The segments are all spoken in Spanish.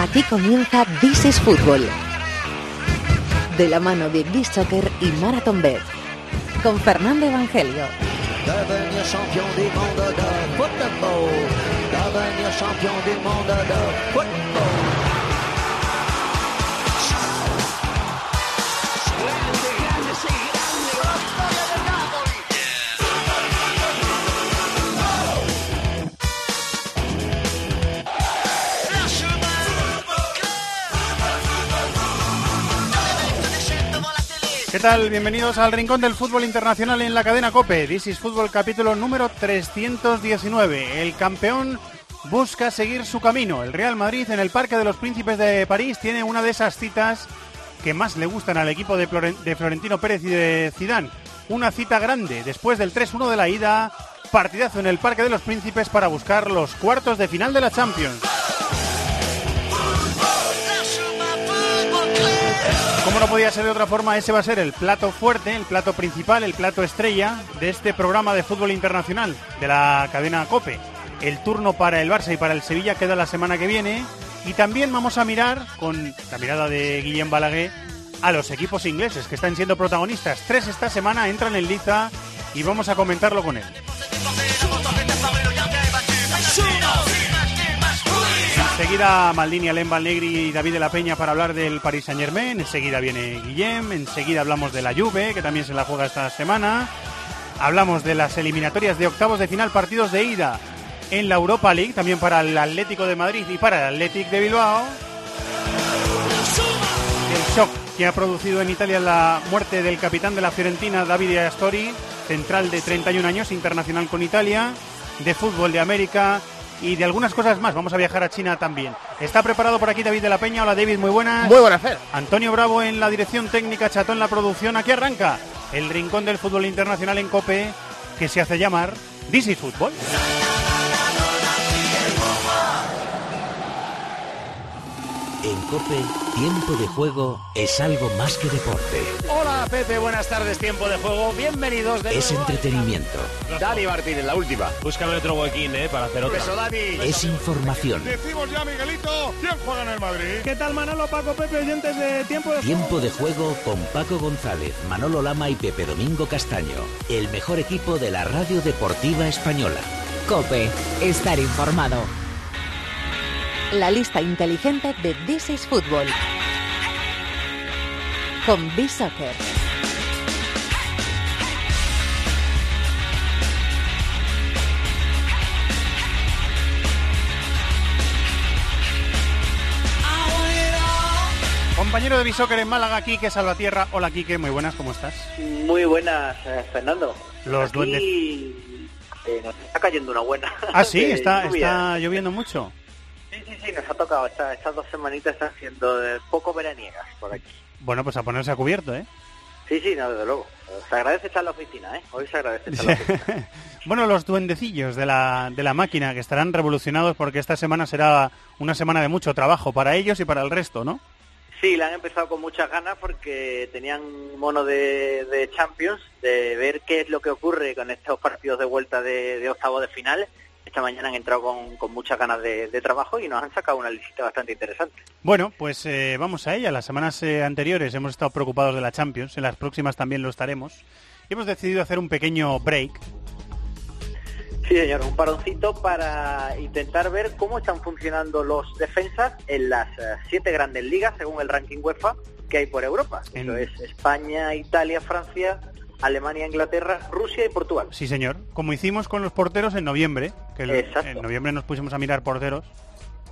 Aquí comienza This is Fútbol. De la mano de This Soccer y Marathon Bet. Con Fernando Evangelio. ¿Qué tal? Bienvenidos al Rincón del Fútbol Internacional en la cadena COPE. This is Fútbol capítulo número 319. El campeón busca seguir su camino. El Real Madrid en el Parque de los Príncipes de París tiene una de esas citas que más le gustan al equipo de, Floren- de Florentino Pérez y de Zidane. Una cita grande después del 3-1 de la ida, partidazo en el Parque de los Príncipes para buscar los cuartos de final de la Champions. Como no podía ser de otra forma, ese va a ser el plato fuerte, el plato principal, el plato estrella de este programa de fútbol internacional de la cadena COPE. El turno para el Barça y para el Sevilla queda la semana que viene. Y también vamos a mirar, con la mirada de Guillem Balaguer, a los equipos ingleses que están siendo protagonistas. Tres esta semana entran en liza y vamos a comentarlo con él. Enseguida Maldini, Alem Negri y David de la Peña para hablar del Paris Saint Germain. Enseguida viene Guillem. Enseguida hablamos de la Juve, que también se la juega esta semana. Hablamos de las eliminatorias de octavos de final, partidos de ida en la Europa League, también para el Atlético de Madrid y para el Athletic de Bilbao. El shock que ha producido en Italia la muerte del capitán de la Fiorentina, Davide Astori, central de 31 años, internacional con Italia, de fútbol de América y de algunas cosas más. Vamos a viajar a China también. Está preparado por aquí David de la Peña. Hola David, muy buenas. Muy buena Fer. Antonio Bravo en la dirección técnica, Chato en la producción. Aquí arranca el rincón del fútbol internacional en COPE que se hace llamar This is Fútbol. En Cope, tiempo de juego es algo más que deporte. Hola Pepe, buenas tardes, tiempo de juego. Bienvenidos de Es nuevo. entretenimiento, Dani Martínez, la última. Búscame otro huequín, ¿eh? Para hacer otra. Beso Dani. es información. Decimos ya, Miguelito, ¿quién juega en el Madrid? ¿Qué tal Manolo, Paco, Pepe, oyentes de Tiempo de Tiempo de juego con Paco González, Manolo Lama y Pepe Domingo Castaño. El mejor equipo de la radio deportiva española. Cope. Estar informado. La lista inteligente de This is Fútbol. Con This Soccer. Compañero de Bisóquer en Málaga, Quique Salvatierra. Hola Quique, muy buenas, ¿cómo estás? Muy buenas, eh, Fernando. Los Aquí, duendes. eh, nos está cayendo una buena. Ah, sí, está, está lloviendo mucho. Sí, sí, sí, nos ha tocado. Esta- estas dos semanitas están siendo poco veraniegas por aquí. Bueno, pues a ponerse a cubierto, ¿eh? Sí, sí, no, desde luego. Se agradece estar en la oficina, ¿eh? Hoy se agradece estar en la oficina. bueno, los duendecillos de la, de la máquina que estarán revolucionados porque esta semana será una semana de mucho trabajo para ellos y para el resto, ¿no? Sí, la han empezado con muchas ganas porque tenían mono de, de Champions, de ver qué es lo que ocurre con estos partidos de vuelta de, de octavo de final. Esta mañana han entrado con, con muchas ganas de, de trabajo y nos han sacado una lista bastante interesante. Bueno, pues eh, vamos a ella. Las semanas eh, anteriores hemos estado preocupados de la Champions, en las próximas también lo estaremos. Y hemos decidido hacer un pequeño break. Sí, señor, un paroncito para intentar ver cómo están funcionando los defensas en las eh, siete grandes ligas, según el ranking UEFA que hay por Europa. En- Eso es España, Italia, Francia, Alemania, Inglaterra, Rusia y Portugal. Sí, señor. Como hicimos con los porteros en noviembre, que Exacto. en noviembre nos pusimos a mirar porteros.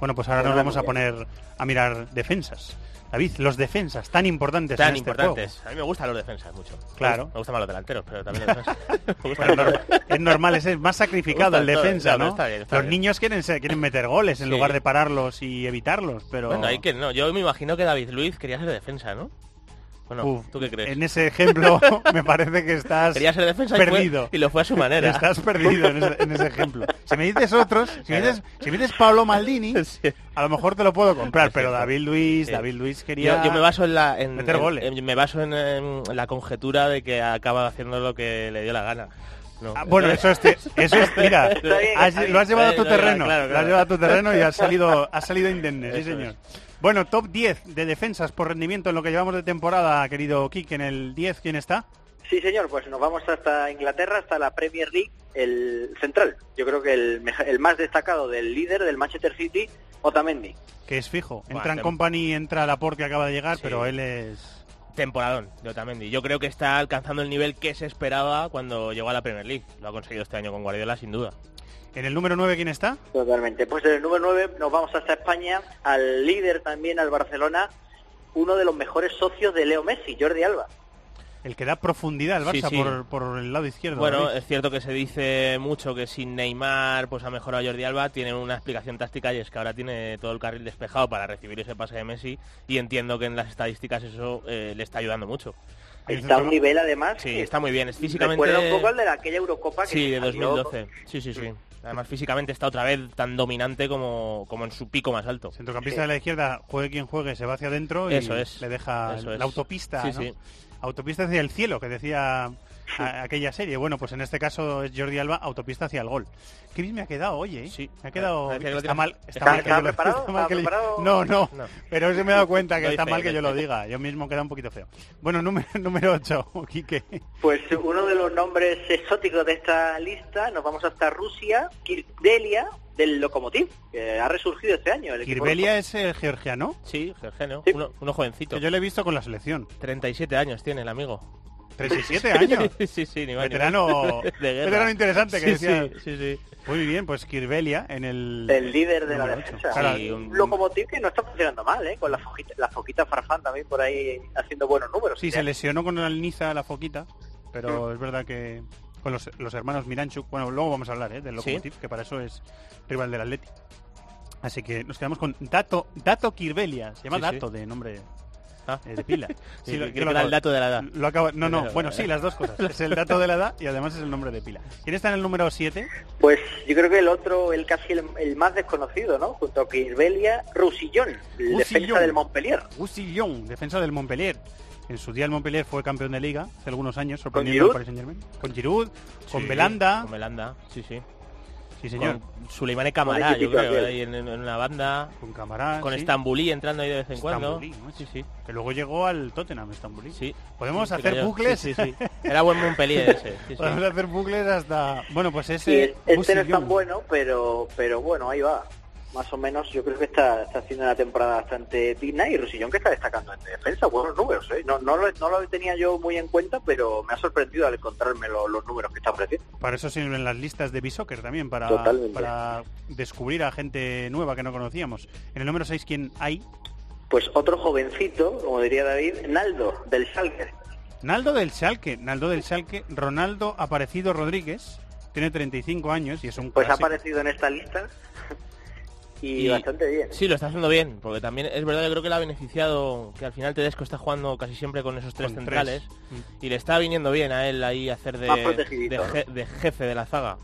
Bueno, pues ahora nos vamos a poner a mirar defensas. David, los defensas tan importantes Tan en este importantes. A mí me gustan los defensas mucho. Claro. Me gustan más los delanteros, pero también los defensas. Bueno, es normal, es más sacrificado el defensa, ¿no? no, está bien, está los bien. niños quieren ser- quieren meter goles en Sí. lugar de pararlos y evitarlos, pero Bueno, hay que no. Yo me imagino que David Luiz quería ser defensa, ¿no? Bueno, Uf, ¿tú qué crees? En ese ejemplo me parece que estás Quería ser defensa y fue- perdido. y, lo fue a su manera. Estás perdido en ese, en ese ejemplo. Si me dices otros, si me dices, si me dices Pablo Maldini, Sí. a lo mejor te lo puedo comprar, pero. David Luis, Sí. David Luis quería... Yo, yo me baso en la en, meter en- goles. en- me baso en, en la conjetura de que acaba haciendo lo que le dio la gana. No. Ah, bueno, eso es, eso es mira, has- lo has llevado a tu terreno, lo has llevado a tu terreno y has salido, has salido indemne, sí señor. es. Bueno, top 10 de defensas por rendimiento en lo que llevamos de temporada, querido Kik, en el 10, ¿quién está? Sí, señor, pues nos vamos hasta Inglaterra, hasta la Premier League, el central. Yo creo que el, más destacado del líder del Manchester City, Otamendi. Que es fijo. Entra en Company, entra Laporte que acaba de llegar, Sí. pero él es... Temporadón de Otamendi. Yo creo que está alcanzando el nivel que se esperaba cuando llegó a la Premier League. Lo ha conseguido este año con Guardiola, sin duda. En el número 9, ¿quién está? Totalmente. Pues en el número 9 nos vamos hasta España, al líder también, al Barcelona, uno de los mejores socios de Leo Messi, Jordi Alba. El que da profundidad al Barça sí. Por, por el lado izquierdo. Bueno, es cierto que se dice mucho que sin Neymar pues ha mejorado Jordi Alba, tiene una explicación táctica y es que ahora tiene todo el carril despejado para recibir ese pase de Messi y entiendo que en las estadísticas eso eh, le está ayudando mucho. Está a un nivel además Sí, está muy bien, es físicamente recuerda un poco al de la- aquella Eurocopa que Sí, de salió- 2012. Sí, sí, sí. Además físicamente está otra vez tan dominante como, como en su pico más alto. Centrocampista de la izquierda, juegue quien juegue, se va hacia adentro y Eso es. le deja Eso la es. autopista, Sí, ¿no? sí. Autopista hacia el cielo, que decía a- aquella serie. Bueno, pues en este caso es Jordi Alba, autopista hacia el gol. Bien me ha quedado, oye, ¿eh? Sí. Me ha quedado... Está tienes- mal, está ¿Está- mal que yo. No, no, No. pero sí me he dado cuenta que está fe, mal que yo lo diga. Yo mismo queda un poquito feo. Bueno, número, número 8, Quique. Pues uno de los nombres exóticos de esta lista, nos vamos hasta Rusia, Kirdelia, del Lokomotiv, que ha resurgido este año. El Kirbelia es el georgiano, Sí, Gergenio, Sí. uno, uno jovencito. que yo lo he visto con la selección. 37 años tiene el amigo. 37 años. sí, sí, ni más ni Veterano, de veterano interesante que Sí, decía. sí, sí, sí. Muy bien, pues Kirbelia en el... el líder de la defensa. Claro, un Lokomotiv que no está funcionando mal, ¿eh? Con la foquita, la foquita Farfán también por ahí haciendo buenos números. Sí, se lesionó con el Niza la foquita, Mm. pero es verdad que con los, los hermanos Miranchuk, bueno, luego vamos a hablar ¿eh? del Lokomotiv, que para eso es rival del Atleti. Así que nos quedamos con Dato, Dato Kirbelia, se llama Sí, sí. Dato de nombre Ah. eh, de pila. Sí, lo- creo yo lo que era acabo- el dato de la edad. Lo acabo- no, no, bueno, sí, las dos cosas. Es el dato de la edad y además es el nombre de pila. ¿Quién está en el número 7? Pues yo creo que el otro, el casi el, el más desconocido, ¿no? Junto a Kirbelia, Rusillón, defensa del Montpellier. Roussillon, defensa del Montpellier. En su día el Montpellier fue campeón de liga hace algunos años, sorprendiendo al? Paris Saint-Germain. Con Giroud, con Sí, Belanda. Con Belanda, sí, sí. Sí, señor. Con Suleimane Camará, yo creo, ahí en, en una banda. Con Camará. Con sí. Estambulí entrando ahí de vez en cuando. Sí, sí. Que luego llegó al Tottenham, Estambulí. Sí. Podemos Sí, hacer bucles. Sí, sí, sí. Era buen Montpellier ese. Sí, sí. Podemos hacer bucles hasta. Bueno, pues Sí, ese. este no es tan bueno, pero pero bueno, ahí va. Más o menos yo creo que está, está haciendo una temporada bastante digna y Rusillón que está destacando en defensa, buenos números. ¿eh? No, no, lo, no lo tenía yo muy en cuenta, pero me ha sorprendido al encontrarme lo- los números que está ofreciendo. Para eso sirven las listas de B-Soccer también, para, Totalmente. para descubrir a gente nueva que no conocíamos. En el número 6, ¿quién hay? Pues otro jovencito, como diría David, Naldo, del Schalke. Naldo del Schalke. Naldo del Schalke. Ronaldo Aparecido Rodríguez. Tiene 35 años y es un Pues ha aparecido en esta lista y, Y- bastante bien. Sí, lo está haciendo bien, porque también es verdad que creo que le ha beneficiado que al final Tedesco está jugando casi siempre con esos tres Con centrales tres. y le está viniendo bien a él ahí hacer de, de, je- de jefe de la zaga.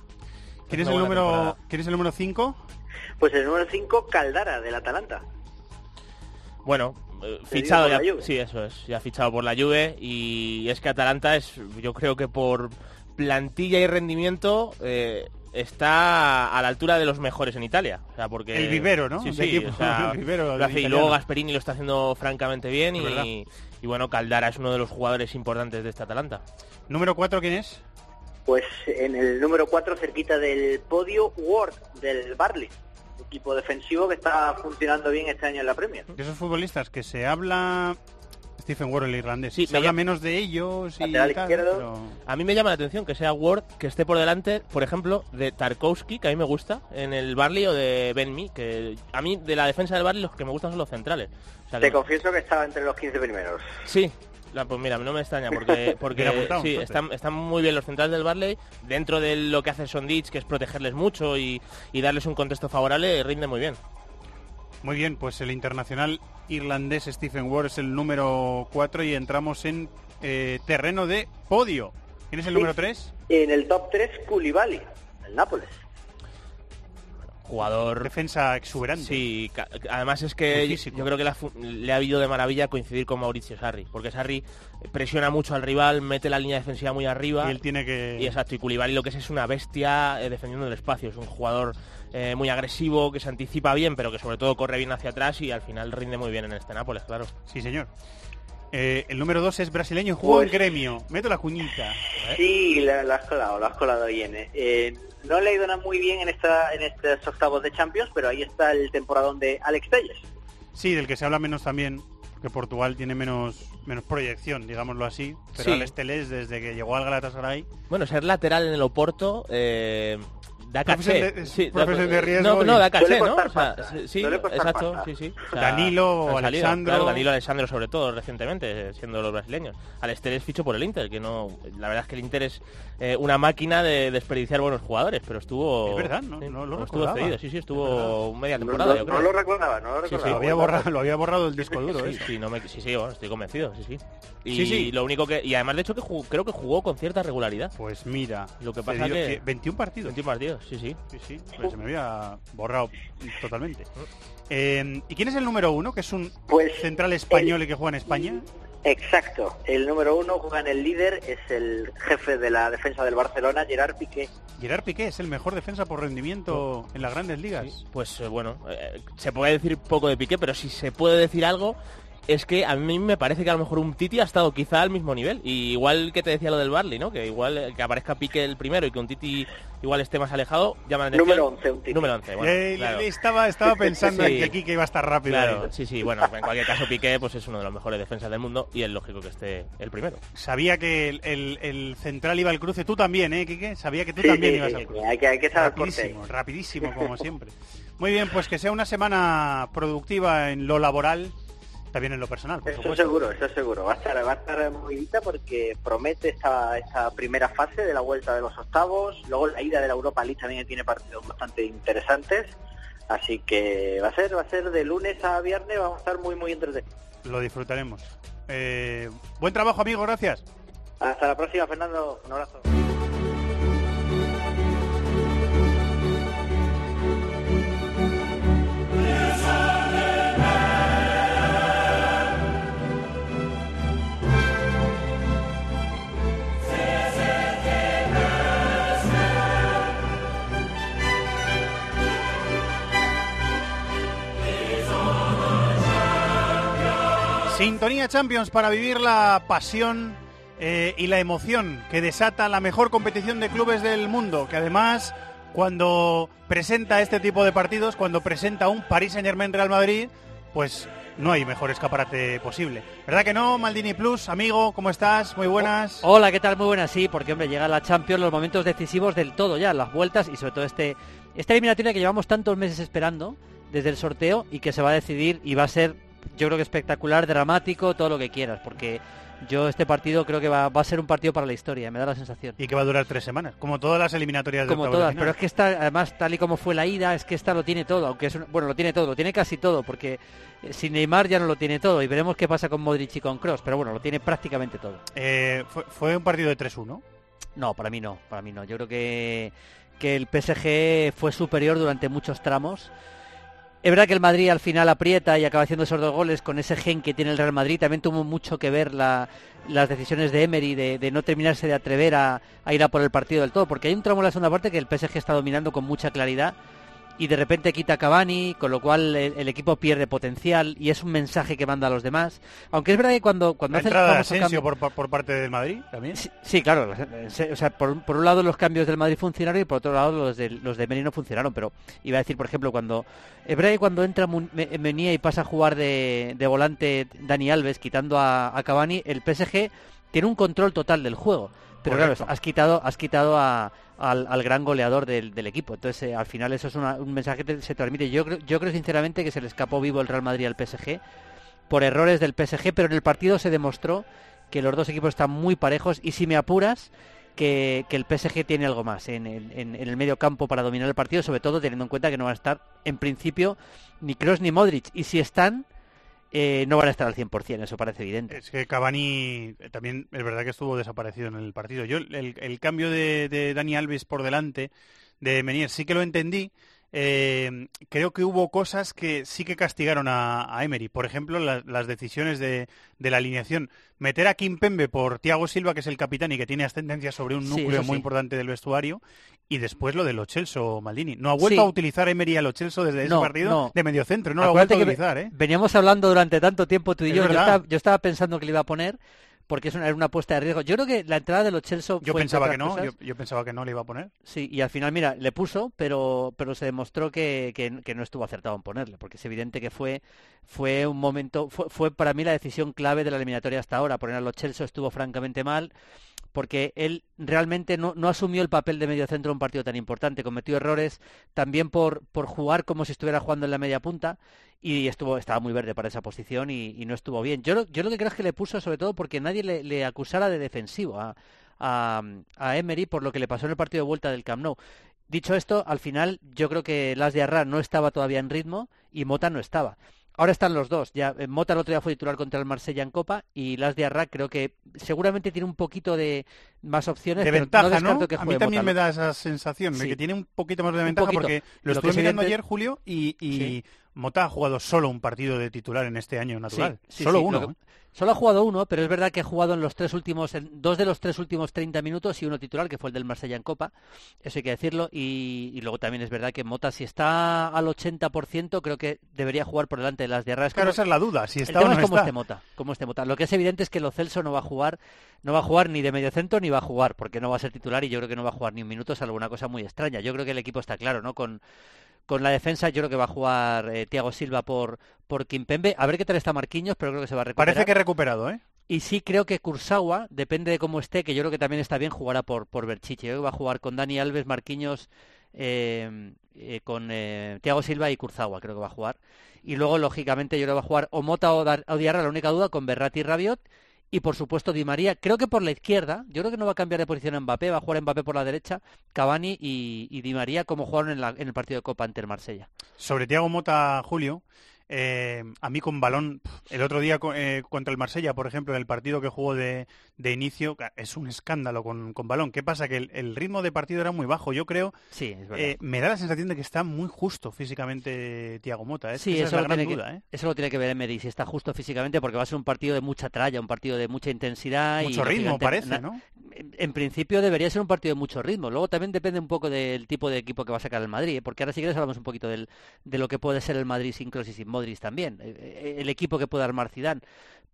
¿Quién es, una el número, temporada. ¿Quién es el número 5? Pues el número 5, Caldara, del Atalanta. Bueno, eh, fichado ya, sí, eso es, ya fichado por la Juve y es que Atalanta es, yo creo que por plantilla y rendimiento eh, está a la altura de los mejores en Italia, o sea, porque El vivero, ¿no? Sí, sí, equipo, o sea, el vivero lo del hace- y luego Gasperini lo está haciendo francamente bien y, y bueno, Caldara es uno de los jugadores importantes de este Atalanta. Número 4, ¿quién es? Pues en el número 4, cerquita del podio, Ward, del Barley. Equipo defensivo que está funcionando bien este año en la Premier. De esos futbolistas que se habla... Stephen Ward, el irlandés. Sí, se me habla llama- menos de ellos y tal, izquierdo. pero- A mí me llama la atención que sea Ward que esté por delante, por ejemplo, de Tarkowski, que a mí me gusta, en el Barley o de Benmi, que a mí de la defensa del Barley los que me gustan son los centrales. O sea, que Te confieso que estaba entre los 15 primeros. Sí, la- pues mira, no me extraña porque, sí, están, están muy bien los centrales del Barley, dentro de lo que hace Sondich, que es protegerles mucho y, y darles un contexto favorable, rinde muy bien. Muy bien, pues el internacional irlandés Stephen Ward es el número 4 y entramos en eh, terreno de podio. ¿Quién es el Sí. número 3? En el top 3, Koulibaly, el Nápoles. jugador defensa exuberante. Sí, además es que yo creo que le ha habido de maravilla coincidir con Mauricio Sarri, porque Sarri presiona mucho al rival, mete la línea defensiva muy arriba. Y él tiene que... Y exacto, y Koulibaly lo que es es una bestia eh, defendiendo el espacio, es un jugador eh, muy agresivo, que se anticipa bien, pero que sobre todo corre bien hacia atrás y al final rinde muy bien en este Nápoles, claro. Sí, señor. Eh, el número 2 es brasileño, jugó en gremio. Meto la cuñita. Sí, la, has colado, la has colado bien. Eh. no le ha ido nada muy bien en, esta, en estos octavos de Champions, pero ahí está el temporadón de Alex Telles. Sí, del que se habla menos también, que Portugal tiene menos menos proyección, digámoslo así. Pero Alex Telles, desde que llegó al Galatasaray... Bueno, ser lateral en el Oporto... Eh Da caché. sí, de riesgo. No, no, da caché, ¿no? sí, exacto, sí, sí. Danilo, Alexandro. Danilo, Alexandro sobre todo recientemente, siendo los brasileños. Al es ficho por el Inter, que no... La verdad es que el Inter es eh, una máquina de desperdiciar buenos jugadores, pero estuvo... Es verdad, no, no lo Estuvo cedido, sí, sí, estuvo media temporada, no, lo recordaba, no lo recordaba. lo, había borrado, lo había borrado el disco duro, ¿eh? Sí, no me, sí, sí, bueno, estoy convencido, sí, sí. Y sí, sí. lo único que... Y además, de hecho, que creo que jugó con cierta regularidad. Pues mira, lo que pasa que... 21 partidos. 21 partidos, sí, sí. Sí, sí, pues se me había borrado totalmente. Eh, ¿Y quién es el número uno, que es un pues central español y que juega en España? Exacto, el número uno juega en el líder, es el jefe de la defensa del Barcelona, Gerard Piqué. Gerard Piqué es el mejor defensa por rendimiento en las grandes ligas. pues eh, bueno, eh, se puede decir poco de Piqué, pero si se puede decir algo es que a mí me parece que a lo mejor un Titi ha estado quizá al mismo nivel. Y igual que te decía lo del Barley, ¿no? Que igual eh, que aparezca Pique el primero y que un Titi igual esté más alejado, llama la Número 11, un Titi. Número 11, bueno, eh, estaba, estaba pensando en que Kike iba a estar rápido. Claro, sí, sí, bueno, en cualquier caso Piqué pues es uno de los mejores defensas del mundo y es lógico que esté el primero. Sabía que el, central iba al cruce, tú también, ¿eh, Kike? Sabía que tú también ibas al cruce. Hay que, hay que rapidísimo, rapidísimo, como siempre. Muy bien, pues que sea una semana productiva en lo laboral, también en lo personal. Por eso seguro, eso seguro. Va a estar, va a estar movidita porque promete esta, esta primera fase de la vuelta de los octavos. Luego la ida de la Europa League también tiene partidos bastante interesantes. Así que va a ser, va a ser de lunes a viernes, vamos a estar muy muy entretenidos. Lo disfrutaremos. Eh, buen trabajo, amigo, gracias. Hasta la próxima, Fernando. Un abrazo. Sintonía Champions para vivir la pasión eh, y la emoción que desata la mejor competición de clubes del mundo, que además cuando presenta este tipo de partidos, cuando presenta un Paris Saint Germain Real Madrid, pues no hay mejor escaparate posible. ¿Verdad que no, Maldini Plus? Amigo, ¿cómo estás? Muy buenas. Hola, ¿qué tal? Muy buenas, sí, porque hombre, llega la Champions, los momentos decisivos del todo ya, las vueltas y sobre todo este esta eliminatoria que llevamos tantos meses esperando desde el sorteo y que se va a decidir y va a ser yo creo que espectacular, dramático, todo lo que quieras, porque yo este partido creo que va, a ser un partido para la historia, me da la sensación. Y que va a durar tres semanas, como todas las eliminatorias Como todas, pero es que esta, además, tal y como fue la ida, es que esta lo tiene todo, aunque es bueno, lo tiene todo, lo tiene casi todo, porque eh, sin Neymar ya no lo tiene todo, y veremos qué pasa con Modric y con Cross, pero bueno, lo tiene prácticamente todo. Eh, ¿fue, un partido de 3-1? No, para mí no, para mí no. Yo creo que, que el PSG fue superior durante muchos tramos. Es verdad que el Madrid al final aprieta y acaba haciendo esos dos goles con ese gen que tiene el Real Madrid. También tuvo mucho que ver las decisiones de Emery de, no terminarse de atrever a, a, ir a por el partido del todo. Porque hay un tramo en la segunda parte que el PSG está dominando con mucha claridad y de repente quita Cavani, con lo cual el, equipo pierde potencial y es un mensaje que manda a los demás. Aunque es verdad que cuando, cuando hace entrada Asensio por, por, parte del Madrid también. Sí, claro. O sea, por, por, un lado los cambios del Madrid funcionaron y por otro lado los de, los de Meni no funcionaron. Pero iba a decir, por ejemplo, cuando es verdad que cuando entra Menía y pasa a jugar de, de volante Dani Alves quitando a, a Cavani, el PSG tiene un control total del juego. Pero claro, has quitado, has quitado a, al, gran goleador del, equipo. Entonces, eh, al final eso es un mensaje que se transmite. Yo, yo creo sinceramente que se le escapó vivo el Real Madrid al PSG por errores del PSG, pero en el partido se demostró que los dos equipos están muy parejos y si me apuras, que, el PSG tiene algo más en, en, el medio campo para dominar el partido, sobre todo teniendo en cuenta que no van a estar en principio ni Kroos ni Modric. Y si están, eh, no van a estar al 100%, eso parece evidente. Es que Cavani eh, también es verdad que estuvo desaparecido en el partido. Yo el, cambio de, Dani Alves por delante de Menier sí que lo entendí, eh, creo que hubo cosas que sí que castigaron a, Emery. Por ejemplo, las decisiones de, la alineación. Meter a Kim Pembe por Thiago Silva, que es el capitán y que tiene ascendencia sobre un núcleo muy importante del vestuario, y después lo de Lo Celso Maldini. No ha vuelto a utilizar Emery a Lo Celso desde ese partido de medio centro, no lo ha vuelto a utilizar. ¿eh? Veníamos hablando durante tanto tiempo tú y yo, yo estaba, pensando que le iba a poner porque es una, era una apuesta de riesgo. Yo creo que la entrada de los Chelsea yo pensaba que no, yo, pensaba que no le iba a poner. Sí, y al final, mira, le puso, pero, pero se demostró que, que, no estuvo acertado en ponerle, porque es evidente que fue, fue un momento, fue, fue, para mí la decisión clave de la eliminatoria hasta ahora. Poner a los Chelsea estuvo francamente mal porque él realmente no, no, asumió el papel de medio centro en un partido tan importante, cometió errores también por, por jugar como si estuviera jugando en la media punta y estuvo estaba muy verde para esa posición y, no estuvo bien. Yo, yo lo que creo es que le puso sobre todo porque nadie le, acusara de defensivo a, a, Emery por lo que le pasó en el partido de vuelta del Camp Nou. Dicho esto, al final yo creo que Las de Arra no estaba todavía en ritmo y Mota no estaba. Ahora están los dos. Ya eh, Mota el otro día fue titular contra el Marsella en Copa y Las de Arra creo que seguramente tiene un poquito de más opciones. De ventaja, ¿no? a mí también me da esa sensación de que tiene un poquito más de ventaja porque lo, estuve mirando ayer, Julio, y, Mota ha jugado solo un partido de titular en este año natural. solo uno. ¿eh? Solo ha jugado uno, pero es verdad que ha jugado en los tres últimos, en dos de los tres últimos 30 minutos y uno titular, que fue el del Marsella en Copa. Eso hay que decirlo. Y, luego también es verdad que Mota, si está al 80%, creo que debería jugar por delante de las diarreas. Claro, esa es la duda, si está o no es como este Mota, este Mota. Lo que es evidente es que Lo Celso no va a jugar, no va a jugar ni de medio centro ni va a jugar, porque no va a ser titular y yo creo que no va a jugar ni un minuto, salvo una cosa muy extraña. Yo creo que el equipo está claro, ¿no? Con con la defensa yo creo que va a jugar eh, Thiago Silva por, por Kimpembe. A ver qué tal está Marquinhos, pero creo que se va a recuperar. Parece que recuperado, ¿eh? Y sí creo que Kursawa, depende de cómo esté, que yo creo que también está bien, jugará por, por Berchiche. Yo creo que va a jugar con Dani Alves, Marquinhos, eh, eh, con eh, Thiago Silva y Kurzawa, creo que va a jugar. Y luego, lógicamente, yo creo que va a jugar o Mota o, o Diarra, la única duda, con Berratti y Rabiot. Y por supuesto Di María, creo que por la izquierda, yo creo que no va a cambiar de posición Mbappé, va a jugar Mbappé por la derecha, Cavani y, Di María como jugaron en, la, en el partido de Copa ante el Marsella. Sobre Thiago Mota, Julio, eh, a mí con balón, el otro día eh, contra el Marsella, por ejemplo, en el partido que jugó de, inicio, es un escándalo con, balón. ¿Qué pasa? Que el, ritmo de partido era muy bajo. Yo creo, sí, eh, me da la sensación de que está muy justo físicamente Tiago Mota. Sí, eso, lo tiene que, eso lo tiene que ver Emery, si está justo físicamente, porque va a ser un partido de mucha tralla, un partido de mucha intensidad. Mucho ritmo, parece, ¿no? En, principio debería ser un partido de mucho ritmo. Luego también depende un poco del tipo de equipo que va a sacar el Madrid, porque ahora sí que hablamos un poquito del, de lo que puede ser el Madrid sin Kroos y sin Modric también eh, el equipo que puede armar Zidane.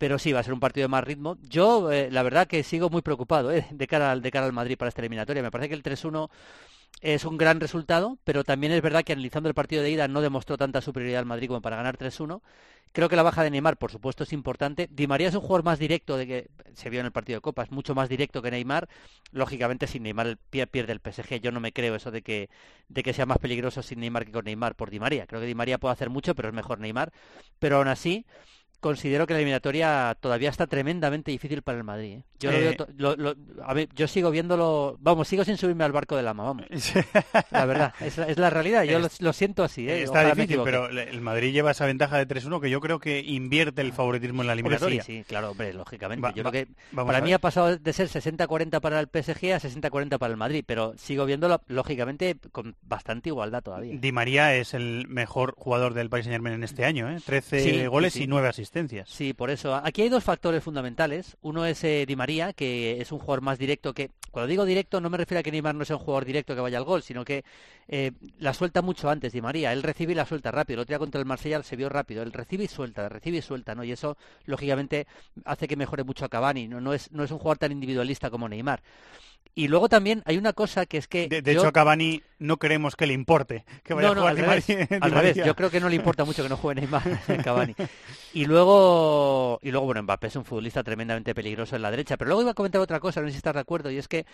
Pero sí, va a ser un partido de más ritmo. Yo, eh, la verdad que sigo muy preocupado eh, de, cara al, de cara al Madrid para esta eliminatoria. Me parece que el 3-1 es un gran resultado, pero también es verdad que analizando el partido de ida no demostró tanta superioridad al Madrid como para ganar 3-1. Creo que la baja de Neymar, por supuesto, es importante. Di María es un jugador más directo de que se vio en el partido de Copa, es mucho más directo que Neymar. Lógicamente, sin Neymar pierde el PSG. Yo no me creo eso de que, de que sea más peligroso sin Neymar que con Neymar por Di María. Creo que Di María puede hacer mucho, pero es mejor Neymar. Pero aún así, considero que la eliminatoria todavía está tremendamente difícil para el Madrid. ¿eh? Yo, eh. a ver, yo sigo viéndolo, vamos, sigo sin subirme al barco del ama, vamos. la verdad, es, es, la realidad, yo lo, siento así. ¿eh? Está difícil, pero el Madrid lleva esa ventaja de 3-1 que yo creo que invierte el favoritismo en la eliminatoria. sí, sí, claro, hombre, lógicamente. yo creo que para mí ha pasado de ser 60-40 para el PSG a 60-40 para el Madrid, pero sigo viéndolo, lógicamente, con bastante igualdad todavía. Di María es el mejor jugador del Paris Saint-Germain en este año, ¿eh? 13 goles y 9 asistencias. Sí, por eso. Aquí hay dos factores fundamentales. Uno es eh, Di María, que es un jugador más directo que... Cuando digo directo no me refiero a que Neymar no sea un jugador directo que vaya al gol, sino que eh, la suelta mucho antes Di María. Él recibe y la suelta rápido. El otro día contra el Marsella se vio rápido. Él recibe y suelta, recibe y suelta, ¿no? Y eso, lógicamente, hace que mejore mucho a Cavani. No, no, es, no es un jugador tan individualista como Neymar. Y luego también hay una cosa que es que... De, hecho, a Cavani no creemos que le importe que vaya a jugar al, revés, yo creo que no le importa mucho que no juegue Neymar Cavani. Y luego, y luego, bueno, Mbappé es un futbolista tremendamente peligroso en la derecha. Pero luego iba a comentar otra cosa, no sé si estás de acuerdo, y es que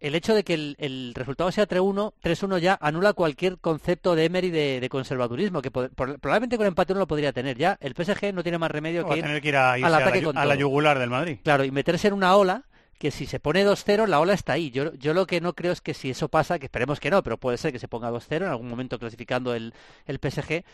el hecho de que el, resultado sea 3-1, 3-1 ya anula cualquier concepto de Emery de, conservadurismo, que probablemente con empate uno lo podría tener ya. El PSG no tiene más remedio que ir, tener que ir a, al ataque a la, a la yugular del Madrid. Claro, y meterse en una ola que si se pone 2-0 la ola está ahí. Yo, yo lo que no creo es que si eso pasa, que esperemos que no, pero puede ser que se ponga 2-0 en algún momento clasificando el, el PSG.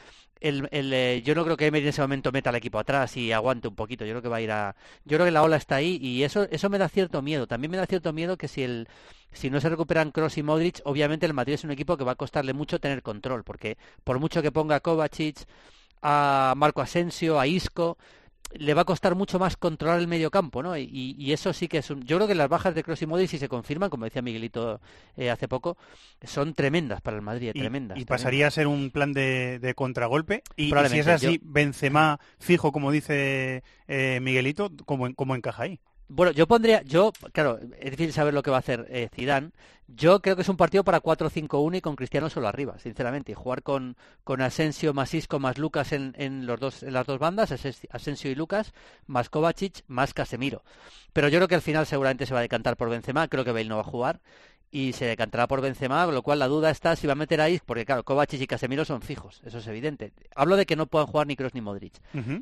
El, el, eh, yo no creo que Emery en ese momento meta al equipo atrás y aguante un poquito. Yo creo que va a ir a... Yo creo que la ola está ahí y eso, eso me da cierto miedo. También me da cierto miedo que si el si no se recuperan Cross y Modric, obviamente el Madrid es un equipo que va a costarle mucho tener control, porque por mucho que ponga Kovacic, a Marco Asensio, a Isco, le va a costar mucho más controlar el medio campo, ¿no? Y, eso sí que es un... Yo creo que las bajas de Kroos y Modric, si se confirman, como decía Miguelito eh, hace poco, son tremendas para el Madrid, tremendas. Y pasaría a ser un plan de, contragolpe. Y, si es así, Benzema fijo, como dice eh, Miguelito, ¿cómo, ¿cómo encaja ahí? Bueno, yo pondría, yo, claro, es difícil saber lo que va a hacer eh, Zidane. Yo creo que es un partido para 4-5-1 y con Cristiano solo arriba, sinceramente. Y jugar con, con Asensio, más Isco, más Lucas en, en, los dos, en las dos bandas, Asensio y Lucas, más Kovacic, más Casemiro. Pero yo creo que al final seguramente se va a decantar por Benzema, creo que Bale no va a jugar y se decantará por Benzema, con lo cual la duda está si va a meter a Isco, porque claro, Kovacic y Casemiro son fijos, eso es evidente. Hablo de que no puedan jugar ni Kroos ni Modric.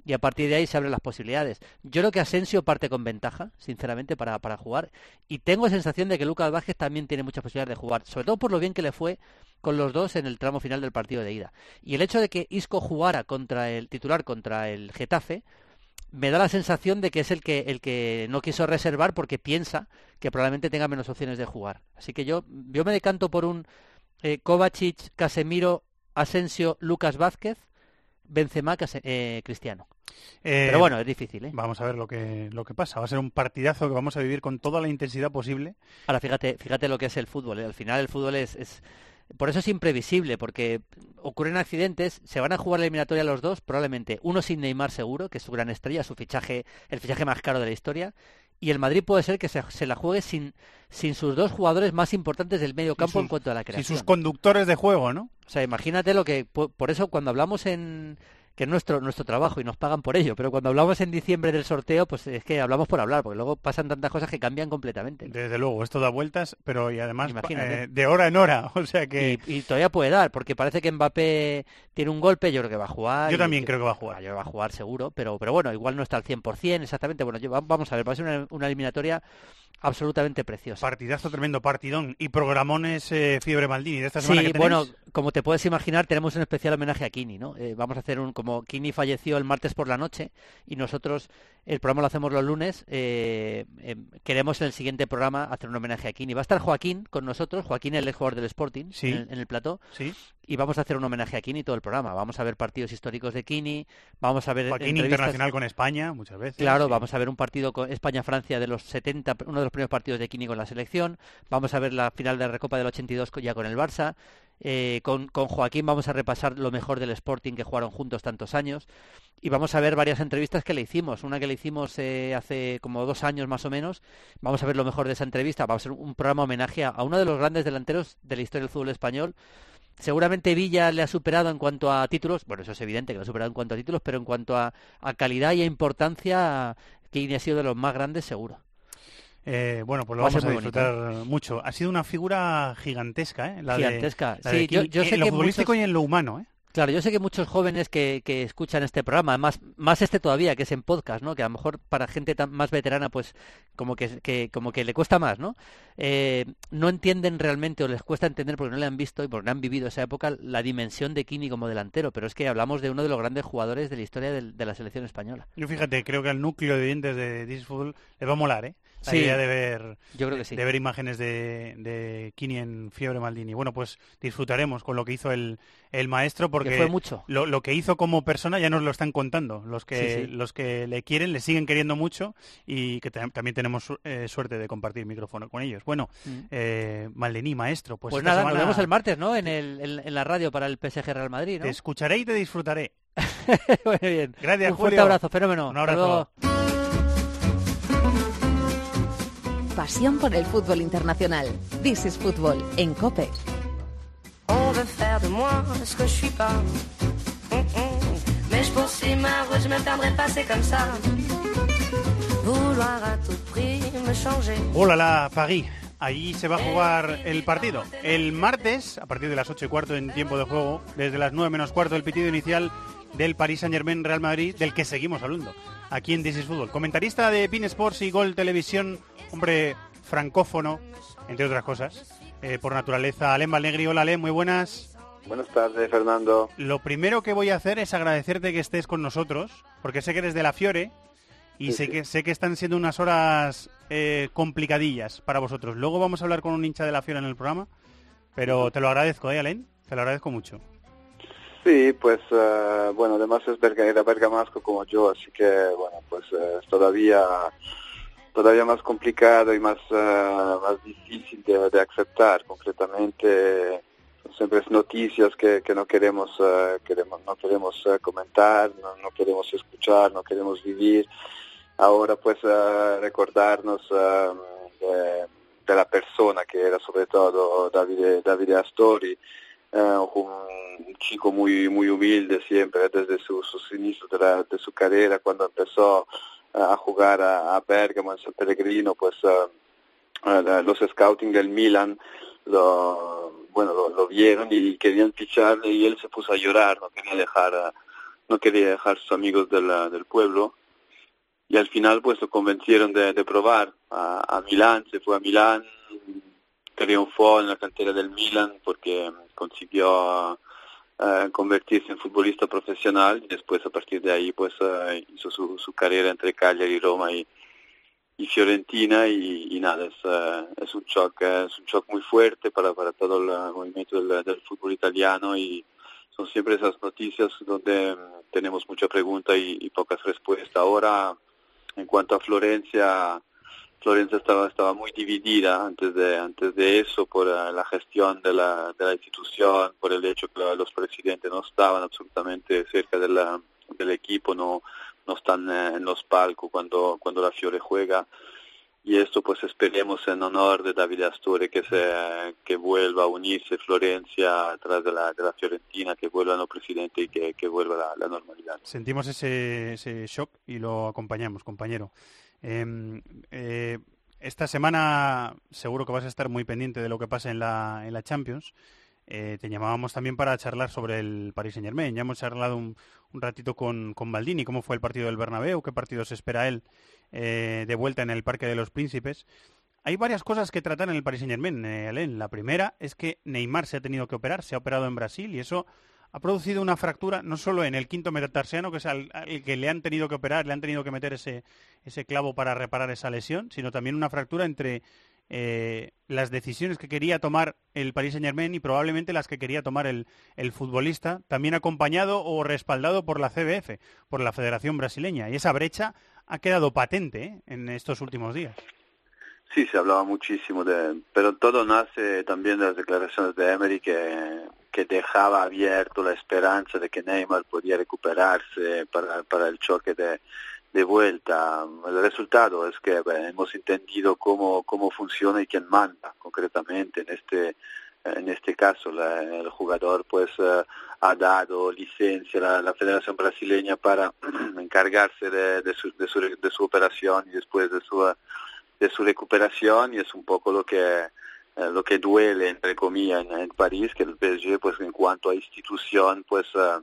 Y a partir de ahí se abren las posibilidades. Yo creo que Asensio parte con ventaja, sinceramente, para, para jugar. Y tengo sensación de que Lucas Vázquez también tiene muchas posibilidades de jugar, sobre todo por lo bien que le fue con los dos en el tramo final del partido de ida. Y el hecho de que Isco jugara contra el titular, contra el Getafe, me da la sensación de que es el que, el que no quiso reservar porque piensa que probablemente tenga menos opciones de jugar. Así que yo, yo me decanto por un eh, Kovacic, Casemiro, Asensio, Lucas Vázquez, Benzema, eh, Cristiano. Eh, Pero bueno, es difícil. ¿eh? Vamos a ver lo que, lo que pasa. Va a ser un partidazo que vamos a vivir con toda la intensidad posible. Ahora, fíjate, fíjate lo que es el fútbol. Al final el fútbol es, es por eso es imprevisible, porque ocurren accidentes, se van a jugar la eliminatoria los dos, probablemente uno sin Neymar seguro, que es su gran estrella, su fichaje, el fichaje más caro de la historia, y el Madrid puede ser que se, se la juegue sin, sin sus dos jugadores más importantes del medio campo en cuanto a la creación. Sin sus conductores de juego, ¿no? O sea, imagínate lo que, por eso cuando hablamos en, que es nuestro, nuestro trabajo y nos pagan por ello. Pero cuando hablamos en diciembre del sorteo, pues es que hablamos por hablar, porque luego pasan tantas cosas que cambian completamente. Desde luego, esto da vueltas, pero y además eh, de hora en hora, o sea que... Y, todavía puede dar, porque parece que Mbappé tiene un golpe, yo creo que va a jugar. Yo también creo que va a jugar. Yo va a jugar seguro, pero, pero bueno, igual no está al 100%, exactamente. Bueno, vamos a ver, va a ser una eliminatoria absolutamente preciosa. Partidazo tremendo, partidón. Y programones eh, Fiebre Maldini de esta semana sí, bueno, como te puedes imaginar, tenemos un especial homenaje a Kini, ¿no? Eh, vamos a hacer un, como Kini falleció el martes por la noche y nosotros el programa lo hacemos los lunes, eh, queremos en el siguiente programa hacer un homenaje a Kini. Va a estar Joaquín con nosotros, Joaquín el jugador del Sporting, en, el plató. Sí y vamos a hacer un homenaje a Kini todo el programa. Vamos a ver partidos históricos de Kini, vamos a ver Joaquín internacional con España muchas veces. Claro, vamos a ver un partido con España-Francia de los 70, uno de los primeros partidos de Kini con la selección. Vamos a ver la final de la Recopa del 82 ya con el Barça. Eh, con, con, Joaquín vamos a repasar lo mejor del Sporting que jugaron juntos tantos años y vamos a ver varias entrevistas que le hicimos. Una que le hicimos eh, hace como dos años más o menos. Vamos a ver lo mejor de esa entrevista. Vamos a ser un programa homenaje a, a uno de los grandes delanteros de la historia del fútbol español Seguramente Villa le ha superado en cuanto a títulos, bueno, eso es evidente que le ha superado en cuanto a títulos, pero en cuanto a, calidad y a importancia, Kini ha sido de los más grandes, seguro. Eh, bueno, pues lo vamos a, disfrutar mucho. Ha sido una figura gigantesca, ¿eh? gigantesca. sí, yo, sé en lo futbolístico y en lo humano, ¿eh? Claro, yo sé que muchos jóvenes que, que, escuchan este programa, más, más este todavía, que es en podcast, ¿no? Que a lo mejor para gente tan, más veterana, pues como que, como que le cuesta más, ¿no? Eh, no entienden realmente o les cuesta entender porque no le han visto y porque no han vivido esa época la dimensión de Kini como delantero, pero es que hablamos de uno de los grandes jugadores de la historia de, la selección española. Yo fíjate, creo que al núcleo de dientes de Disfútbol le va a molar, ¿eh? La idea de ver, yo creo que sí. de ver imágenes de, de Kini en Fiebre Maldini. Bueno, pues disfrutaremos con lo que hizo el, el maestro porque fue mucho. Lo, lo, que hizo como persona ya nos lo están contando. Los que, los que le quieren le siguen queriendo mucho y que también tenemos eh, suerte de compartir micrófono con ellos. Bueno, mm. eh, Maldini, maestro, pues, pues nada, nos vemos el martes, ¿no? En, el, en, la radio para el PSG Real Madrid, ¿no? Te escucharé y te disfrutaré. Muy bien. Gracias, Un fuerte abrazo, fenómeno. Un abrazo. Pasión por el fútbol internacional. This is Football en COPE. On veut faire de moi ce que je suis pas. Mm -mm. Mais je poursuis ma route, je me perdrai pas, c'est comme ça. Vouloir à tout prix me changer. Hola la Paris. Allí se va a jugar el partido. El martes, a partir de las 8 y cuarto en tiempo de juego, desde las 9 menos cuarto del pitido inicial, del Paris Saint Germain Real Madrid, del que seguimos hablando aquí en This is Football. Comentarista de Pin Sports y Gol Televisión, hombre francófono, entre otras cosas, eh, por naturaleza. Alem Valnegri, hola Alem, muy buenas. Buenas tardes, Fernando. Lo primero que voy a hacer es agradecerte que estés con nosotros, porque sé que eres de la Fiore y sé, Que, sé que están siendo unas horas eh, complicadillas para vosotros. Luego vamos a hablar con un hincha de la Fiore en el programa, pero te lo agradezco, ¿eh, Alem? Te lo agradezco mucho. Sí, pues uh, bueno, además es era bergamasco como yo, así que bueno, pues uh, todavía todavía más complicado y más uh, más difícil de, de, aceptar concretamente son siempre noticias que, que no queremos queremos no queremos comentar no, no, queremos escuchar no queremos vivir. Ahora pues recordarnos de, de, la persona que era sobre todo Davide Davide Astori eh, un chico muy muy humilde siempre desde sus inicios de, de, su carrera cuando empezó eh, a jugar a, a, Bergamo en San Pellegrino pues uh, los scouting del Milan lo bueno lo, lo, vieron y querían ficharle y él se puso a llorar no quería dejar no quería dejar sus amigos del, del pueblo. Y al final pues lo convencieron de, de probar a, a Milán se fue a Milán triunfó en la cantera del Milan porque consiguió convertirse en futbolista profesional y después a partir de ahí pues uh, hizo su, su, carrera entre Cagliari, Roma y, y Fiorentina y, y nada, es, uh, es, un shock, es un shock muy fuerte para, para todo el movimiento del, del fútbol italiano y son siempre esas noticias donde tenemos mucha pregunta y pocas respuestas. Ahora, en cuanto a Florencia, Florencia estaba, estaba muy dividida antes de, antes de eso por uh, la gestión de la, de la institución, por el hecho que los presidentes no estaban absolutamente cerca de del equipo, no, no están eh, en los palcos cuando, cuando la Fiore juega. Y esto pues esperemos en honor de David Asture que, se, que vuelva a unirse Florencia atrás de la, de la Fiorentina, que vuelva no presidente y que, que vuelva la, la normalidad. Sentimos ese, ese shock y lo acompañamos, compañero. Eh, eh, esta semana seguro que vas a estar muy pendiente de lo que pasa en la, en la Champions. Eh, te llamábamos también para charlar sobre el Paris Saint Germain. Ya hemos charlado un, un ratito con, con, Baldini, cómo fue el partido del Bernabéu, qué partido se espera él eh, de vuelta en el Parque de los Príncipes. Hay varias cosas que tratar en el Paris Saint Germain, eh, La primera es que Neymar se ha tenido que operar, se ha operado en Brasil y eso ha producido una fractura no solo en el quinto metatarsiano, que es al, que le han tenido que operar, le han tenido que meter ese, ese clavo para reparar esa lesión, sino también una fractura entre eh, las decisiones que quería tomar el Paris Saint Germain y probablemente las que quería tomar el, el, futbolista, también acompañado o respaldado por la CBF, por la Federación Brasileña. Y esa brecha ha quedado patente ¿eh? en estos últimos días. Sí, se hablaba muchísimo de, pero todo nace también de las declaraciones de Emery que, que dejaba abierto la esperanza de que Neymar podía recuperarse para, para el choque de, de vuelta. El resultado es que bueno, hemos entendido cómo, cómo funciona y quién manda concretamente en este en este caso la, el jugador pues uh, ha dado licencia a la, la, Federación Brasileña para encargarse de, de, su, de, su, de su operación y después de su de su recuperación y es un poco lo que eh, lo que duele entre comillas en, París que el PSG pues en cuanto a institución pues uh,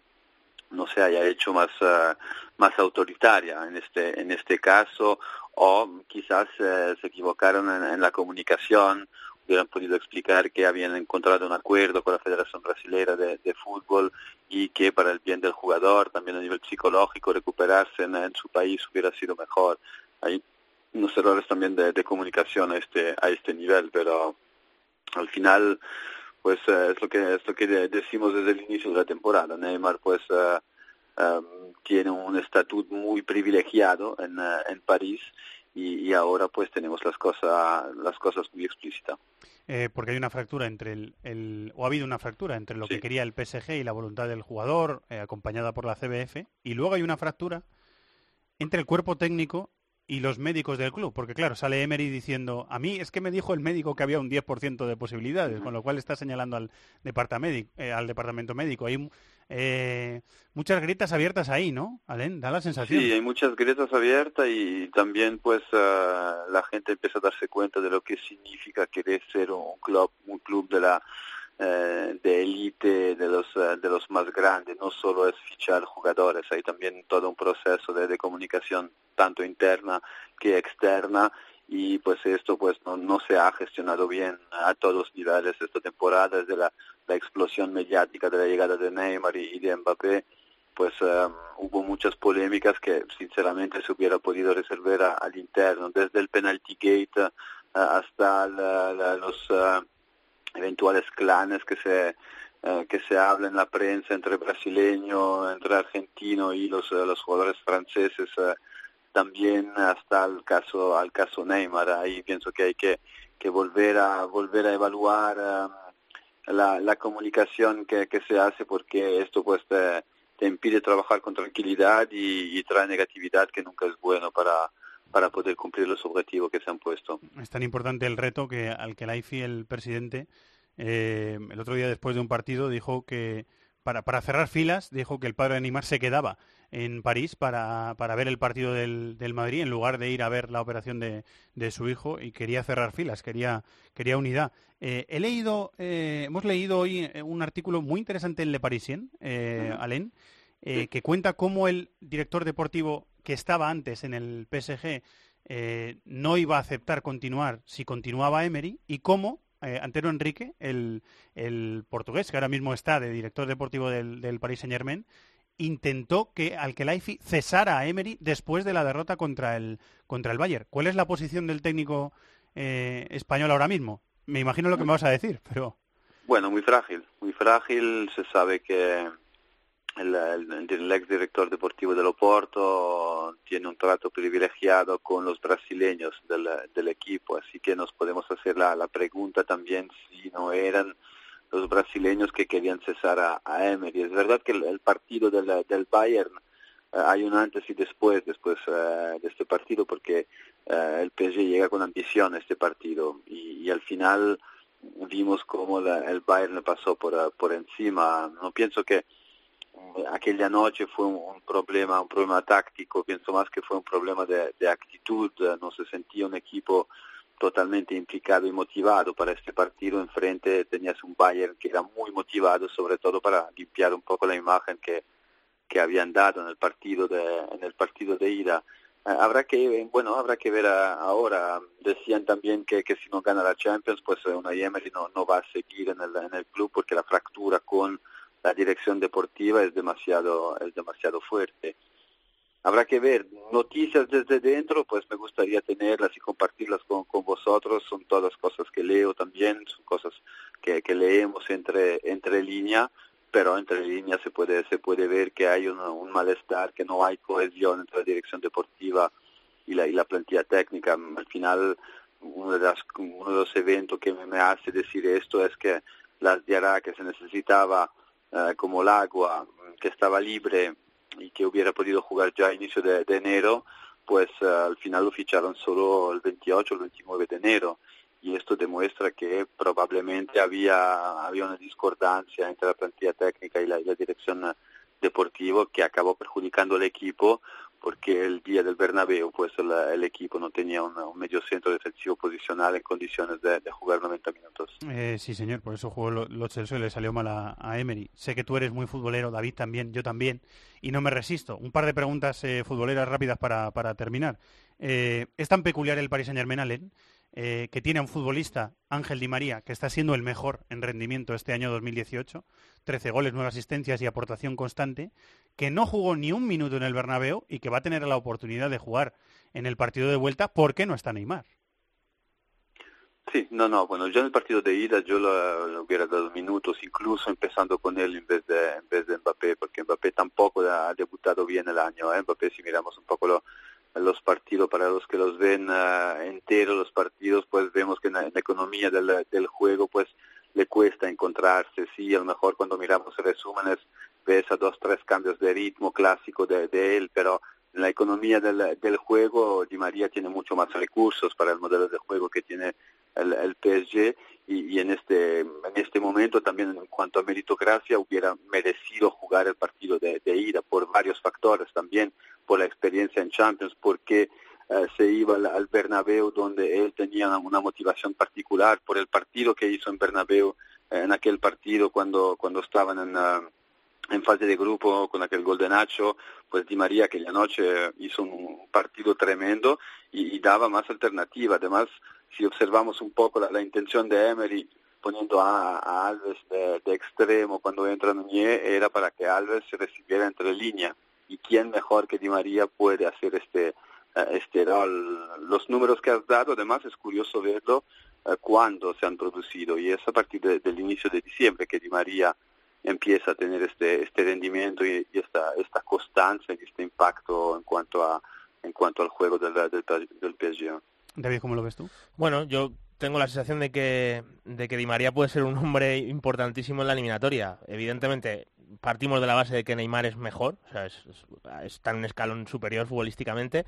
no se haya hecho más uh, más autoritaria en este en este caso o quizás uh, se equivocaron en, en, la comunicación hubieran podido explicar que habían encontrado un acuerdo con la Federación Brasilera de, Fútbol y que para el bien del jugador también a nivel psicológico recuperarse en, en su país hubiera sido mejor. Hay unos errores también de, de, comunicación a este a este nivel pero al final pues uh, es lo que es lo que decimos desde el inicio de la temporada Neymar pues uh, um, tiene un estatus muy privilegiado en, uh, en París y, y, ahora pues tenemos las cosas las cosas muy explícitas eh, porque hay una fractura entre el, el, o ha habido una fractura entre lo sí. que quería el PSG y la voluntad del jugador eh, acompañada por la CBF y luego hay una fractura entre el cuerpo técnico y los médicos del club, porque claro, sale Emery diciendo, a mí es que me dijo el médico que había un 10% de posibilidades, con lo cual está señalando al departamento, eh, al departamento médico. Hay eh, muchas grietas abiertas ahí, ¿no? Alen, da la sensación. Sí, hay muchas grietas abiertas y también pues uh, la gente empieza a darse cuenta de lo que significa querer ser un club, un club de la eh, de élite de los, eh, de los más grandes, no solo es fichar jugadores, hay también todo un proceso de, comunicación tanto interna que externa y pues esto pues no, no se ha gestionado bien a todos los niveles esta temporada desde la, la explosión mediática de la llegada de Neymar y, de Mbappé pues um, hubo muchas polémicas que sinceramente se hubiera podido resolver al interno desde el penalty gate uh, hasta los uh, eventuales clanes que se eh, que se habla en la prensa entre brasileño, entre argentino y los, eh, los jugadores franceses, eh, también hasta el caso al caso Neymar. Ahí pienso que hay que, que volver a volver a evaluar la, la comunicación que, que se hace porque esto pues te, impide trabajar con tranquilidad y, y trae negatividad que nunca es bueno para para poder cumplir los objetivos que se han puesto. Es tan importante el reto que al que la IFI, el presidente, eh, el otro día después de un partido dijo que para, para, cerrar filas, dijo que el padre de Neymar se quedaba en París para, para ver el partido del, del, Madrid en lugar de ir a ver la operación de, de su hijo y quería cerrar filas, quería, quería unidad. Eh, he leído, eh, hemos leído hoy un artículo muy interesante en Le Parisien, eh, Alain, eh, que cuenta cómo el director deportivo que estaba antes en el PSG eh, no iba a aceptar continuar si continuaba Emery y cómo eh, Antero Enrique, el, portugués que ahora mismo está de director deportivo del, del Paris Saint Germain, intentó que Alkelaifi cesara a Emery después de la derrota contra el, contra el Bayern. ¿Cuál es la posición del técnico eh, español ahora mismo? Me imagino lo que me vas a decir, pero... Bueno, muy frágil, muy frágil. Se sabe que el, el, ex director deportivo del Oporto tiene un trato privilegiado con los brasileños del, del equipo, así que nos podemos hacer la, la, pregunta también si no eran los brasileños que querían cesar a, a Emery. Es verdad que el, partido del, del Bayern eh, hay un antes y después después uh, de este partido porque uh, el PSG llega con ambición a este partido y, y al final vimos cómo la, el Bayern pasó por, por encima. No pienso que aquella noche fue un, problema, un problema táctico, pienso más que fue un problema de, actitud, no se sentía un equipo totalmente implicado y motivado para este partido. Enfrente tenías un Bayern que era muy motivado, sobre todo para limpiar un poco la imagen que, que habían dado en el partido de, en el partido de ida. Eh, habrá que, bueno, habrá que ver ahora. Decían también que, que si no gana la Champions, pues eh, una Emery no, no va a seguir en el, en el club porque la fractura con la dirección deportiva es demasiado, es demasiado fuerte. Habrá que ver noticias desde dentro, pues me gustaría tenerlas y compartirlas con, con vosotros. Son todas cosas que leo también, son cosas que, que leemos entre, entre línea, pero entre líneas se puede, se puede ver que hay un, malestar, que no hay cohesión entre la dirección deportiva y la, y la plantilla técnica. Al final, uno de, las, uno de los eventos que me, hace decir esto es que las dirá que se necesitaba eh, como el agua que estaba libre y que hubiera podido jugar ya a inicio de, enero, pues eh, al final lo ficharon solo el 28 o el 29 de enero. Y esto demuestra que probablemente había, había una discordancia entre la plantilla técnica y la, y la dirección deportiva que acabó perjudicando al equipo porque el día del Bernabéu pues el, equipo no tenía un, medio centro defensivo posicional en condiciones de, jugar 90 minutos. Eh, sí, señor, por eso jugó los Chelsea y le salió mal a, Emery. Sé que tú eres muy futbolero, David también, yo también, y no me resisto. Un par de preguntas eh, futboleras rápidas para, para terminar. Eh, ¿Es tan peculiar el Paris Saint-Germain, eh, que tiene a un futbolista, Ángel Di María, que está siendo el mejor en rendimiento este año 2018, 13 goles, 9 asistencias y aportación constante, que no jugó ni un minuto en el Bernabéu y que va a tener la oportunidad de jugar en el partido de vuelta ¿por qué no está Neymar. Sí, no, no, bueno, yo en el partido de ida yo lo, hubiera dado minutos, incluso empezando con él en vez de, en vez de Mbappé, porque Mbappé tampoco ha debutado bien el año, ¿eh? Mbappé si miramos un poco lo, los partidos, para los que los ven uh, enteros los partidos, pues vemos que en la, economía del, del, juego, pues le cuesta encontrarse. Sí, a lo mejor cuando miramos resúmenes ves a dos, tres cambios de ritmo clásico de, de él, pero en la economía del, del juego, Di María tiene mucho más recursos para el modelo de juego que tiene el, el PSG y, en este en este momento también en cuanto a meritocracia hubiera merecido jugar el partido de, ida por varios factores también por la experiencia en Champions porque eh, se iba al, al, Bernabéu donde él tenía una motivación particular por el partido que hizo en Bernabéu en aquel partido cuando, cuando estaban en, en fase de grupo con aquel gol de Nacho, pues Di María aquella noche hizo un partido tremendo y, daba más alternativa. Además, si observamos un poco la, intención de Emery poniendo a, Alves de, extremo cuando entra Núñez, era para que Alves se recibiera entre línea. ¿Y quién mejor que Di María puede hacer este, eh, este rol? Los números que has dado, además, es curioso verlo eh, cuando se han producido y es a partir del inicio de diciembre que Di María empieza a tener este, este rendimiento y, esta, esta constancia y este impacto en cuanto a en cuanto al juego del, del, del. David, ¿cómo lo ves tú? Bueno, yo tengo la sensación de que, de que Di María puede ser un hombre importantísimo en la eliminatoria. Evidentemente, partimos de la base de que Neymar es mejor, o sea, es, está en un escalón superior futbolísticamente,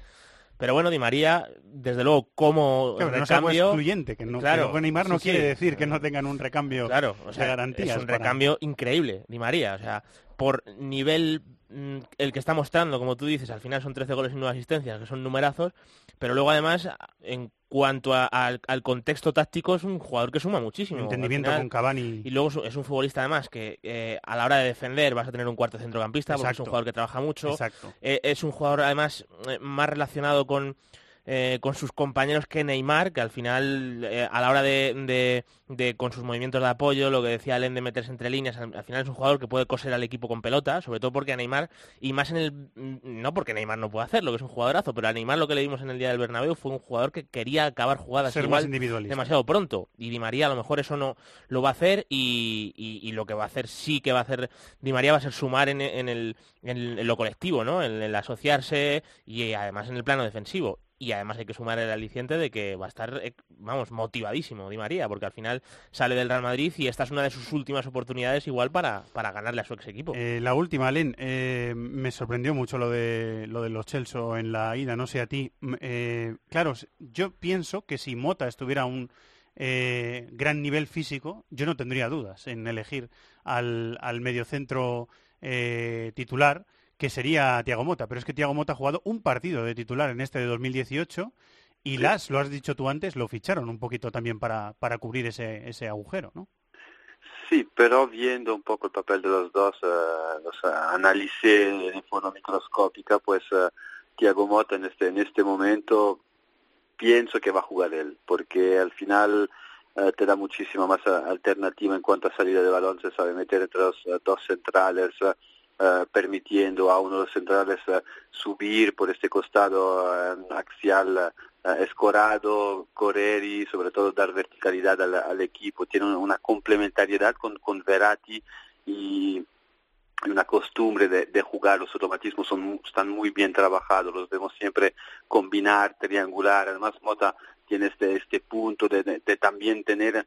pero bueno, Di María, desde luego, como recambio... No excluyente, que no, claro, que Neymar no quiere decir que no tengan un recambio claro, o sea, de garantías. Es un recambio increíble, Di María. O sea, por nivel el que está mostrando, como tú dices, al final son 13 goles y 9 asistencias, que son numerazos, pero luego además, en cuanto al, contexto táctico, es un jugador que suma muchísimo. Entendimiento con Cavani. Y luego es un futbolista además que eh, a la hora de defender vas a tener un cuarto centrocampista, porque es un jugador que trabaja mucho. Exacto. Eh, es un jugador además eh, más relacionado con eh, con sus compañeros que Neymar, que al final, eh, a la hora de, con sus movimientos de apoyo, lo que decía Len de meterse entre líneas, al, final es un jugador que puede coser al equipo con pelota, sobre todo porque a Neymar, y más en el, mm, no porque Neymar no puede hacerlo, que es un jugadorazo, pero a Neymar lo que le dimos en el día del Bernabéu fue un jugador que quería acabar jugadas igual demasiado pronto, y Di María a lo mejor eso no lo va a hacer, y, lo que va a hacer sí que va a hacer Di María va a ser sumar en, el, en lo colectivo, ¿no? en el asociarse y además en el plano defensivo y además hay que sumar el aliciente de que va a estar, eh, vamos, motivadísimo Di María, porque al final sale del Real Madrid y esta es una de sus últimas oportunidades igual para, para ganarle a su ex equipo. Eh, la última, Len, eh, me sorprendió mucho lo de, lo de los Chelsea en la ida, no sé a ti. claro, yo pienso que si Mota estuviera a un gran nivel físico, yo no tendría dudas en elegir al, al mediocentro titular que sería Tiago Mota. Pero es que Tiago Mota ha jugado un partido de titular en este de 2018 y las, lo has dicho tú antes, lo ficharon un poquito también para, para cubrir ese, ese agujero, ¿no? Sí, pero viendo un poco el papel de los dos, uh, los analicé de forma microscópica, pues uh, Thiago Mota en este, en este momento pienso que va a jugar él, porque al final te da muchísima más alternativa en cuanto a salida de balón, se sabe meter entre los dos centrales, eh, permitiendo a uno de los centrales eh, subir por este costado eh, axial escorado, correr y sobre todo dar verticalidad al, equipo. Tiene una complementariedad con, con Verratti y una costumbre de, jugar, los automatismos son, están muy bien trabajados, los vemos siempre combinar, triangular, además Mota tiene este, este punto de también tener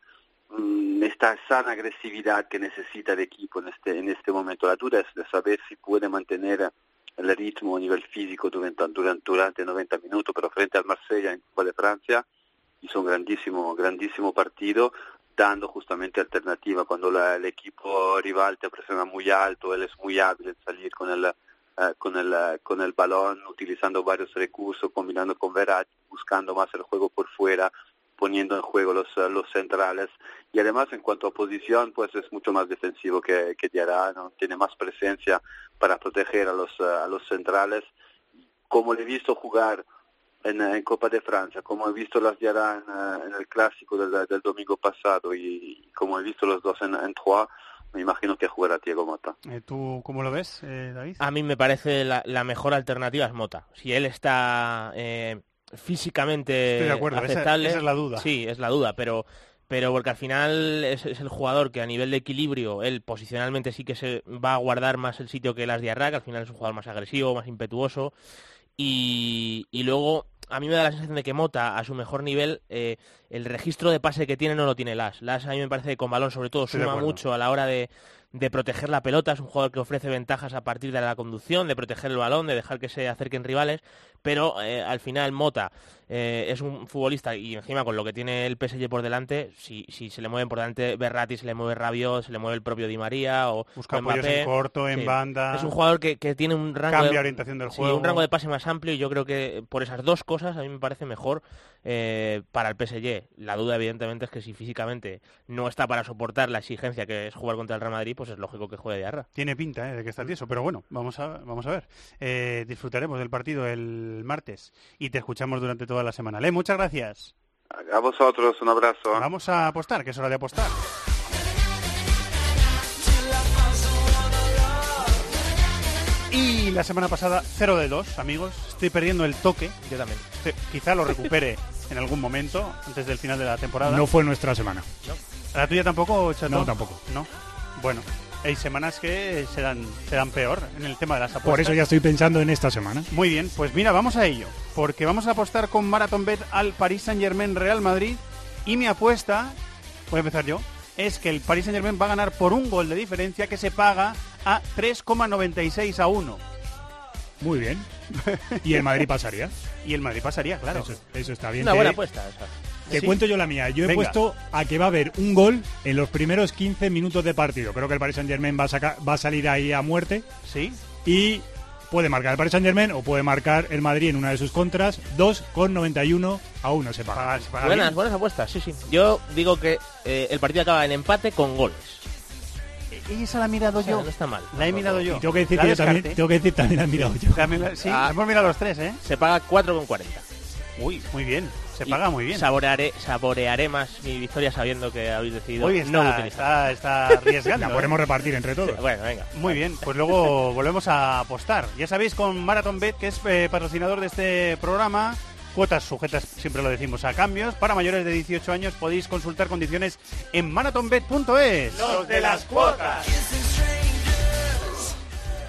esta sana agresividad que necesita el equipo en este, en este momento. La duda es de saber si puede mantener el ritmo a nivel físico durante, durante, durante 90 minutos, pero frente al Marsella en Copa de Francia hizo un grandísimo, grandísimo partido, dando justamente alternativa cuando el equipo rival te presiona muy alto, él es muy hábil en salir con el, eh, con el, con el balón, utilizando varios recursos, combinando con Verratti, buscando más el juego por fuera, poniendo en juego los, eh, los centrales y además en cuanto a posición pues es mucho más defensivo que, que Diarra, ¿no? tiene más presencia para proteger a los, eh, a los centrales como le he visto jugar en, en Copa de Francia, como he visto las Diarra en, eh, en, el clásico del, del, domingo pasado y, como he visto los dos en, en Troyes me imagino que jugará Diego Mota. ¿Tú cómo lo ves, David? A mí me parece la, la, mejor alternativa es Mota. Si él está eh, físicamente aceptable. Esa, es la duda. Sí, es la duda, pero pero porque al final es, el jugador que a nivel de equilibrio, él posicionalmente sí que se va a guardar más el sitio que las Diarra, que al final es un jugador más agresivo, más impetuoso, y, y luego a mí me da la sensación de que Mota, a su mejor nivel, eh, el registro de pase que tiene no lo tiene Las. Las a mí me parece que con balón sobre todo suma mucho a la hora de, de proteger la pelota, es un jugador que ofrece ventajas a partir de la conducción, de proteger el balón, de dejar que se acerquen rivales, pero eh, al final Mota eh, es un futbolista y encima con lo que tiene el PSG por delante, si, si se le mueven por delante Berratti, se le mueve Rabiot, se le mueve el propio Di María o Busca en corto, en banda. Es un jugador que, tiene un rango de, orientación del juego. un rango de pase más amplio y yo creo que por esas dos cosas cosas, a mí me parece mejor eh, para el PSG. La duda, evidentemente, es que si físicamente no está para soportar la exigencia que es jugar contra el Real Madrid, pues es lógico que juegue de arra. Tiene pinta ¿eh? de que está tieso, pero bueno, vamos a, vamos a ver. Eh, disfrutaremos del partido el martes y te escuchamos durante toda la semana. Le, muchas gracias. A vosotros, un abrazo. Vamos a apostar, que es hora de apostar. Y la semana pasada, 0 de 2, amigos. Estoy perdiendo el toque. Yo también. Quizá lo recupere en algún momento, antes del final de la temporada. No fue nuestra semana. ¿La tuya tampoco, Chato? No, tampoco. No. Bueno, hay semanas que se dan, se dan peor en el tema de las apuestas. Por eso ya estoy pensando en esta semana. Muy bien, pues mira, vamos a ello. Porque vamos a apostar con Marathon Bet al Paris Saint Germain Real Madrid. Y mi apuesta, voy a empezar yo, es que el Paris Saint Germain va a ganar por un gol de diferencia que se paga a 3,96 a 1. Muy bien. ¿Y el Madrid pasaría? Y el Madrid pasaría, claro. Eso, eso está bien. Una Te- buena apuesta. esa. Te ¿Sí? cuento yo la mía. Yo he Venga. puesto a que va a haber un gol en los primeros 15 minutos de partido. Creo que el Paris Saint Germain va a, saca- va a salir ahí a muerte ¿Sí? y puede marcar el Paris Saint Germain o puede marcar el Madrid en una de sus contras. 2,91 a 1 se paga. Paga- se paga Buenas, bien. buenas apuestas, sí, sí. Yo digo que eh, el partido acaba en empate con goles. Y esa la he mirado O sea, yo. no está mal. La he mirado yo. Y tengo que decir La que yo también, tengo que decir también la he mirado yo. También- Sí, Ah. hemos mirado los tres, ¿eh? Se paga 4,40. Uy, muy bien. Se Y paga muy bien. Saborearé, saborearé más mi victoria sabiendo que habéis decidido Hoy no está, utilizar. está, está arriesgando. La ¿eh? podemos repartir entre todos. Bueno, venga. Muy bien, pues luego volvemos a apostar. Ya sabéis con Marathon Bet, que es eh, patrocinador de este programa, cuotas sujetas, siempre lo decimos, a cambios. Para mayores de 18 años podéis consultar condiciones en marathonbet.es. Los de las cuotas.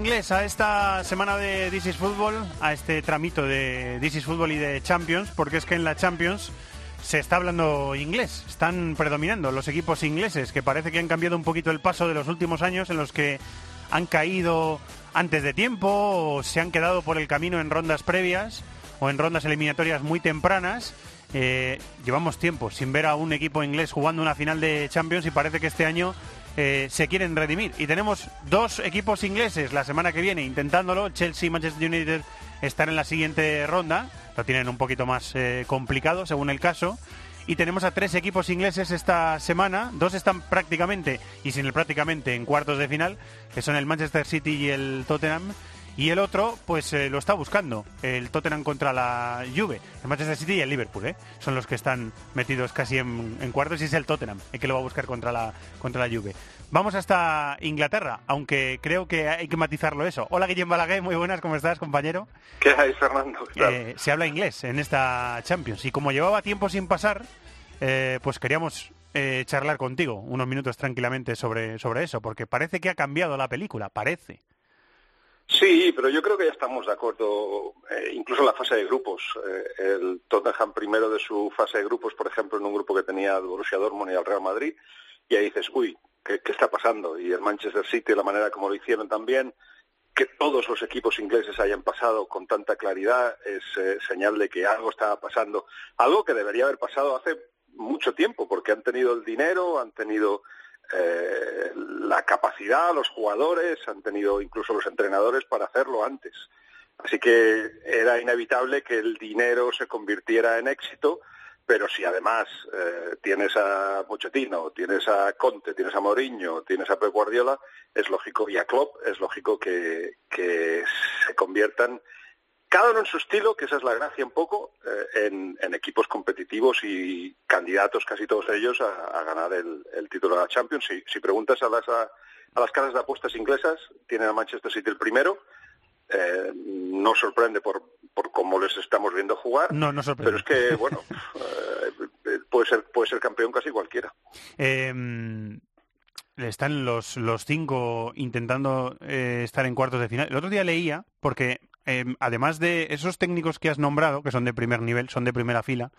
inglés a esta semana de This is Football, a este tramito de This is Football y de Champions, porque es que en la Champions se está hablando inglés. Están predominando los equipos ingleses, que parece que han cambiado un poquito el paso de los últimos años en los que han caído antes de tiempo o se han quedado por el camino en rondas previas o en rondas eliminatorias muy tempranas. Eh, llevamos tiempo sin ver a un equipo inglés jugando una final de Champions y parece que este año eh, se quieren redimir. Y tenemos dos equipos ingleses la semana que viene intentándolo. Chelsea y Manchester United están en la siguiente ronda. Lo tienen un poquito más eh, complicado según el caso. Y tenemos a tres equipos ingleses esta semana. Dos están prácticamente, y sin el prácticamente, en cuartos de final, que son el Manchester City y el Tottenham. Y el otro, pues eh, lo está buscando, el Tottenham contra la Juve. El Manchester City y el Liverpool, ¿eh? Son los que están metidos casi en, en cuartos y es el Tottenham el que lo va a buscar contra la, contra la Juve. Vamos hasta Inglaterra, aunque creo que hay que matizarlo eso. Hola Guillem Balaguer, muy buenas, ¿cómo estás, compañero? ¿Qué hay, Fernando? ¿Qué tal? Eh, se habla inglés en esta Champions y como llevaba tiempo sin pasar, eh, pues queríamos eh, charlar contigo unos minutos tranquilamente sobre, sobre eso, porque parece que ha cambiado la película, parece. Sí, pero yo creo que ya estamos de acuerdo, eh, incluso en la fase de grupos. Eh, el Tottenham primero de su fase de grupos, por ejemplo, en un grupo que tenía al Borussia Dortmund y al Real Madrid, y ahí dices, uy, ¿qué, está pasando? Y el Manchester City, la manera como lo hicieron también, que todos los equipos ingleses hayan pasado con tanta claridad es eh, señal de que algo estaba pasando. Algo que debería haber pasado hace mucho tiempo, porque han tenido el dinero, han tenido eh, la capacidad, los jugadores, han tenido incluso los entrenadores para hacerlo antes. Así que era inevitable que el dinero se convirtiera en éxito, pero si además eh, tienes a Pochettino, tienes a Conte, tienes a Mourinho, tienes a Pep Guardiola, es lógico, y a Klopp, es lógico que, que se conviertan cada uno en su estilo, que esa es la gracia un poco, eh, en, en, equipos competitivos y candidatos, casi todos ellos, a, a ganar el, el, título de la Champions. Si, si preguntas a las, a, a, las casas de apuestas inglesas, tienen a Manchester City el primero. Eh, no sorprende por, por cómo les estamos viendo jugar. No, no sorprende. Pero es que, bueno, eh, puede, ser, puede ser campeón casi cualquiera. Em, están los, los cinco intentando estar en cuartos de final. El otro día leía, porque em, además de esos técnicos que has nombrado, que son de primer nivel, son de primera fila,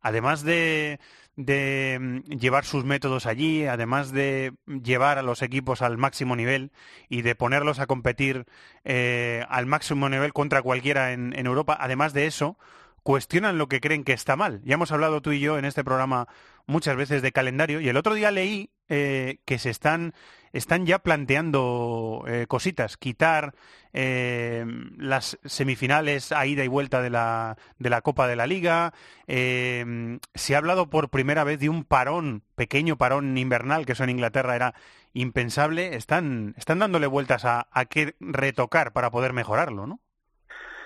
además de, de mm, llevar sus métodos allí, además de llevar a los equipos al máximo nivel y de ponerlos a competir eh, al máximo nivel contra cualquiera en, en Europa, además de eso, cuestionan lo que creen que está mal. Ya hemos hablado tú y yo en este programa muchas veces de calendario y el otro día leí eh, que se están, están ya planteando eh, cositas, quitar eh, las semifinales a ida y vuelta de la, de la Copa de la Liga. se ha hablado por primera vez de un parón, pequeño parón invernal, que eso en Inglaterra era impensable. Están, están dándole vueltas a, qué retocar para poder mejorarlo, ¿no?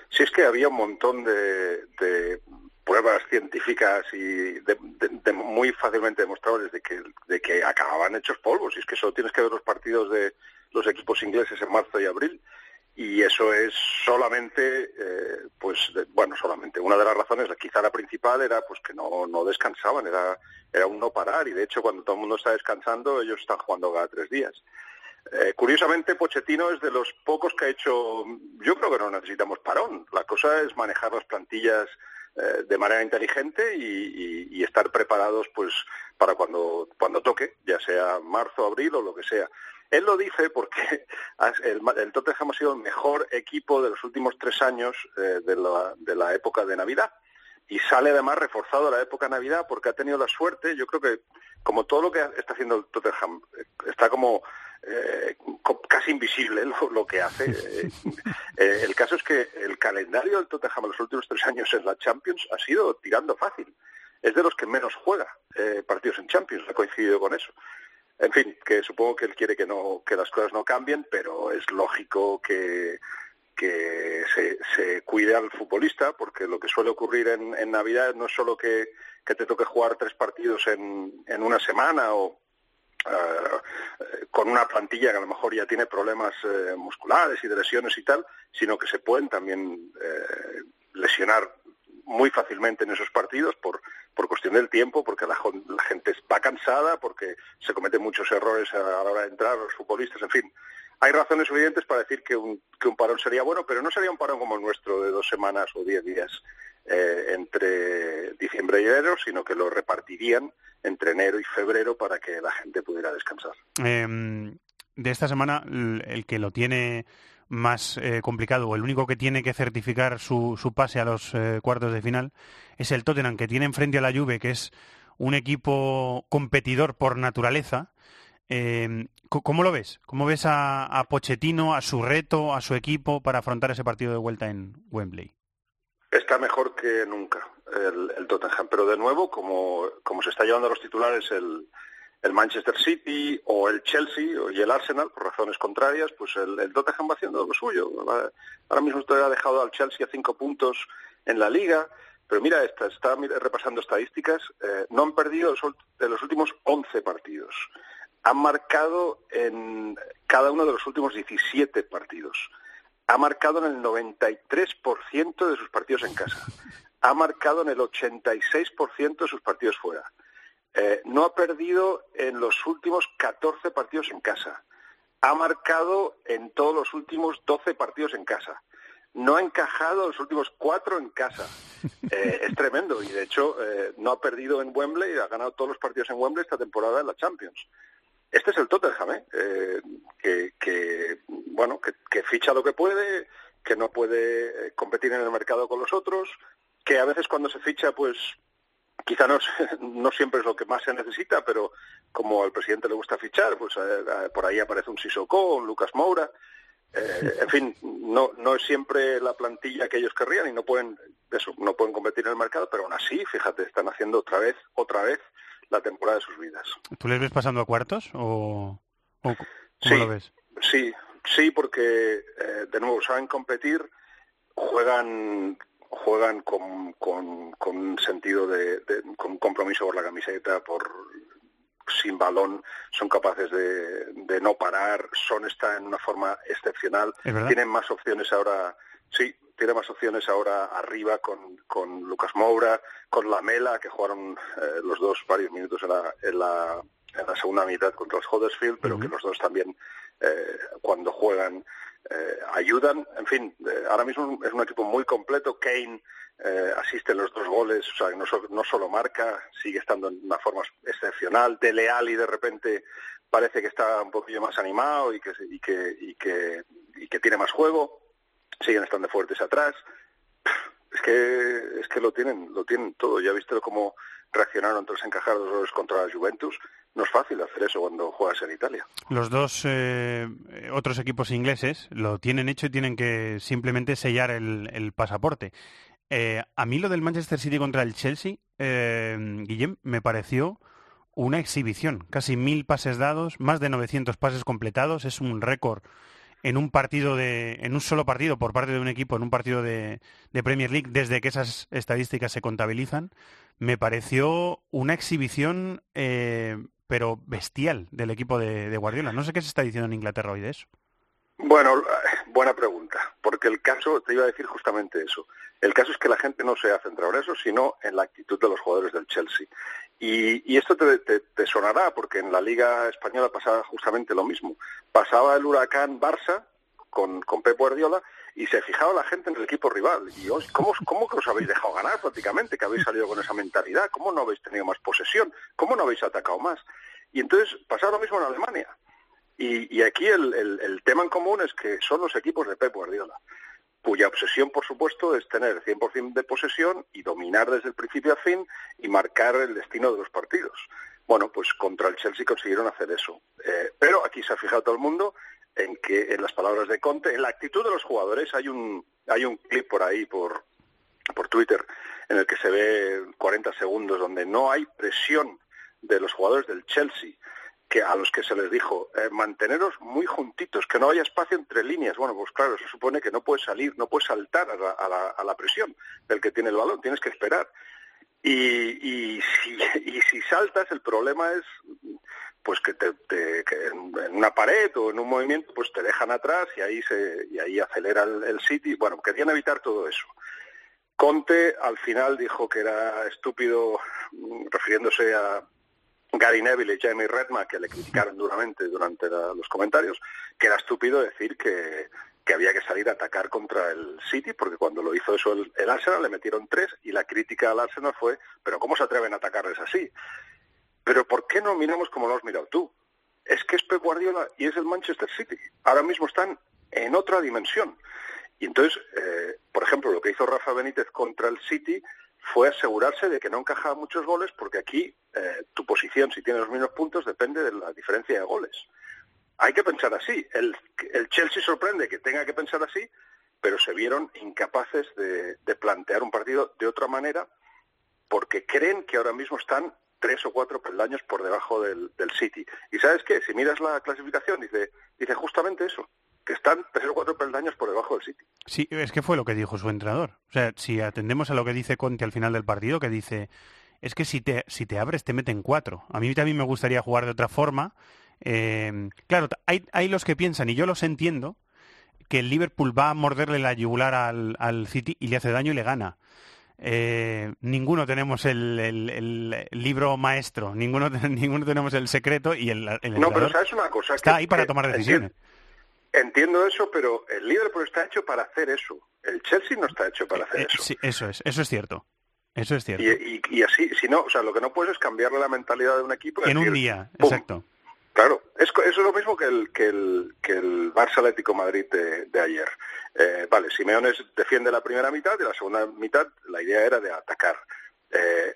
Si es que había un montón de, pruebas científicas y de, muy fácilmente demostrables de que, de acababan hechos polvos. Y es que solo tienes que ver los partidos de los equipos ingleses en marzo y abril. Y eso es solamente, eh, pues, bueno, solamente una de las razones, quizá la principal era pues que no, no descansaban, era, era un no parar. Y de hecho, cuando todo el mundo está descansando, ellos están jugando cada tres días. Eh, curiosamente, Pochettino es de los pocos que ha hecho. Yo creo que no necesitamos parón. La cosa es manejar las plantillas eh, de manera inteligente y, estar preparados, pues, para cuando cuando toque, ya sea marzo, abril o lo que sea. Él lo dice porque el, el Tottenham ha sido el mejor equipo de los últimos tres años eh, de, la, de la época de Navidad y sale además reforzado a la época de Navidad porque ha tenido la suerte, yo creo que como todo lo que está haciendo el Tottenham está como eh, casi invisible lo, que hace. Eh, eh, el caso es que el calendario del Tottenham en los últimos tres años en la Champions ha sido tirando fácil. Es de los que menos juega partidos en Champions, ha coincidido con eso. En fin, que supongo que él quiere que no que las cosas no cambien, pero es lógico que que se, se cuide al futbolista, porque lo que suele ocurrir en, en Navidad no es solo que, que, te toque jugar tres partidos en, en una semana o, eh, con una plantilla que a lo mejor ya tiene problemas eh, musculares y de lesiones y tal, sino que se pueden también eh, lesionar muy fácilmente en esos partidos por, por cuestión del tiempo, porque la, gente va cansada, porque se cometen muchos errores a la hora de entrar los futbolistas, en fin. Hay razones suficientes para decir que un, que un parón sería bueno, pero no sería un parón como el nuestro de dos semanas o diez días eh, entre diciembre y enero, sino que lo repartirían entre enero y febrero para que la gente pudiera descansar. Em, de esta semana, el que lo tiene más eh, complicado o el único que tiene que certificar su, su pase a los eh, cuartos de final es el Tottenham, que tiene enfrente a la Juve, que es un equipo competidor por naturaleza. Em, ¿Cómo lo ves? ¿Cómo ves a, a Pochettino, a su reto, a su equipo para afrontar ese partido de vuelta en Wembley? Está mejor que nunca el, Tottenham, pero de nuevo, como, se está llevando a los titulares el, Manchester City o el Chelsea y el Arsenal, por razones contrarias, pues el, el Tottenham va haciendo lo suyo. Ahora mismo usted ha dejado al Chelsea a cinco puntos en la liga, pero mira, está, está repasando estadísticas, eh, no han perdido de los últimos 11 partidos. Han marcado en cada uno de los últimos 17 partidos ha marcado en el 93% de sus partidos en casa, ha marcado en el 86% de sus partidos fuera. Eh, no ha perdido en los últimos 14 partidos en casa. Ha marcado en todos los últimos 12 partidos en casa. No ha encajado en los últimos 4 en casa. Eh, es tremendo y de hecho eh, no ha perdido en Wembley, ha ganado todos los partidos en Wembley esta temporada en la Champions. Este es el Tottenham, ¿eh? eh que, bueno, que, ficha lo que puede, que no puede eh, competir en el mercado con los otros, que a veces cuando se ficha, pues quizá no, no siempre es lo que más se necesita, pero como al presidente le gusta fichar, pues eh, por ahí aparece un Sissoko, un Lucas Moura. en fin, no, no es siempre la plantilla que ellos querrían y no pueden, eso, no pueden competir en el mercado, pero aún así, fíjate, están haciendo otra vez, otra vez la temporada de sus vidas. ¿Tú les ves pasando a cuartos o, cómo sí, lo ves? Sí, sí, porque eh, de nuevo saben competir, juegan juegan con, con, con sentido de, con un compromiso por la camiseta, por sin balón, son capaces de, de no parar, Son está en una forma excepcional, tienen más opciones ahora, sí, tiene más opciones ahora arriba con, con Lucas Moura, con Lamela, que jugaron eh, los dos varios minutos en la, en la, en la segunda mitad contra los Huddersfield, pero que los dos también eh, cuando juegan eh, ayudan. En fin, ahora mismo es un equipo muy completo. Kane asiste en los dos goles, o sea, no, no solo marca, sigue estando en una forma excepcional. De Leal y de repente parece que está un poquillo más animado y que, y que, y que, y que tiene más juego siguen estando fuertes atrás. Es que es que lo tienen lo tienen todo. Ya viste cómo reaccionaron tras encajar dos contra la Juventus. No es fácil hacer eso cuando juegas en Italia. Los dos eh, otros equipos ingleses lo tienen hecho y tienen que simplemente sellar el, pasaporte. Eh, a mí lo del Manchester City contra el Chelsea, eh, Guillem, me pareció una exhibición. Casi mil pases dados, más de 900 pases completados. Es un récord en un partido de, en un solo partido por parte de un equipo en un partido de, Premier League desde que esas estadísticas se contabilizan, me pareció una exhibición eh, pero bestial del equipo de, Guardiola. No sé qué se está diciendo en Inglaterra hoy de eso. Bueno, buena pregunta, porque el caso, te iba a decir justamente eso. El caso es que la gente no se ha centrado en eso, sino en la actitud de los jugadores del Chelsea. Y, esto te, sonará, porque en la Liga Española pasaba justamente lo mismo. Pasaba el huracán Barça con, con Pep Guardiola y se fijaba la gente en el equipo rival. Y ¿cómo, ¿cómo que os habéis dejado ganar prácticamente? Que habéis salido con esa mentalidad. ¿Cómo no habéis tenido más posesión? ¿Cómo no habéis atacado más? Y entonces pasaba lo mismo en Alemania. Y, aquí el, el tema en común es que son los equipos de Pep Guardiola cuya obsesión, por supuesto, es tener 100% de posesión y dominar desde el principio a fin y marcar el destino de los partidos. Bueno, pues contra el Chelsea consiguieron hacer eso. Eh, pero aquí se ha fijado todo el mundo en que, en las palabras de Conte, en la actitud de los jugadores, hay un, hay un clip por ahí, por, por Twitter, en el que se ve 40 segundos donde no hay presión de los jugadores del Chelsea que a los que se les dijo eh, manteneros muy juntitos, que no haya espacio entre líneas. Bueno, pues claro, se supone que no puedes salir, no puedes saltar a la, presión del que tiene el balón, tienes que esperar. Y, si, saltas, el problema es pues que, te, en una pared o en un movimiento pues te dejan atrás y ahí se y ahí acelera el, el City. Bueno, querían evitar todo eso. Conte al final dijo que era estúpido, mm, refiriéndose a, Gary Neville y Jamie Redma, que le criticaron duramente durante los comentarios, que era estúpido decir que, había que salir a atacar contra el City, porque cuando lo hizo eso el, Arsenal le metieron tres y la crítica al Arsenal fue, pero ¿cómo se atreven a atacarles así? Pero ¿por qué no miramos como lo has mirado tú? Es que es Pep Guardiola y es el Manchester City. Ahora mismo están en otra dimensión. Y entonces, eh, por ejemplo, lo que hizo Rafa Benítez contra el City fue asegurarse de que no encajaba muchos goles, porque aquí eh, tu posición, si tienes los mismos puntos, depende de la diferencia de goles. Hay que pensar así. El, el Chelsea sorprende que tenga que pensar así, pero se vieron incapaces de, plantear un partido de otra manera porque creen que ahora mismo están tres o cuatro peldaños por debajo del, del City. Y sabes qué, si miras la clasificación, dice, dice justamente eso que están tres o cuatro peldaños por debajo del City. Sí, es que fue lo que dijo su entrenador. O sea, si atendemos a lo que dice Conte al final del partido, que dice, es que si te, si te abres te meten cuatro. A mí también me gustaría jugar de otra forma. Eh, claro, hay, hay los que piensan, y yo los entiendo, que el Liverpool va a morderle la yugular al, al City y le hace daño y le gana. Eh, ninguno tenemos el, el, libro maestro, ninguno, ninguno tenemos el secreto y el, no, pero sabes una cosa está ahí para tomar decisiones. Entiendo eso, pero el Liverpool está hecho para hacer eso. El Chelsea no está hecho para hacer eh, eso. Sí, eso es, eso es cierto. Eso es cierto. Y, así, si no, o sea, lo que no puedes es cambiarle la mentalidad de un equipo. En un día, exacto. Claro, es, eso es lo mismo que el, que el, que el Barça Atlético Madrid de, ayer. Eh, vale, Simeone defiende la primera mitad y la segunda mitad la idea era de atacar. Eh,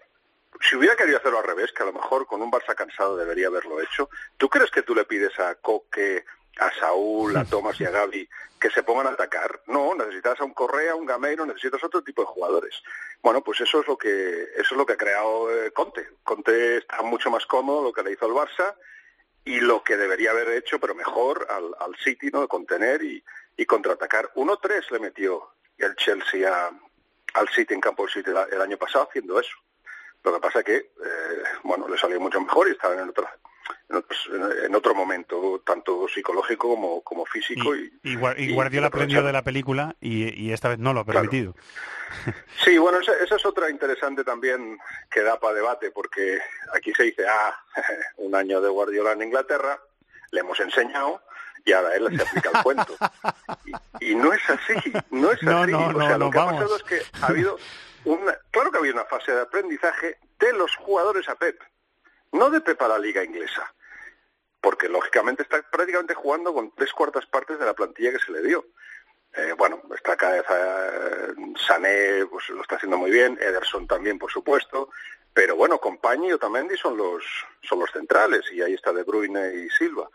si hubiera querido hacerlo al revés, que a lo mejor con un Barça cansado debería haberlo hecho, ¿tú crees que tú le pides a Coque, a Saúl, a Tomás y a Gaby que se pongan a atacar. No, necesitas a un Correa, un Gameiro, necesitas otro tipo de jugadores. Bueno, pues eso es lo que eso es lo que ha creado eh, Conte. Conte está mucho más cómodo lo que le hizo al Barça y lo que debería haber hecho, pero mejor al, al City, ¿no? De contener y, y contraatacar. 1-3 le metió el Chelsea al City en campo del City el año pasado haciendo eso. Lo que pasa es que, eh, bueno, le salió mucho mejor y estaban en otra, en, otro momento, tanto psicológico como, como físico. Y, y, Guardiola aprendió de la película y, esta vez no lo ha permitido. Sí, bueno, esa, es otra interesante también que da para debate, porque aquí se dice, ah, un año de Guardiola en Inglaterra, le hemos enseñado y ahora él se aplica el cuento. Y, no es así, no es así. o sea, lo que ha pasado es que ha habido una, claro que ha habido una fase de aprendizaje de los jugadores a Pep, no de Pep a la liga inglesa, porque lógicamente está prácticamente jugando con tres cuartas partes de la plantilla que se le dio. Eh, bueno, está cada vez Sané, pues lo está haciendo muy bien, Ederson también, por supuesto, pero bueno, Compañi y Otamendi son los, son los centrales, y ahí está De Bruyne y Silva.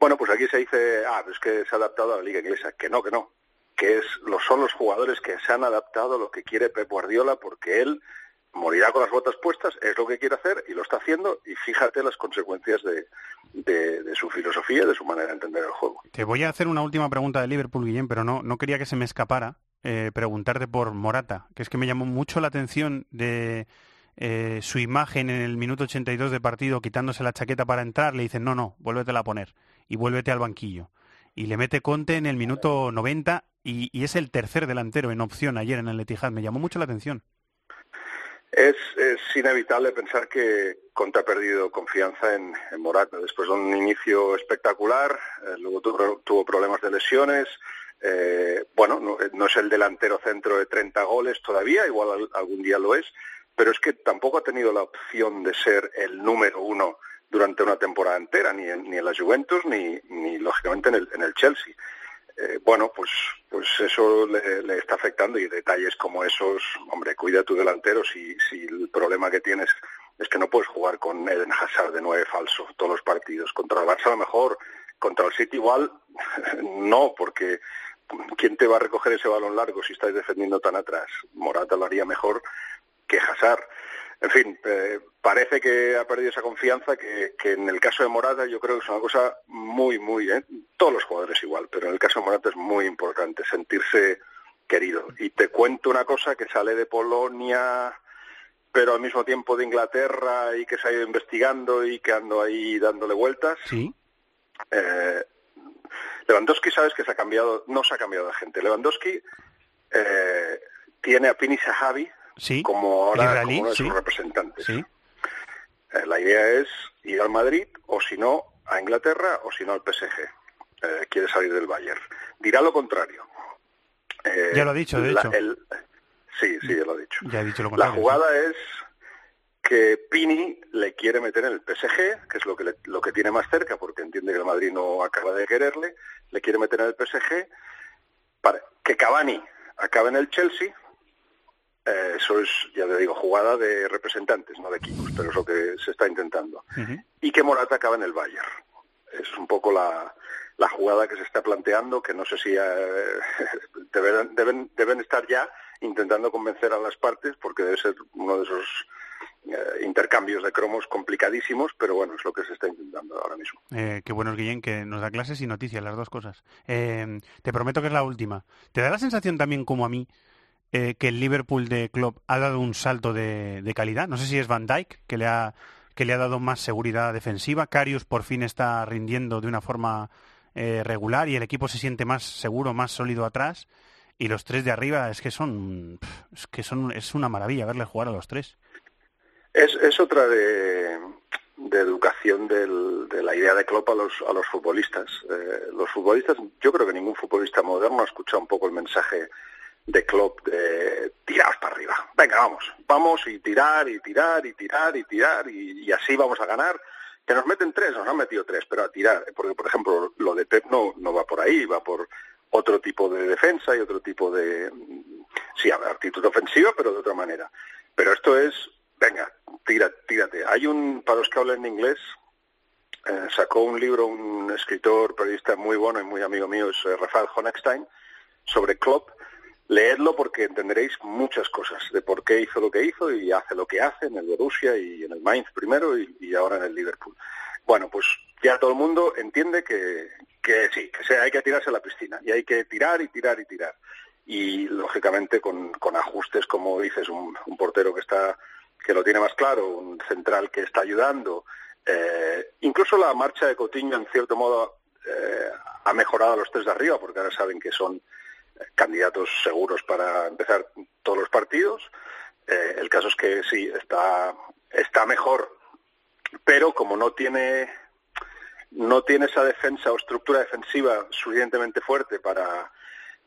Bueno, pues aquí se dice, ah, es que se ha adaptado a la liga inglesa. Que no, que no. Que es, son los jugadores que se han adaptado a lo que quiere Pep Guardiola porque él morirá con las botas puestas, es lo que quiere hacer y lo está haciendo y fíjate las consecuencias de, de, su filosofía, de su manera de entender el juego. Te voy a hacer una última pregunta de Liverpool, Guillén, pero no, no quería que se me escapara eh, preguntarte por Morata, que es que me llamó mucho la atención de eh, su imagen en el minuto 82 de partido quitándose la chaqueta para entrar, le dicen no, no, vuélvetela a poner y vuélvete al banquillo. Y le mete Conte en el minuto 90 y, es el tercer delantero en opción ayer en el Etihad. Me llamó mucho la atención. Es, inevitable pensar que Conte ha perdido confianza en, Morata. Después de un inicio espectacular, eh, luego tuvo, problemas de lesiones. Eh, bueno, no, no, es el delantero centro de 30 goles todavía, igual algún día lo es, pero es que tampoco ha tenido la opción de ser el número uno durante una temporada entera, ni en, ni en la Juventus, ni, ni lógicamente en el, en el Chelsea. Eh, bueno, pues, pues eso le, está afectando y detalles como esos, hombre, cuida tu delantero si, si el problema que tienes es que no puedes jugar con Eden Hazard de nueve falso todos los partidos. Contra el Barça a lo mejor, contra el City igual, no, porque ¿quién te va a recoger ese balón largo si estás defendiendo tan atrás? Morata lo haría mejor que Hazard en fin, eh, parece que ha perdido esa confianza que, en el caso de Morata yo creo que es una cosa muy, muy, ¿eh? todos los jugadores igual, pero en el caso de Morata es muy importante sentirse querido. Y te cuento una cosa que sale de Polonia, pero al mismo tiempo de Inglaterra y que se ha ido investigando y que ando ahí dándole vueltas. Sí. Eh, Lewandowski, sabes que se ha cambiado, no se ha cambiado de gente. Lewandowski eh, tiene a Pini Sahabi, como ahora como uno de sus representantes. Eh, la idea es ir al Madrid o si no a Inglaterra o si no al PSG. Eh, quiere salir del Bayern. Dirá lo contrario. Eh, ya lo ha dicho, de hecho. sí, sí, ya lo ha dicho. Ya ha dicho lo la jugada es que Pini le quiere meter en el PSG, que es lo que, lo que tiene más cerca, porque entiende que el Madrid no acaba de quererle, le quiere meter en el PSG, para que Cavani acabe en el Chelsea, eh, eso es, ya te digo, jugada de representantes, no de equipos, pero es lo que se está intentando. Y que Morata acaba en el Bayern. Es un poco la, la jugada que se está planteando, que no sé si eh, deben, deben, deben estar ya intentando convencer a las partes, porque debe ser uno de esos eh, intercambios de cromos complicadísimos, pero bueno, es lo que se está intentando ahora mismo. Eh, qué bueno es Guillén, que nos da clases y noticias, las dos cosas. te prometo que es la última. ¿Te da la sensación también como a mí eh, que el Liverpool de Klopp ha dado un salto de, calidad. No sé si es Van Dijk que le ha que le ha dado más seguridad defensiva. Carius por fin está rindiendo de una forma eh, regular y el equipo se siente más seguro, más sólido atrás. Y los tres de arriba es que son es que son es una maravilla verle jugar a los tres. Es, es otra de, de educación de la idea de Klopp a los, a los futbolistas. Eh, los futbolistas, yo creo que ningún futbolista moderno ha escuchado un poco el mensaje de Klopp de tiraos para arriba. Venga, vamos, vamos y tirar y tirar y tirar y tirar y, así vamos a ganar. Que nos meten tres, nos han metido tres, pero a tirar. Porque, por ejemplo, lo de Pep no, no va por ahí, va por otro tipo de defensa y otro tipo de, sí, actitud ofensiva, pero de otra manera. Pero esto es, venga, tira, tírate. Hay un, para los que hablan inglés, eh, sacó un libro un escritor, periodista muy bueno y muy amigo mío, es eh, Rafael Honigstein, sobre Klopp, leedlo porque entenderéis muchas cosas de por qué hizo lo que hizo y hace lo que hace en el Borussia y en el Mainz primero y, ahora en el Liverpool. Bueno, pues ya todo el mundo entiende que, que sí, que hay que tirarse a la piscina y hay que tirar y tirar y tirar. Y lógicamente con, con ajustes, como dices, un, portero que está que lo tiene más claro, un central que está ayudando, Eh, incluso la marcha de Coutinho, en cierto modo, eh, ha mejorado a los tres de arriba, porque ahora saben que son candidatos seguros para empezar todos los partidos. el caso es que sí, está, está mejor, pero como no tiene no tiene esa defensa o estructura defensiva suficientemente fuerte para,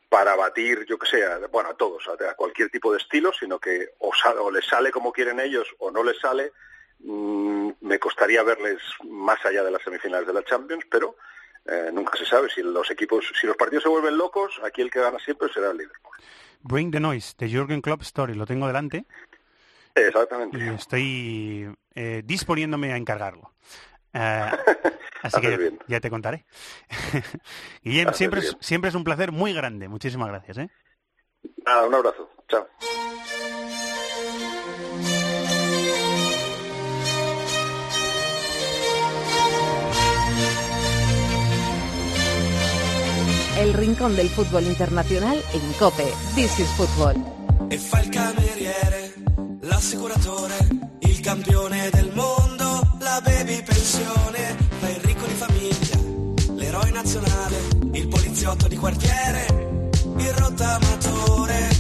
para batir, yo que sé, bueno, a todos, a, cualquier tipo de estilo, sino que o, o les sale como quieren ellos o no les sale, mm, me costaría verles más allá de las semifinales de la Champions, pero eh, nunca se sabe si los equipos, si los partidos se vuelven locos, aquí el que gana siempre será el Liverpool. Bring the Noise, de Jürgen Klopp Story, lo tengo delante. Exactamente. Y estoy eh, disponiéndome a encargarlo. Eh, así que ya, te contaré. Guillem, siempre es, siempre es un placer muy grande. Muchísimas gracias. ¿eh? Nada, un abrazo. Chao. El rincón del fútbol internacional en COPE. This is Football. E fa il cameriere, l'assicuratore, il campione del mondo, la baby pensione, fa il ricco di famiglia, l'eroe nazionale, il poliziotto di quartiere, il rottamatore.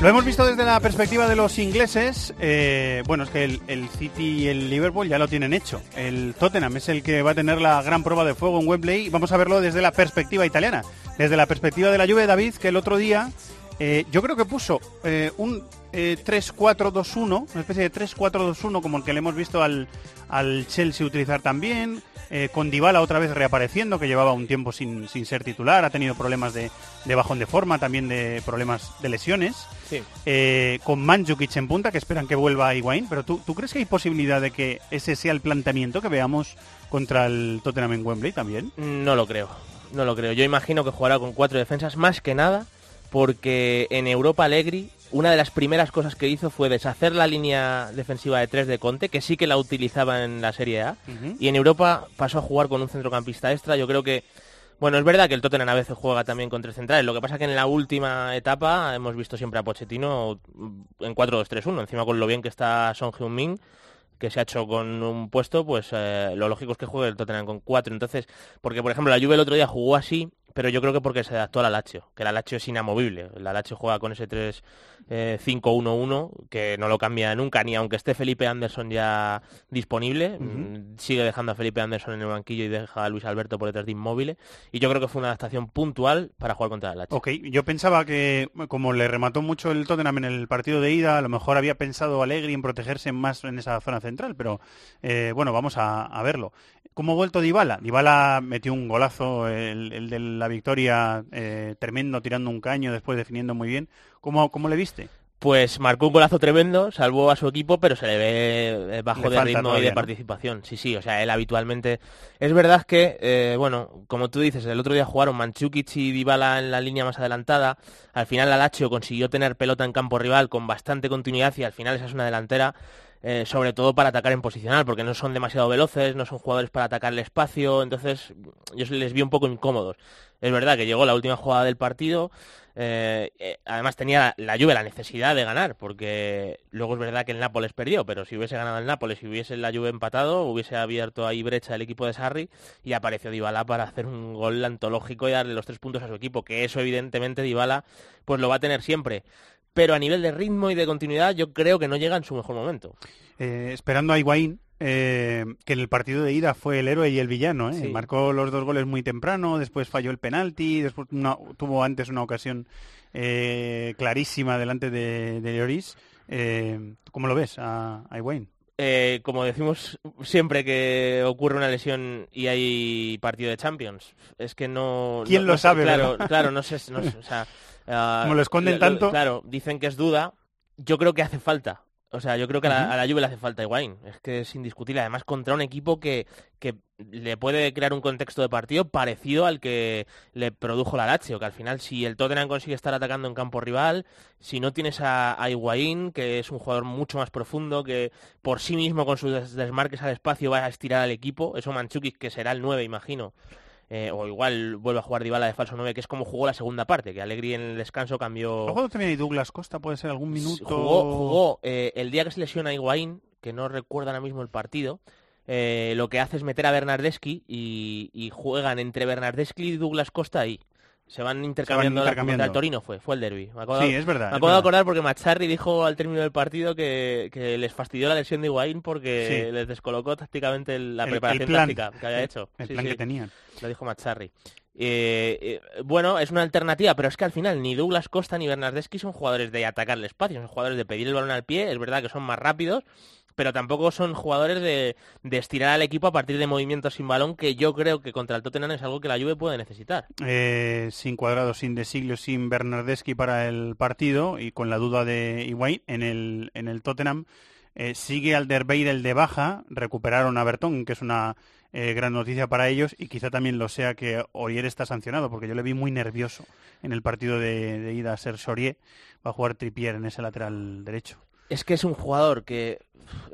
Lo hemos visto desde la perspectiva de los ingleses. Eh, bueno, es que el, el, City y el Liverpool ya lo tienen hecho. El Tottenham es el que va a tener la gran prueba de fuego en Wembley. Vamos a verlo desde la perspectiva italiana. Desde la perspectiva de la Juve, David, que el otro día eh, yo creo que puso eh, un eh, 3-4-2-1, una especie de 3-4-2-1 como el que le hemos visto al, al Chelsea utilizar también, eh, con Dybala otra vez reapareciendo, que llevaba un tiempo sin, sin ser titular, ha tenido problemas de, de, bajón de forma, también de problemas de lesiones, sí. con Mandzukic en punta, que esperan que vuelva a Higuaín, pero ¿tú, ¿tú crees que hay posibilidad de que ese sea el planteamiento que veamos contra el Tottenham en Wembley también? No lo creo, no lo creo. Yo imagino que jugará con cuatro defensas, más que nada porque en Europa Allegri una de las primeras cosas que hizo fue deshacer la línea defensiva de tres de Conte, que sí que la utilizaba en la Serie A, uh -huh. y en Europa pasó a jugar con un centrocampista extra. Yo creo que, bueno, es verdad que el Tottenham a veces juega también con tres centrales, lo que pasa que en la última etapa hemos visto siempre a Pochettino en 4-2-3-1, encima con lo bien que está Son Heung-min, que se ha hecho con un puesto, pues eh, lo lógico es que juegue el Tottenham con cuatro. Entonces, porque por ejemplo la Juve el otro día jugó así, pero yo creo que porque se adaptó a la Lazio, que la Lazio es inamovible. La Lazio juega con ese 3-5-1-1, que no lo cambia nunca, ni aunque esté Felipe Anderson ya disponible. Uh -huh. Sigue dejando a Felipe Anderson en el banquillo y deja a Luis Alberto por detrás de inmóvil. Y yo creo que fue una adaptación puntual para jugar contra la Lazio. Ok, yo pensaba que como le remató mucho el Tottenham en el partido de ida, a lo mejor había pensado Allegri en protegerse más en esa zona central, pero eh, bueno, vamos a, a verlo. ¿Cómo ha vuelto Dybala? Dybala metió un golazo, el, el de la victoria eh, tremendo, tirando un caño, después definiendo muy bien. ¿Cómo, cómo le viste? Pues marcó un golazo tremendo, salvó a su equipo, pero se le ve bajo Le de ritmo todavía, y de ¿no? participación. Sí, sí, o sea, él habitualmente... Es verdad que, eh, bueno, como tú dices, el otro día jugaron Manchukic y Dybala en la línea más adelantada. Al final la Lazio consiguió tener pelota en campo rival con bastante continuidad y al final esa es una delantera eh, sobre todo para atacar en posicional, porque no son demasiado veloces, no son jugadores para atacar el espacio, entonces yo les vi un poco incómodos. Es verdad que llegó la última jugada del partido, eh, eh, además tenía la, la Juve la necesidad de ganar, porque luego es verdad que el Nápoles perdió, pero si hubiese ganado el Nápoles y hubiese la Juve empatado, hubiese abierto ahí brecha el equipo de Sarri y apareció Dybala para hacer un gol antológico y darle los tres puntos a su equipo, que eso evidentemente Dybala pues lo va a tener siempre pero a nivel de ritmo y de continuidad yo creo que no llega en su mejor momento. Eh, esperando a Higuaín, eh, que en el partido de ida fue el héroe y el villano. ¿eh? Sí. Marcó los dos goles muy temprano, después falló el penalti, después una- tuvo antes una ocasión eh, clarísima delante de, de Lloris. Eh, ¿Cómo lo ves a, a Higuaín? Eh, como decimos siempre que ocurre una lesión y hay partido de Champions, es que no... ¿Quién no- lo no sabe, Claro, verdad? claro, no sé, no sé, o sea... ah, Como lo esconden lo- tanto. Claro, dicen que es duda, yo creo que hace falta. O sea, yo creo que a, la, a la Juve le hace falta Higuaín. Es que es indiscutible. Además, contra un equipo que, que le puede crear un contexto de partido parecido al que le produjo la Lazio. Que al final, si el Tottenham consigue estar atacando en campo rival, si no tienes a, a Higuaín, que es un jugador mucho más profundo, que por sí mismo con sus des- desmarques al espacio va a estirar al equipo, eso Manchukic, que será el 9, imagino, eh, o igual vuelve a jugar Dybala de falso 9, que es como jugó la segunda parte, que Allegri en el descanso cambió... ¿Ha jugado también Douglas Costa? ¿Puede ser algún minuto? Jugó, jugó eh, el día que se lesiona Higuaín, que no recuerdo ahora mismo el partido, eh, lo que hace es meter a Bernardeschi y, y juegan entre Bernardeschi y Douglas Costa ahí. Se van intercambiando, contra el Torino fue, fue el derby. Me acabo de- Sí, es verdad, Me acabo de acordar porque Macharri dijo al término del partido que, que les fastidió la lesión de Higuaín porque Sí. les descolocó tácticamente la El- preparación el plan. táctica que había hecho. el Sí, plan que tenían. Lo dijo Macharri. Eh, eh, bueno, es una alternativa, pero es que al final ni Douglas Costa ni Bernardeschi son jugadores de atacar el espacio, son jugadores de pedir el balón al pie, es verdad que son más rápidos, pero tampoco son jugadores de, de estirar al equipo a partir de movimientos sin balón, que yo creo que contra el Tottenham es algo que la Juve puede necesitar. Eh, sin cuadrado, sin De Siglio, sin Bernardeschi para el partido y con la duda de Higuaín en el, en el Tottenham. eh, sigue Alderweireld de baja, recuperaron a Bertón, que es una eh, gran noticia para ellos y quizá también lo sea que Orier está sancionado, porque yo le vi muy nervioso en el partido de, de ida a ser Sorier. Va a jugar Tripier en ese lateral derecho. Es que es un jugador que...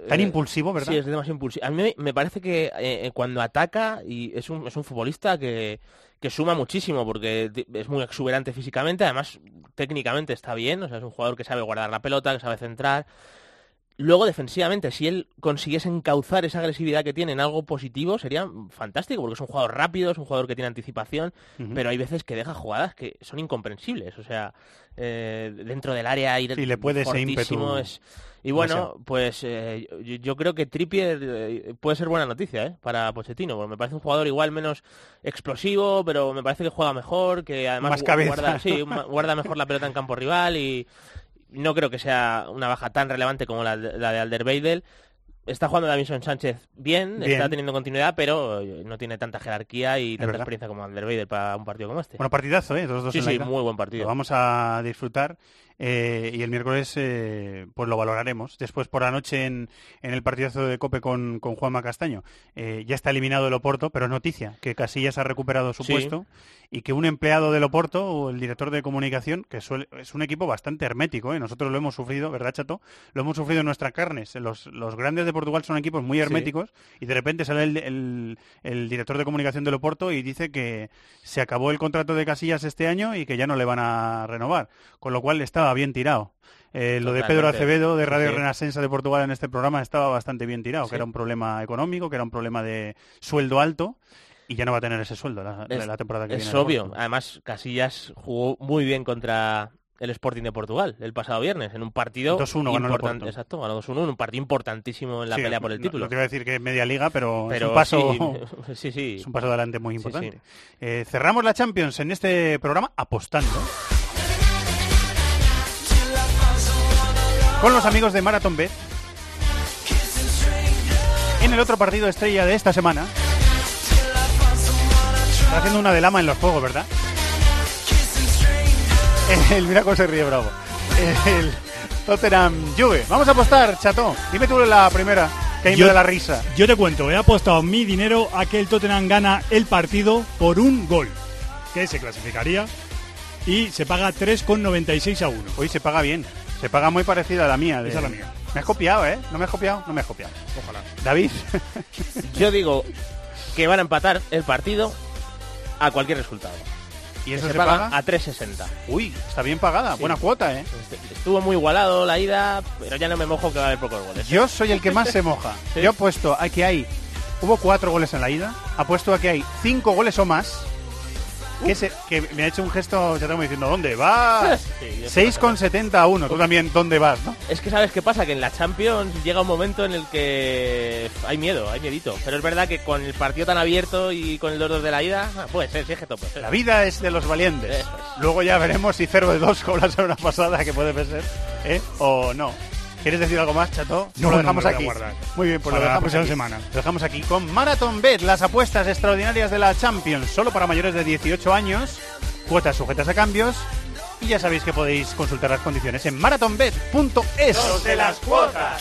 Tan eh, impulsivo, ¿verdad? Sí, es demasiado impulsivo. A mí me- parece que eh, cuando ataca y es un, es un futbolista que, que suma muchísimo porque es muy exuberante físicamente, además técnicamente está bien, o sea, es un jugador que sabe guardar la pelota, que sabe centrar. Luego, defensivamente, si él consiguiese encauzar esa agresividad que tiene en algo positivo, sería fantástico, porque es un jugador rápido, es un jugador que tiene anticipación, pero hay veces que deja jugadas que son incomprensibles. O sea, eh, dentro del área ir Sí, le puede ese fortísimo ímpetu es... Y bueno, pues eh, yo, yo creo que Trippier eh, puede ser buena noticia ¿eh? para Pochettino, porque me parece un jugador igual menos explosivo, pero me parece que juega mejor, que además Más guarda, sí, guarda mejor la pelota en campo rival y no creo que sea una baja tan relevante como la, de- la de Alderweireld. Está jugando Davinson Sánchez bien, Bien. está teniendo continuidad, pero eh, no tiene tanta jerarquía y tanta experiencia como Alderweireld para un partido como este. Bueno, partidazo, ¿eh? Los dos Sí, en sí, muy buen partido. Lo vamos a disfrutar eh, y el miércoles eh, pues lo valoraremos. Después por la noche en, en el partidazo de Cope con, con Juanma Castaño. Eh, ya está eliminado el Oporto, pero es noticia que Casillas ha recuperado su Sí. puesto y que un empleado del Oporto o el director de comunicación, que suele- es un equipo bastante hermético, ¿eh? nosotros lo hemos sufrido, ¿verdad, Chato? Lo hemos sufrido en nuestras carnes. Los, los grandes de Portugal son equipos muy herméticos y de repente sale el, el- el director de comunicación del Oporto y dice que se acabó el contrato de Casillas este año y que ya no le van a renovar, con lo cual estaba bien tirado. Eh, lo de Pedro. Acevedo, de Radio Sí. De Portugal en este programa, estaba bastante bien tirado, Sí. que era un problema económico, que era un problema de sueldo alto y ya no va a tener ese sueldo la, Es, la temporada que es viene. el obvio. Además, Casillas jugó muy bien contra el Sporting de Portugal el pasado viernes en un partido 2-1 ganó el importante. Exacto, ganó 2-1 en un partido importantísimo en la Sí, pelea por el título. No te iba a decir que es media liga, pero, Pero es un paso, sí, sí, sí. es un paso adelante muy importante. Eh, cerramos la Champions en este programa apostando con los amigos de Marathon Bet. En el otro partido estrella de esta semana, está haciendo una de lama en los juegos, ¿verdad? El, mira cómo se ríe Bravo. El Tottenham Juve. Vamos a apostar, chato. Dime tú la primera, que Yo- da la risa. Yo te cuento, he apostado mi dinero a que el Tottenham gana el partido por un gol, que se clasificaría y se paga 3,96 a 1. Hoy se paga bien. Se paga muy parecida a la mía. de- Esa es la mía. Me has copiado, ¿eh? ¿No me has copiado? No me has copiado. Ojalá. David. Yo digo que van a empatar el partido a cualquier resultado. ¿Y eso se, se paga, paga? a 3.60. Uy, está bien pagada. Sí. Buena cuota, ¿eh? Estuvo muy igualado la ida, pero ya no me mojo que va a haber pocos goles. Yo soy el que más se moja. Sí. Yo apuesto a que hay... Hubo cuatro goles en la ida. Apuesto a que hay cinco goles o más. Que, se- que me ha hecho un gesto, ya estamos diciendo, ¿dónde vas? Sí, yo sé 6,70 a 1. Tú también, ¿dónde vas, no? Es que sabes qué pasa, que en la Champions llega un momento en el que hay miedo, hay miedito. Pero es verdad que con el partido tan abierto y con el 2-2 de la ida, puede ser, sí, es que todo puede ser. La vida es de los valientes. Es. Luego ya veremos si 0 de 2 con la semana pasada, que puede ser, ¿eh? o no. ¿Quieres decir algo más, Chato? No, lo no, dejamos aquí. Muy bien, pues Para lo la dejamos próxima aquí. semana. Lo dejamos aquí con Marathon Bet, las apuestas extraordinarias de la Champions, solo para mayores de 18 años, cuotas sujetas a cambios. Y ya sabéis que podéis consultar las condiciones en marathonbet.es. De las cuotas.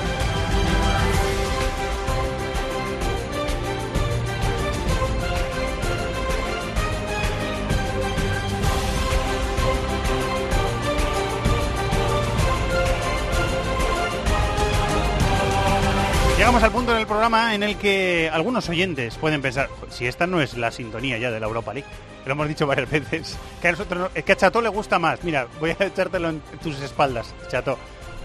el programa en el que algunos oyentes pueden pensar, si esta no es la sintonía ya de la Europa League, lo hemos dicho varias veces, que a nosotros no- es que a Chato le gusta más. Mira, voy a echártelo en tus espaldas, Chato.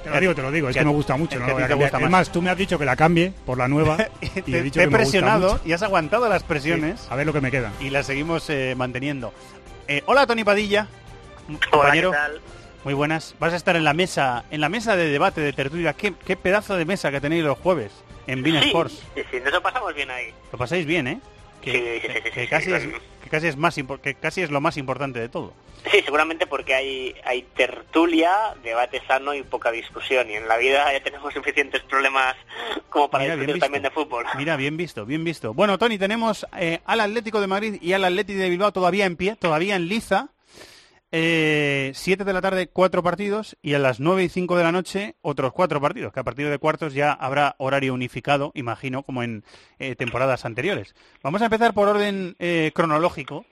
Te lo digo, te lo digo, es que me gusta mucho. es no que te gusta más. más, tú me has dicho que la cambie por la nueva y he Te, dicho te he que me gusta presionado mucho. y has aguantado las presiones. A ver lo que me queda. Y las seguimos eh, manteniendo. Eh, hola, Tony Padilla. Hola, compañero. ¿qué tal? Muy buenas. Vas a estar en la mesa, en la mesa de debate, de tertulia. ¿Qué, qué pedazo de mesa que tenéis los jueves en Bean Sí, Sports? sí, sí, nos lo pasamos bien ahí. Lo pasáis bien, ¿eh? Que, Sí, sí, sí, sí, que casi es, que casi es más impo- que casi es lo más importante de todo. Sí, seguramente porque hay, hay tertulia, debate sano y poca discusión. Y en la vida ya tenemos suficientes problemas como para Mira, discutir también de fútbol. Mira, bien visto, bien visto. Bueno, Tony, tenemos eh, al Atlético de Madrid y al Atlético de Bilbao todavía en pie, todavía en liza. Eh, siete de la tarde, cuatro partidos, y a las nueve y cinco de la noche, otros cuatro partidos, que a partir de cuartos ya habrá horario unificado, imagino, como en eh, temporadas anteriores. Vamos a empezar por orden eh, cronológico.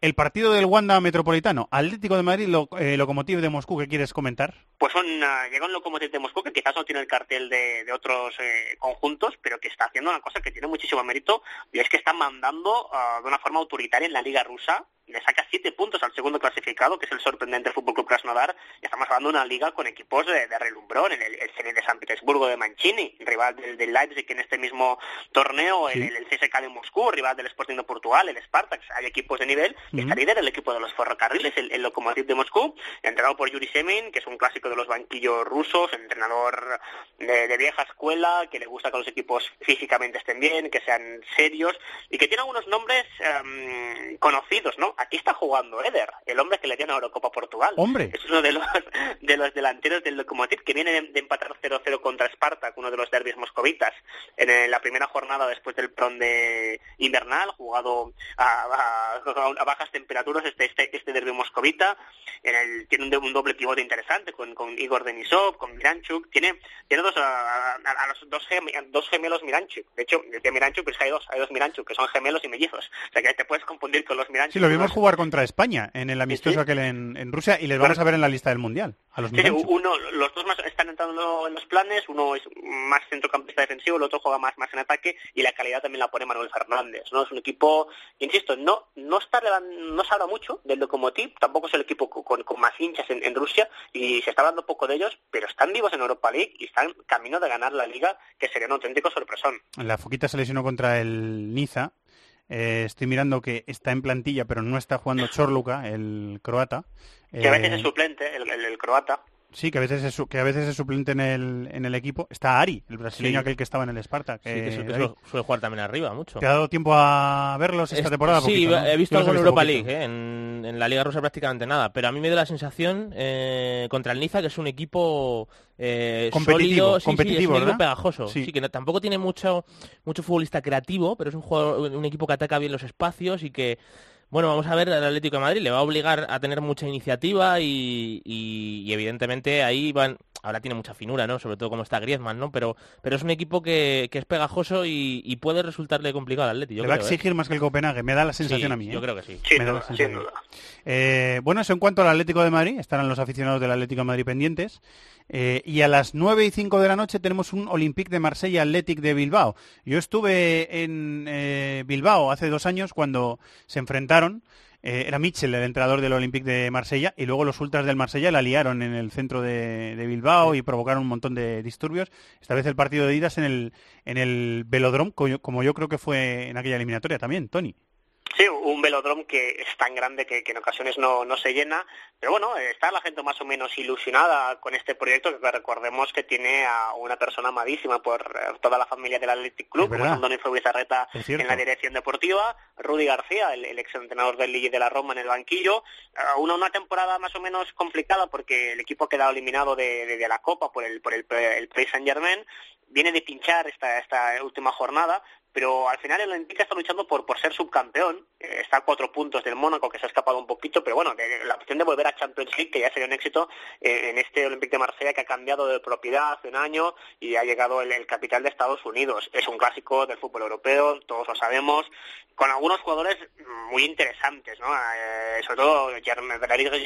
El partido del Wanda Metropolitano, Atlético de Madrid, lo, eh, de Moscú, ¿qué quieres comentar? Pues llega un Lokomotiv de Moscú que quizás no tiene el cartel de, otros conjuntos, pero que está haciendo una cosa que tiene muchísimo mérito y es que está mandando ah, de una forma autoritaria en la liga rusa. Le saca siete puntos al segundo clasificado, que es el sorprendente Fútbol Club Krasnodar, y estamos hablando de una liga con equipos de, de relumbrón, el, el Zenit de San Petersburgo de Mancini, rival del, del Leipzig en este mismo torneo, Sí. el, el CSKA de Moscú, rival del Sporting de Portugal, el Spartak, hay equipos de nivel, y está Ujú. líder el equipo de los ferrocarriles, el, el Lokomotiv de Moscú, entrenado por Yuri Semin, que es un clásico de los banquillos rusos, entrenador de, de vieja escuela, que le gusta que los equipos físicamente estén bien, que sean serios, y que tiene algunos nombres em, conocidos, ¿no? Aquí está jugando Eder, el hombre que le dio una Eurocopa a Portugal. Hombre. Es uno de los, de los delanteros del Lokomotiv que viene de, de empatar 0-0 contra Spartak, uno de los derbis moscovitas, en eh, la primera jornada después del pron de invernal, jugado a, a- a bajas temperaturas este, este, este derbi moscovita. En el, tiene un, un doble pivote interesante con, con Igor Denisov, con Miranchuk. Tiene, tiene dos, a, a- a los dos, gem- dos gemelos Miranchuk. De hecho, de Miranchuk pues hay dos, hay dos Miranchuk que son gemelos y mellizos. O sea que te puedes confundir con los Miranchuk. Sí, lo vimos Jugar contra España en el amistoso aquel en, en Rusia y les vamos a ver en la lista del Mundial. A los Sí, sí, uno, los dos más están entrando en los planes, uno es más centrocampista defensivo, el otro juega más, más en ataque y la calidad también la pone Manuel Fernández, ¿no? Es un equipo, insisto, no no está no se habla mucho del Lokomotiv, tampoco es el equipo co- con, con más hinchas en, en Rusia y se está hablando poco de ellos, pero están vivos en Europa League y están camino de ganar la liga, que sería un auténtico sorpresón. La Foquita se lesionó contra el Niza. Eh, estoy mirando que está en plantilla, pero no está jugando Chorluka, el croata. Que a veces Eh, es suplente, el, el- el croata. Sí, que a veces es, que a veces es suplente en el, en el equipo. Está Ari, el brasileño Sí. aquel que estaba en el Spartak. Sí, que su- que su- suele jugar también arriba mucho. ¿Te ha dado tiempo a verlos esta Es- temporada? Sí, Poquito, ¿no? he visto algo en Europa poquito. League, ¿eh? en, en la Liga Rusa prácticamente nada, pero a mí me da la sensación eh, contra el Niza que es un equipo eh, Competitivo, sólido, sí, sí, competitivo, es un equipo ¿verdad? pegajoso, Sí. sí. que no- tampoco tiene mucho mucho futbolista creativo, pero es un jugador, un equipo que ataca bien los espacios y que bueno, vamos a ver al Atlético de Madrid, le va a obligar a tener mucha iniciativa y, y- y evidentemente ahí van, ahora tiene mucha finura, ¿no? Sobre todo como está Griezmann, ¿no? Pero, pero es un equipo que, que es pegajoso y, y puede resultarle complicado al Atlético. Le va a exigir más que el Copenhague, me da la sensación Sí, a mí. ¿eh? yo creo que sí. Me da la sensación. Eh, bueno, eso en cuanto al Atlético de Madrid, estarán los aficionados del Atlético de Madrid pendientes. Eh, y a las 9 y 5 de la noche tenemos un Olympique de Marsella Athletic de Bilbao. Yo estuve en eh, Bilbao hace dos años cuando se enfrentaron. Eh, era Mitchell el entrenador del Olympique de Marsella y luego los ultras del Marsella la liaron en el centro de, Bilbao y provocaron un montón de disturbios. Esta vez el partido de idas en el, en el Velodrome, co- como yo creo que fue en aquella eliminatoria también, Tony. Sí, un velódromo que es tan grande que, que en ocasiones no, no se llena, pero bueno, está la gente más o menos ilusionada con este proyecto, que recordemos que tiene a una persona amadísima por eh, toda la familia del Athletic Club, como es. Antonio en la dirección deportiva, Rudy García, el, el exentrenador del Lille de la Roma en el banquillo, Eh, una, una temporada más o menos complicada porque el equipo ha quedado eliminado de, de- de la Copa por el, por el, el Paris Saint Germain, viene de pinchar esta, esta última jornada, pero al final el Olympique está luchando por, por ser subcampeón, eh, está a cuatro puntos del Mónaco que se ha escapado un poquito, pero bueno, la opción de volver a Champions League, que ya sería un éxito eh, en este Olympique de Marsella que ha cambiado de propiedad hace un año y ha llegado el, capital de Estados Unidos. Es un clásico del fútbol europeo, todos lo sabemos, con algunos jugadores muy interesantes, ¿no? Eh, sobre todo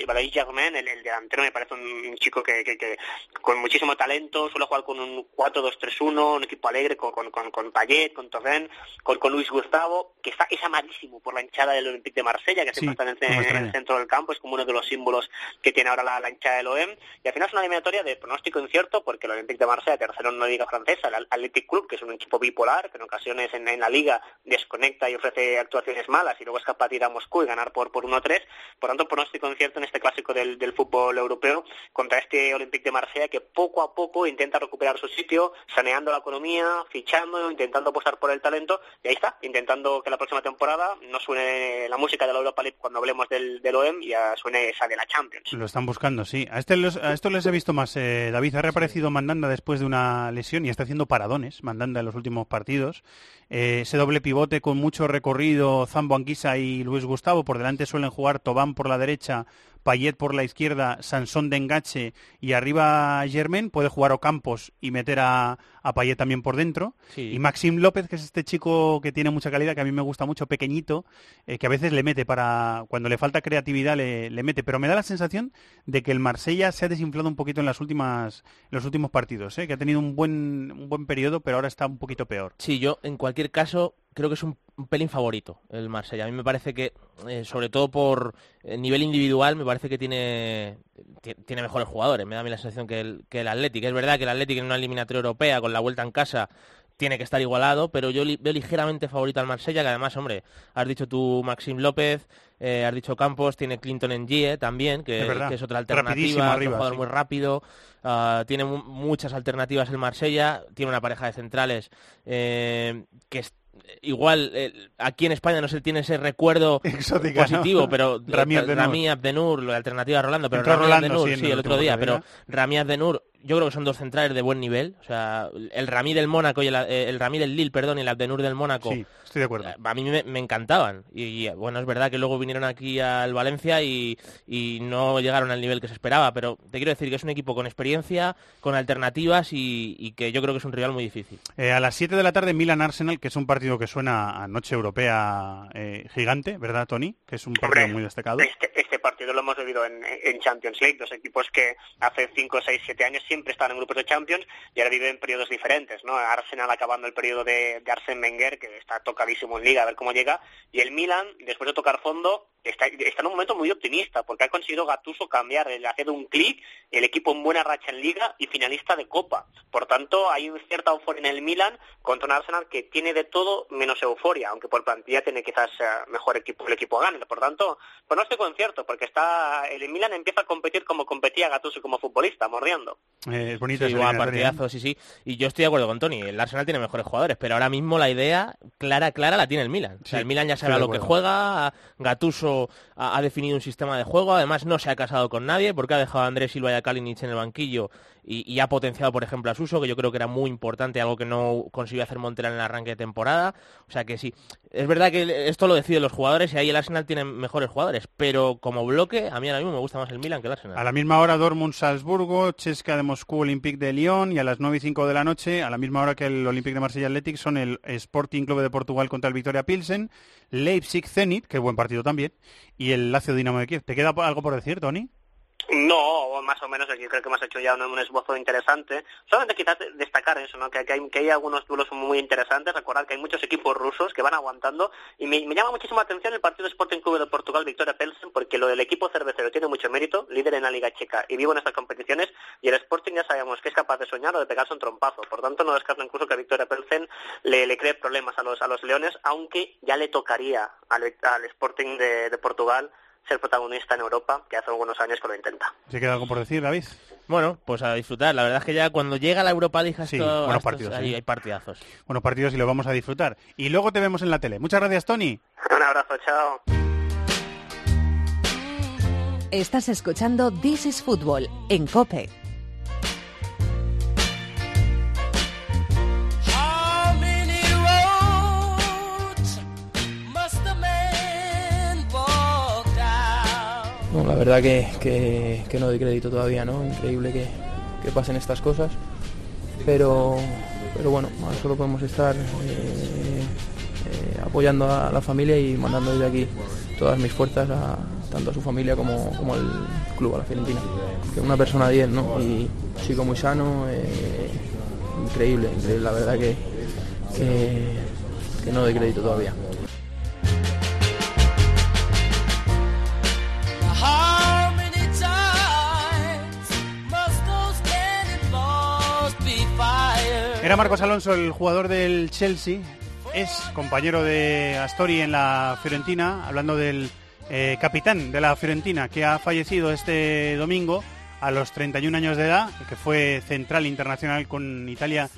Valéry Germain, el, el, delantero, me parece un, chico que, que, con muchísimo talento, suele jugar con un 4-2-3-1, un equipo alegre con, con, con, con Payet, con Torren, con, con Luis Gustavo, que está, es amadísimo por la hinchada del Olympique de Marsella, que siempre está en, el centro del campo, es como uno de los símbolos que tiene ahora la, la hinchada del OEM, y al final es una eliminatoria de pronóstico incierto, porque el Olympique de Marsella, tercero en la liga francesa, el Athletic Club, que es un equipo bipolar, que en ocasiones en, la liga desconecta y ofrece actuaciones malas, y luego es capaz de ir a Moscú y ganar por, por 1-3, por tanto pronóstico incierto en este clásico del, del fútbol europeo contra este Olympique de Marsella que poco a poco intenta recuperar su sitio, saneando la economía, fichando, intentando apostar por el talento, y ahí está, intentando que la próxima temporada no suene la música de la Europa League cuando hablemos del, del OEM y ya suene esa de la Champions. Lo están buscando, sí. A, este a esto les he visto más. Eh, David ha reaparecido Mandanda después de una lesión y está haciendo paradones, Mandanda en los últimos partidos. Eh, ese doble pivote con mucho recorrido, Zambo Anguisa y Luis Gustavo, por delante suelen jugar Tobán por la derecha, Payet por la izquierda, Sansón de engache y arriba Germain, puede jugar Ocampos y meter a, a Payet también por dentro. Y Maxim López, que es este chico que tiene mucha calidad, que a mí me gusta mucho, pequeñito, eh, que a veces le mete para, cuando le falta creatividad le, mete, pero me da la sensación de que el Marsella se ha desinflado un poquito en las últimas, los últimos partidos, ¿eh? que ha tenido un buen, un buen periodo, pero ahora está un poquito peor. Sí, yo en cualquier caso creo que es un, pelín favorito el Marsella. A mí me parece que, eh, sobre todo por nivel individual, me parece que tiene, tiene mejores jugadores. Me da a mí la sensación que el, que el Athletic. Es verdad que el Athletic en una eliminatoria europea, con la vuelta en casa, tiene que estar igualado, pero yo veo ligeramente favorito al Marsella, que además, hombre, has dicho tú Maxim López, eh, has dicho Campos, tiene Clinton en Gie también, que es, otra alternativa, un jugador muy rápido, ah, tiene muchas alternativas el Marsella, tiene una pareja de centrales eh, que igual eh, aquí en España no se tiene ese recuerdo positivo, pero Rami Abdenur, la alternativa a Rolando, pero Rami Abdenur, sí, el otro día, pero Rami Abdenur yo creo que son dos centrales de buen nivel. O sea, el Ramí del Mónaco y el, eh, el Ramí del Lille, perdón, y el Abdenur del Mónaco. Sí, estoy de acuerdo. Eh, a mí me, encantaban. Y, bueno, es verdad que luego vinieron aquí al Valencia y, no llegaron al nivel que se esperaba. Pero te quiero decir que es un equipo con experiencia, con alternativas y, que yo creo que es un rival muy difícil. Eh, a las 7 de la tarde, Milan-Arsenal, que es un partido que suena a noche europea gigante, ¿verdad, Tony? Que es un partido muy destacado. Este, este, partido lo hemos vivido en, en Champions League. Dos equipos que hace 5, 6, 7 años siempre están en grupos de Champions y ahora viven periodos diferentes, ¿no? Arsenal acabando el periodo de, de Arsene Wenger, que está tocadísimo en Liga, a ver cómo llega, y el Milan, después de tocar fondo, está, está en un momento muy optimista, porque ha conseguido Gattuso cambiar, el hacer un clic, el equipo en buena racha en Liga y finalista de Copa. Por tanto, hay una cierta euforia en el Milan contra un Arsenal que tiene de todo menos euforia, aunque por plantilla tiene quizás eh, mejor equipo el equipo gane. Por tanto, pues no estoy concierto, porque está el Milan empieza a competir como competía Gattuso como futbolista, mordiendo. Eh, bonito sí, partidazo, sí, sí. Y yo estoy de acuerdo con Tony, el Arsenal tiene mejores jugadores, pero ahora mismo la idea clara, clara la tiene el Milan. O sea, el Milan ya sabe a lo que juega, Ha, definido un sistema de juego, además no se ha casado con nadie porque ha dejado a Andrés Silva y a Kalinic en el banquillo y, ha potenciado, por ejemplo, a Suso, que yo creo que era muy importante, algo que no consiguió hacer Montera en el arranque de temporada. O sea que sí, es verdad que esto lo deciden los jugadores y ahí el Arsenal tiene mejores jugadores, pero como bloque, a mí ahora mismo me gusta más el Milan que el Arsenal. A la misma hora Dortmund-Salzburgo, Chesca de Moscú, Olympique de Lyon y a las 9 y 5 de la noche, a la misma hora que el Olympique de Marsella Athletic, son el Sporting Club de Portugal contra el Victoria Pilsen, Leipzig-Zenit, que es buen partido también, y el Lazio Dinamo de Kiev. ¿Te queda algo por decir, Tony? No, más o menos, yo creo que hemos hecho ya un, esbozo interesante. Solamente quizás destacar eso, ¿no? que, hay, algunos duelos muy interesantes. Recordar que hay muchos equipos rusos que van aguantando. Y me, llama muchísimo la atención el partido Sporting Club de Portugal, Victoria Pelsen, porque lo del equipo cervecero tiene mucho mérito, líder en la Liga Checa y vivo en estas competiciones. Y el Sporting ya sabemos que es capaz de soñar o de pegarse un trompazo. Por tanto, no descarto incluso que Victoria Pelsen le, cree problemas a los, a los Leones, aunque ya le tocaría al, Sporting de Portugal ser protagonista en Europa, que hace algunos años que lo intenta. ¿Se queda algo por decir, David? Bueno, pues a disfrutar. La verdad es que ya cuando llega la Europa League sí, buenos partidos, ahí hay partidazos. Buenos partidos y lo vamos a disfrutar. Y luego te vemos en la tele. Muchas gracias, Tony. Un abrazo, chao. Estás escuchando This is Football en COPE. La verdad que, que, no doy crédito todavía, ¿no? Increíble que, que pasen estas cosas. Pero, pero bueno, solo podemos estar eh, eh, apoyando a la familia y mandando desde aquí todas mis fuerzas tanto a su familia como, como al club, a la Fiorentina. Que una persona 10, ¿no? Y chico muy sano, eh, increíble, increíble, la verdad que, que no doy crédito todavía. Era Marcos Alonso, el jugador del Chelsea, es compañero de Astori en la Fiorentina, hablando del eh, capitán de la Fiorentina que ha fallecido este domingo a los 31 años de edad, que fue central internacional con Italia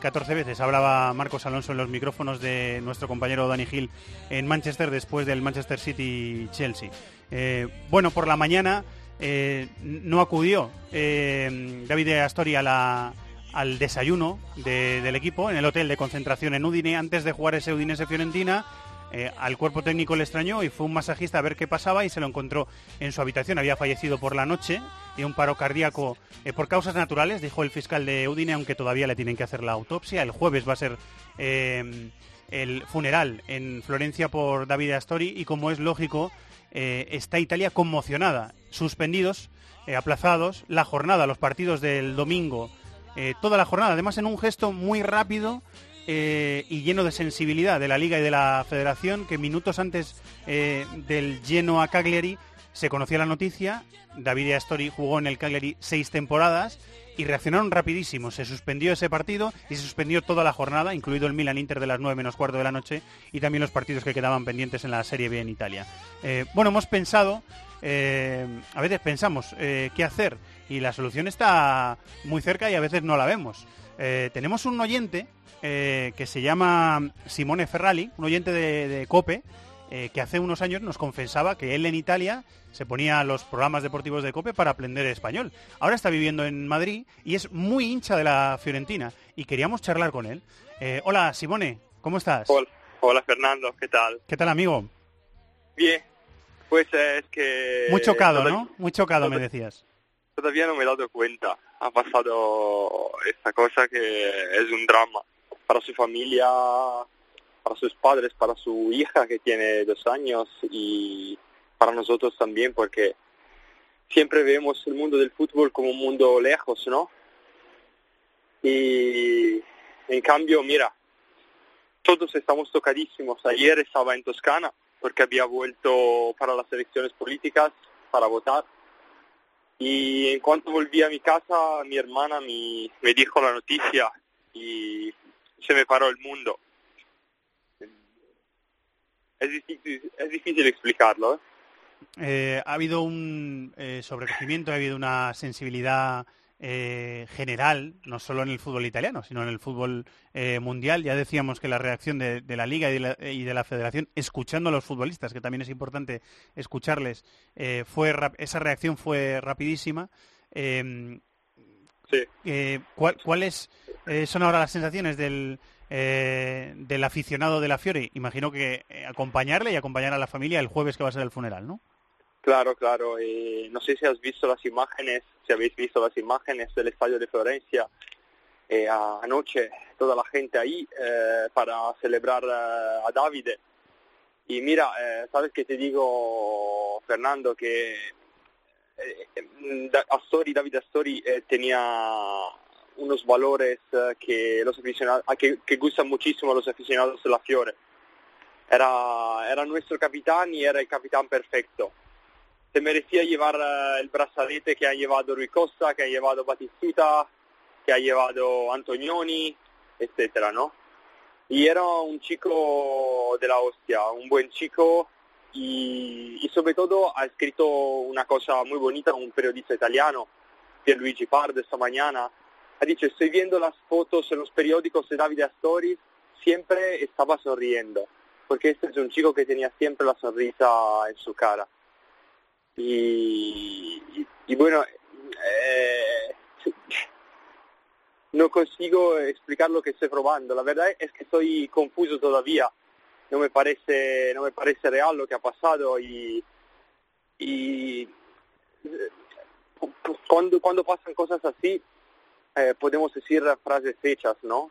14 eh, veces. Hablaba Marcos Alonso en los micrófonos de nuestro compañero Dani Gil en Manchester después del Manchester City Chelsea. Eh, bueno, por la mañana no acudió David Astori a la, al desayuno del equipo en el hotel de concentración en Udine antes de jugar ese Udinese Fiorentina. Eh, al cuerpo técnico le extrañó y fue un masajista a ver qué pasaba y se lo encontró en su habitación. Había fallecido por la noche y un paro cardíaco eh, por causas naturales, dijo el fiscal de Udine, aunque todavía le tienen que hacer la autopsia. El jueves va a ser eh, el funeral en Florencia por David Astori y como es lógico, está Italia conmocionada. Suspendidos, aplazados, la jornada, los partidos del domingo eh, toda la jornada, además en un gesto muy rápido eh, y lleno de sensibilidad de la Liga y de la Federación, que minutos antes eh, del lleno a Cagliari se conocía la noticia, David Astori jugó en el Cagliari seis temporadas y reaccionaron rapidísimo. Se suspendió ese partido y se suspendió toda la jornada, incluido el Milan Inter de las 9 menos cuarto de la noche y también los partidos que quedaban pendientes en la Serie B en Italia. bueno, hemos pensado, a veces pensamos qué hacer y la solución está muy cerca y a veces no la vemos. Eh, tenemos un oyente eh, que se llama Simone Ferrali, un oyente de, Cope, eh, que hace unos años nos confesaba que él en Italia se ponía los programas deportivos de Cope para aprender español. Ahora está viviendo en Madrid y es muy hincha de la Fiorentina y queríamos charlar con él. hola Simone, ¿cómo estás? Hola, Fernando, ¿qué tal? ¿Qué tal amigo? Bien, pues es que... Muy chocado, ¿no? Muy chocado, me decías todavía no me he dado cuenta. Ha pasado esta cosa que es un drama para su familia, para sus padres, para su hija que tiene dos años y para nosotros también porque siempre vemos el mundo del fútbol como un mundo lejos, ¿no? Y en cambio, mira, todos estamos tocadísimos. Ayer estaba en Toscana porque había vuelto para las elecciones políticas para votar y en cuanto volví a mi casa, mi hermana me, me dijo la noticia y se me paró el mundo. Es difícil, es difícil explicarlo. ¿eh? Eh, ha habido un eh, sobrecogimiento, ha habido una sensibilidad eh, general, no solo en el fútbol italiano, sino en el fútbol eh, mundial. Ya decíamos que la reacción de, la Liga y de la, Federación, escuchando a los futbolistas, que también es importante escucharles, eh, fue esa reacción fue rapidísima. Em, ¿Cuáles son ahora las sensaciones del, del aficionado de la Fiore? Imagino que acompañarle y acompañar a la familia el jueves que va a ser el funeral, ¿no? Claro, claro. Eh, no sé si has visto las imágenes, si habéis visto las imágenes del estadio de Florencia eh, anoche, toda la gente ahí eh, para celebrar a Davide. Y mira, sabes que te digo, Fernando, que Astori, David Astori tenía unos valores que los aficionados, que, que gustan muchísimo a los aficionados de la Fiore. Era, era nuestro capitán y era el capitán perfecto se merecía llevar eh, el brazalete que ha llevado Rui Costa, que ha llevado Batistuta, que ha llevado Antonioni, etcétera, ¿no? Y era un chico de la hostia, un buen chico y, sobre todo ha escrito una cosa muy bonita un periodista italiano, Pierluigi Pardo, esta mañana. Ha dicho, estoy viendo las fotos en los periódicos de Davide Astori, siempre estaba sonriendo, porque este es un chico que tenía siempre la sonrisa en su cara. Y, bueno, eh, no consigo explicar lo que estoy probando. La verdad es que estoy confuso todavía. No me parece, no me parece real lo que ha pasado y, y cuando, cuando pasan cosas así, eh, podemos decir frases hechas, ¿no?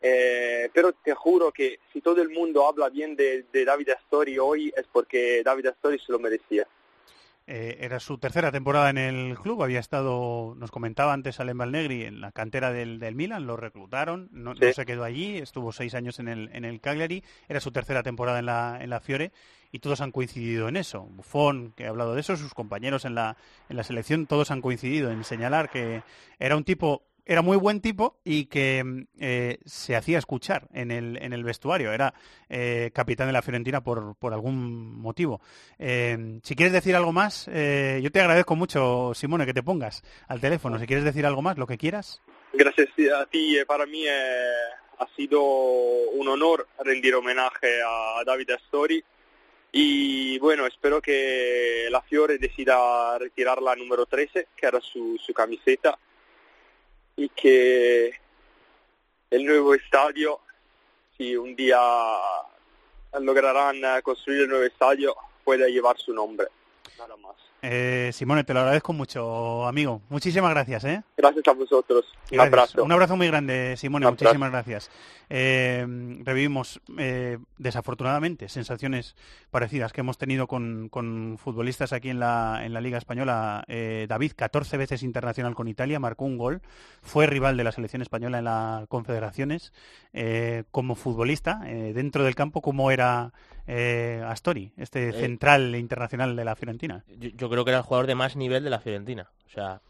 Eh, pero te juro que si todo el mundo habla bien de, de David Astori hoy es porque David Astori se lo merecía. Eh, era su tercera temporada en el club, había estado, nos comentaba antes Alem Balnegri, en la cantera del, del Milan, lo reclutaron, no, no, se quedó allí, estuvo seis años en el, en el Cagliari, era su tercera temporada en la, en la Fiore y todos han coincidido en eso. Buffon, que ha hablado de eso, sus compañeros en la, en la selección, todos han coincidido en señalar que era un tipo era muy buen tipo y que eh, se hacía escuchar en el, en el vestuario. Era eh, capitán de la Fiorentina por, por algún motivo. Eh, si quieres decir algo más, eh, yo te agradezco mucho, Simone, que te pongas al teléfono. Si quieres decir algo más, lo que quieras. Gracias a ti. eh, Para mí eh, ha sido un honor rendir homenaje a David Astori. Y bueno, espero que la Fiore decida retirar la número 13, que era su, su camiseta, y que el nuevo estadio, si un día lograrán eh, construir el nuevo estadio, pueda llevar su nombre. Nada más. Eh, Simone, te lo agradezco mucho, amigo. Muchísimas gracias, ¿eh? Gracias a vosotros. Un Gracias. abrazo. Un abrazo muy grande, Simone. Un abrazo. Muchísimas gracias. Eh, revivimos, eh, desafortunadamente, sensaciones parecidas que hemos tenido con, con futbolistas aquí en la, en la Liga Española. Eh, David, 14 veces internacional con Italia, marcó un gol. Fue rival de la selección española en las confederaciones. Eh, como futbolista, eh, dentro del campo, ¿cómo era eh, Astori, este Eh, central internacional de la Fiorentina? Yo, yo creo que era el jugador de más nivel de la Fiorentina. O sea,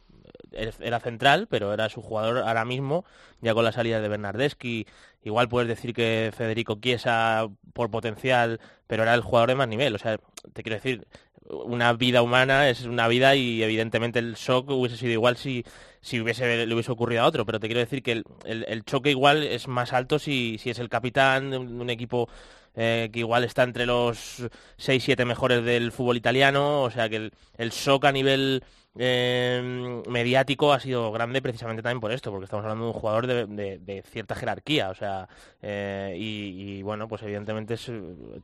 er- era central, pero era su jugador ahora mismo, ya con la salida de Bernardeschi. Igual puedes decir que Federico Chiesa por potencial, pero era el jugador de más nivel. O sea, te quiero decir, una vida humana es una vida y evidentemente el shock hubiese sido igual si, si hubiese, le hubiese ocurrido a otro. Pero te quiero decir que el, el- el choque igual es más alto si, si es el capitán de un equipo eh, que igual está entre los 6-7 mejores del fútbol italiano, o sea que el, el shock a nivel eh, mediático ha sido grande precisamente también por esto, porque estamos hablando de un jugador de, de- cierta jerarquía, o sea, eh, y, bueno, pues evidentemente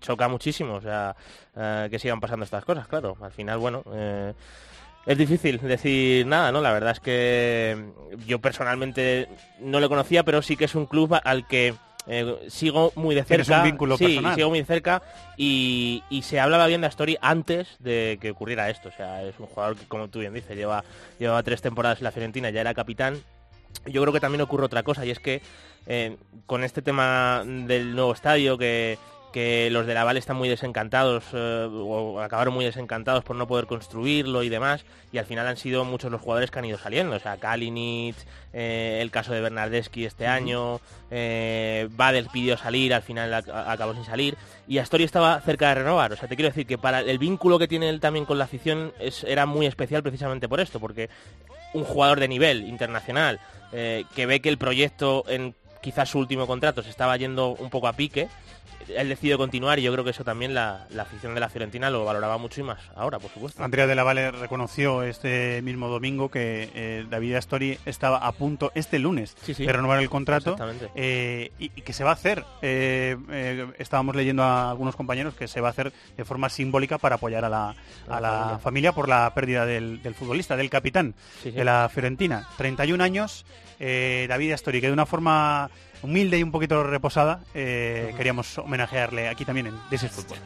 choca muchísimo, o sea, eh, que sigan pasando estas cosas, claro, al final, bueno... es difícil decir nada, ¿no? La verdad es que yo personalmente no le conocía, pero sí que es un club al que eh, sigo muy de cerca. un vínculo sí, personal. sigo muy de cerca y, y se hablaba bien de Astori antes de que ocurriera esto. O sea, es un jugador que, como tú bien dices, lleva, llevaba tres temporadas en la Fiorentina, ya era capitán. Yo creo que también ocurre otra cosa y es que eh, con este tema del nuevo estadio que que los de Laval están muy desencantados eh, o acabaron muy desencantados por no poder construirlo y demás y al final han sido muchos los jugadores que han ido saliendo. O sea Kalinic eh, el caso de Bernardeschi este año eh, Badel pidió salir al final ac- acabó sin salir y Astori estaba cerca de renovar. O sea te quiero decir que para el vínculo que tiene él también con la afición es, era muy especial precisamente por esto porque un jugador de nivel internacional eh, que ve que el proyecto en quizás su último contrato se estaba yendo un poco a pique él decidió continuar y yo creo que eso también la, la afición de la Fiorentina lo valoraba mucho y más ahora, por supuesto. Andrea de la Valle reconoció este mismo domingo que eh, David Astori estaba a punto este lunes Sí, sí. de renovar el contrato eh, y, y que se va a hacer. eh, eh, estábamos leyendo a algunos compañeros que se va a hacer de forma simbólica para apoyar a la, a la familia. familia. por la pérdida del, del futbolista, del capitán Sí, de la Fiorentina. 31 años, David Astori, que de una forma humilde y un poquito reposada eh, queríamos homenajearle aquí también en This is Football.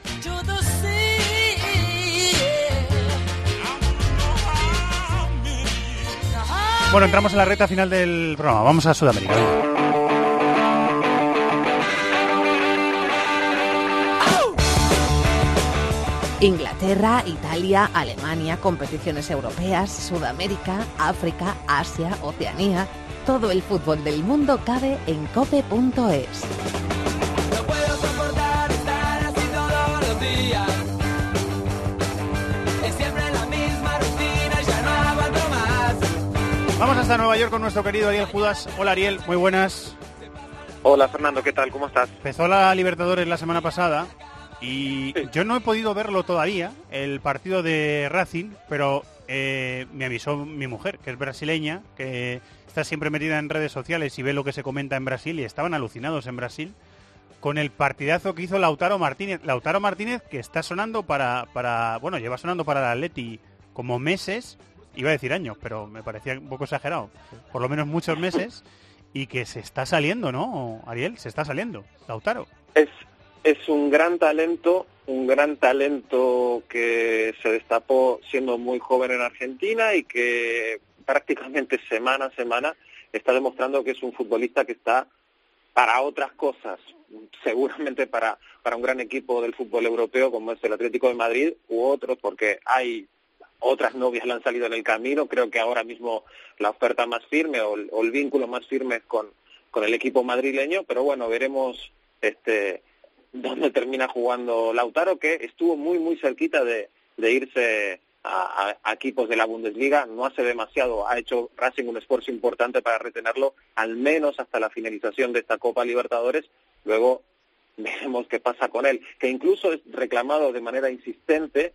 Bueno, entramos en la recta final del programa. Vamos a Sudamérica. Inglaterra, Italia, Alemania, competiciones europeas, Sudamérica, África, Asia, Oceanía. Todo el fútbol del mundo cabe en cope.es. soportar estar así todos los días. Es siempre la misma rutina y ya no aguanto más. Vamos hasta Nueva York con nuestro querido Ariel Judas. Hola Ariel, muy buenas. Hola Fernando, ¿qué tal? ¿Cómo estás? Empezó la Libertadores la semana pasada y yo no he podido verlo todavía, el partido de Racing, pero eh, me avisó mi mujer, que es brasileña, que está siempre metida en redes sociales y ve lo que se comenta en Brasil y estaban alucinados en Brasil con el partidazo que hizo Lautaro Martínez. Lautaro Martínez que está sonando para, para bueno, lleva sonando para el Atleti como meses, iba a decir años, pero me parecía un poco exagerado, por lo menos muchos meses, y que se está saliendo, ¿no? Ariel, se está saliendo, Lautaro. Es, es un gran talento, un gran talento que se destapó siendo muy joven en Argentina y que prácticamente semana a semana está demostrando que es un futbolista que está para otras cosas, seguramente para, para un gran equipo del fútbol europeo como es el Atlético de Madrid u otros, porque hay otras novias le han salido en el camino, creo que ahora mismo la oferta más firme o el, vínculo más firme es con, con el equipo madrileño, pero bueno, veremos este dónde termina jugando Lautaro, que estuvo muy, muy cerquita de, de irse a, equipos de la Bundesliga. No hace demasiado, ha hecho Racing un esfuerzo importante para retenerlo, al menos hasta la finalización de esta Copa Libertadores. Luego veremos qué pasa con él, que incluso es reclamado de manera insistente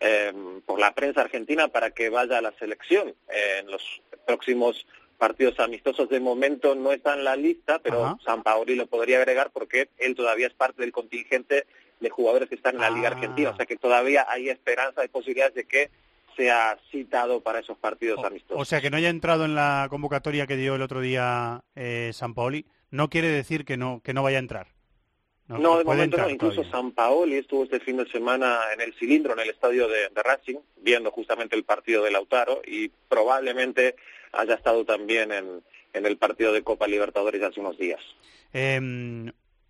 em, por la prensa argentina para que vaya a la selección en los próximos partidos amistosos de momento no está en la lista, pero San Paoli lo podría agregar porque él todavía es parte del contingente de jugadores que están en la Liga Argentina, o sea que todavía hay esperanza y posibilidades de que sea citado para esos partidos amistosos. O sea que no haya entrado en la convocatoria que dio el otro día eh, San Paoli, no quiere decir que no que no vaya a entrar. No, de momento no. Incluso San Paoli estuvo este fin de semana en el cilindro, en el estadio de, Racing, viendo justamente el partido de Lautaro y probablemente haya estado también en, en el partido de Copa Libertadores hace unos días. Eh,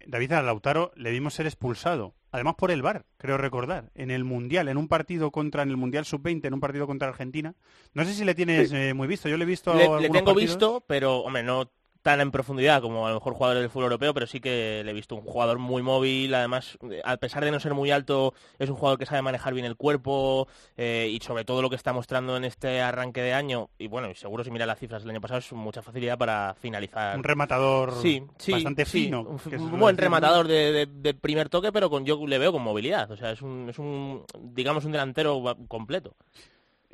David a Lautaro le vimos ser expulsado, además por el VAR, creo recordar, en el Mundial, en un partido contra, en el Mundial Sub-20, en un partido contra Argentina. No sé si le tienes eh, muy visto, yo le he visto... Le, le tengo visto, pero, hombre, no tan en profundidad como a lo mejor jugadores del fútbol europeo, pero sí que le he visto un jugador muy móvil, además, a pesar de no ser muy alto, es un jugador que sabe manejar bien el cuerpo eh, y sobre todo lo que está mostrando en este arranque de año, y bueno, y seguro si mira las cifras del año pasado, es mucha facilidad para finalizar. Un rematador sí, bastante fino. un, buen rematador de, primer toque, pero con yo le veo con movilidad, o sea, es un, es un digamos, un delantero completo.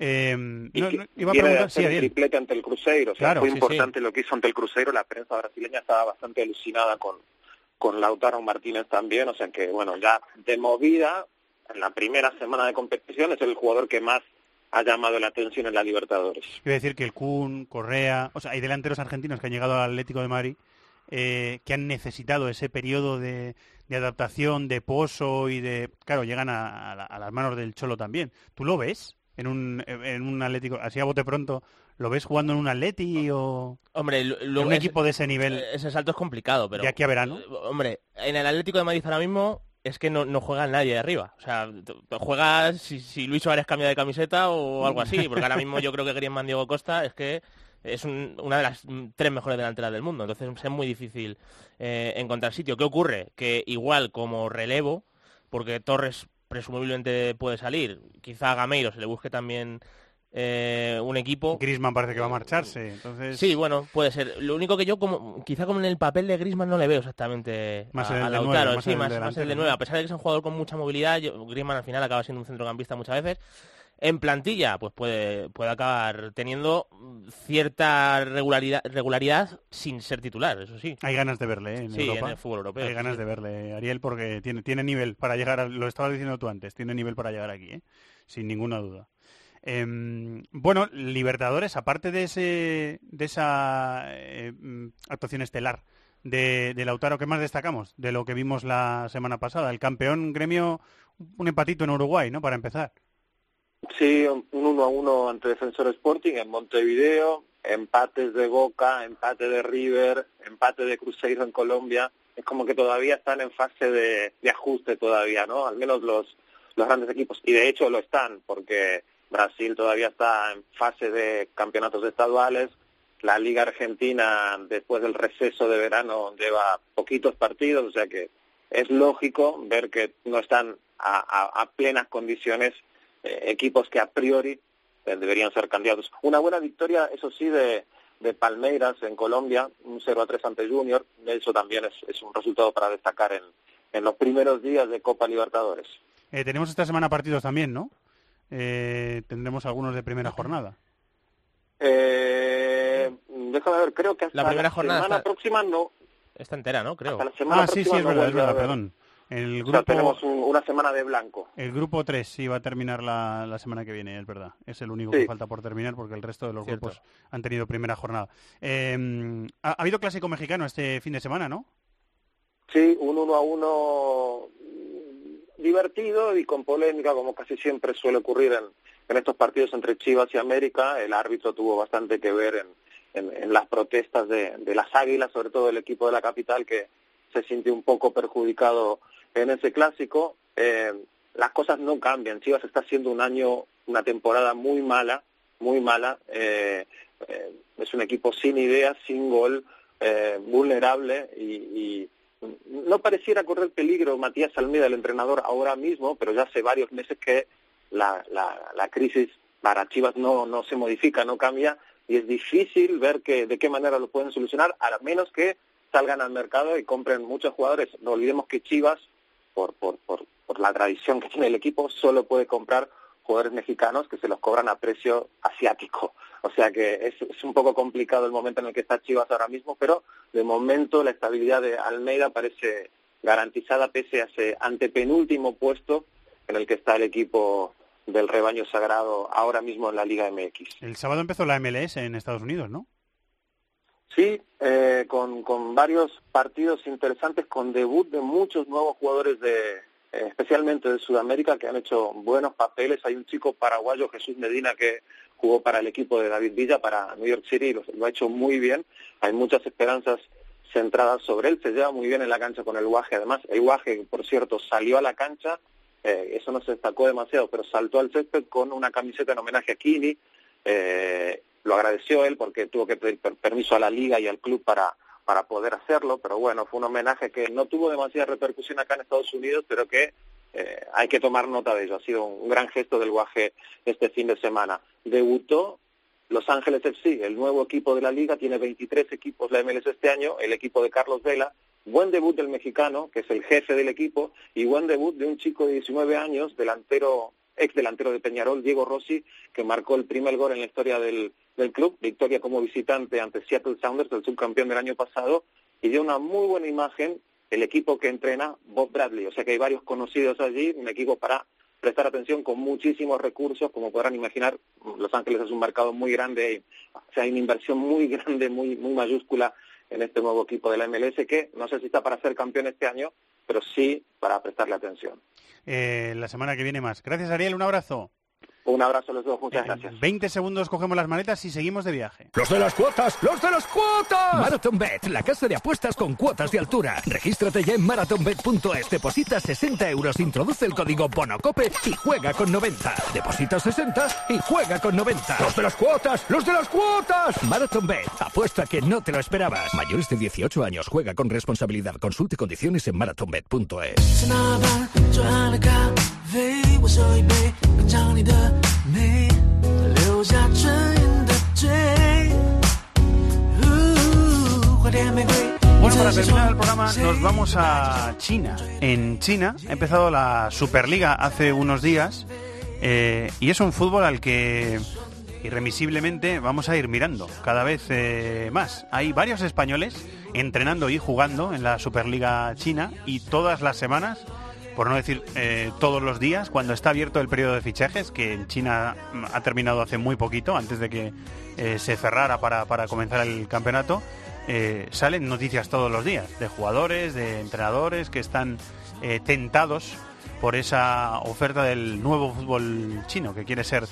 Eh, iba a preguntar si triplete ante el Cruzeiro, o sea, fue importante lo que hizo ante el Cruzeiro, la prensa brasileña estaba bastante alucinada con, con Lautaro Martínez también, o sea que bueno, ya de movida, en la primera semana de competición es el jugador que más ha llamado la atención en la Libertadores. Quiero decir que el Kun, Correa, o sea, hay delanteros argentinos que han llegado al Atlético de Madrid eh, que han necesitado ese periodo de, de, adaptación, de pozo y de... Claro, llegan a, a, las manos del Cholo también. ¿Tú lo ves? En un, en un Atlético, así a bote pronto, ¿lo ves jugando en un Atleti o hombre, lo, un equipo de ese nivel? Eh, ese salto es complicado, pero... ¿De aquí a verano? Eh, hombre, en el Atlético de Madrid ahora mismo es que no, no juega nadie de arriba. O sea, juega si, si Luis Suárez cambia de camiseta o algo así, porque ahora mismo yo creo que Griezmann Diego Costa es que es una de las tres mejores delanteras del mundo, entonces es muy difícil eh, encontrar sitio. ¿Qué ocurre? Que igual como relevo, porque Torres presumiblemente puede salir. Quizá a Gameiro se le busque también eh, un equipo. Grisman parece que va a marcharse, entonces... Sí, bueno, puede ser. Lo único que yo, como quizá como en el papel de Grisman no le veo exactamente más a, el Lautaro, más, sí, más, el de nueve. A pesar de que es un jugador con mucha movilidad, Grisman al final acaba siendo un centrocampista muchas veces en plantilla, pues puede, puede acabar teniendo cierta regularidad, regularidad sin ser titular, eso sí. Hay ganas de verle ¿eh? en sí, en el fútbol europeo. Hay ganas de verle, Ariel, porque tiene, tiene nivel para llegar, lo estabas diciendo tú antes, tiene nivel para llegar aquí, ¿eh? sin ninguna duda. Em, bueno, Libertadores, aparte de, ese, de esa eh, actuación estelar de, de, Lautaro, ¿qué más destacamos de lo que vimos la semana pasada? El campeón gremio, un empatito en Uruguay, ¿no? Para empezar. Sí, un 1 a 1 ante Defensor Sporting en Montevideo, empates de Boca, empate de River, empate de Cruzeiro en Colombia. Es como que todavía están en fase de, ajuste todavía, ¿no? Al menos los, los grandes equipos. Y de hecho lo están, porque Brasil todavía está en fase de campeonatos estaduales. La Liga Argentina, después del receso de verano, lleva poquitos partidos, o sea que es lógico ver que no están a plenas condiciones eh, equipos que a priori eh, deberían ser candidatos. Una buena victoria, eso sí, de, de Palmeiras en Colombia, un 0 a 3 ante Junior, eso también es, es un resultado para destacar en, en, los primeros días de Copa Libertadores. Eh, tenemos esta semana partidos también, ¿no? tendremos algunos de primera jornada. Eh, déjame ver, creo que hasta la primera jornada semana próxima no. Está entera, ¿no? Creo. ah, sí, sí, es verdad, es verdad, perdón. El grupo, tenemos una semana de blanco. El grupo 3 sí va a terminar la, la semana que viene, es verdad. Es el único que falta por terminar porque el resto de los grupos han tenido primera jornada. Em, ha, habido clásico mexicano este fin de semana, ¿no? Sí, un 1 a 1 divertido y con polémica, como casi siempre suele ocurrir en, en estos partidos entre Chivas y América. El árbitro tuvo bastante que ver en, en, las protestas de, de las Águilas, sobre todo el equipo de la capital, que se sintió un poco perjudicado en ese clásico. Eh, las cosas no cambian. Chivas está haciendo un año, una temporada muy mala, muy mala. Eh, eh, es un equipo sin ideas, sin gol, vulnerable y, no pareciera correr peligro Matías Almeida, el entrenador, ahora mismo, pero ya hace varios meses que la, la, la crisis para Chivas no, no se modifica, no cambia y es difícil ver que, de qué manera lo pueden solucionar, a menos que salgan al mercado y compren muchos jugadores. No olvidemos que Chivas por, por, por, la tradición que tiene el equipo, solo puede comprar jugadores mexicanos que se los cobran a precio asiático. O sea que es, es, un poco complicado el momento en el que está Chivas ahora mismo, pero de momento la estabilidad de Almeida parece garantizada pese a ese antepenúltimo puesto en el que está el equipo del rebaño sagrado ahora mismo en la Liga MX. El sábado empezó la MLS en Estados Unidos, ¿no? Sí, eh, con, con varios partidos interesantes, con debut de muchos nuevos jugadores de, eh, especialmente de Sudamérica, que han hecho buenos papeles. Hay un chico paraguayo, Jesús Medina, que jugó para el equipo de David Villa, para New York City, y lo, ha hecho muy bien. Hay muchas esperanzas centradas sobre él. Se lleva muy bien en la cancha con el Guaje. Además, el Guaje, por cierto, salió a la cancha, eh, eso no se destacó demasiado, pero saltó al césped con una camiseta en homenaje a Kini. Eh, lo agradeció él porque tuvo que pedir permiso a la liga y al club para, para poder hacerlo, pero bueno, fue un homenaje que no tuvo demasiada repercusión acá en Estados Unidos, pero que eh, hay que tomar nota de ello. Ha sido un gran gesto del Guaje este fin de semana. Debutó Los Ángeles FC, el nuevo equipo de la liga, tiene 23 equipos la MLS este año, el equipo de Carlos Vela, buen debut del mexicano, que es el jefe del equipo, y buen debut de un chico de 19 años, delantero ex delantero de Peñarol, Diego Rossi, que marcó el primer gol en la historia del, del club, victoria como visitante ante Seattle Sounders, el subcampeón del año pasado, y dio una muy buena imagen el equipo que entrena Bob Bradley. O sea que hay varios conocidos allí, un equipo para prestar atención con muchísimos recursos, como podrán imaginar, Los Ángeles es un mercado muy grande, o sea, hay una inversión muy grande, muy, muy mayúscula en este nuevo equipo de la MLS que no sé si está para ser campeón este año, pero sí para prestarle atención. Eh, la semana que viene más. Gracias, Ariel. Un abrazo. Un abrazo a los dos, muchas gracias. 20 segundos cogemos las maletas y seguimos de viaje. ¡Los de las cuotas! ¡Los de las cuotas! Marathon Bet, la casa de apuestas con cuotas de altura. Regístrate ya en marathonbet.es, deposita 60 euros, introduce el código BONOCOPE y juega con 90. Deposita 60 y juega con 90. ¡Los de las cuotas! ¡Los de las cuotas! Marathon Bet, apuesta que no te lo esperabas. Mayores de 18 años, juega con responsabilidad. Consulte condiciones en marathonbet.es. Bueno, para terminar el programa nos vamos a China. En China ha empezado la Superliga hace unos días eh, y es un fútbol al que irremisiblemente vamos a ir mirando cada vez eh, más. Hay varios españoles entrenando y jugando en la Superliga China y todas las semanas por no decir eh, todos los días, cuando está abierto el periodo de fichajes, que en China ha terminado hace muy poquito, antes de que eh, se cerrara para, para, comenzar el campeonato, eh, salen noticias todos los días de jugadores, de entrenadores que están tentados por esa oferta del nuevo fútbol chino que quiere ser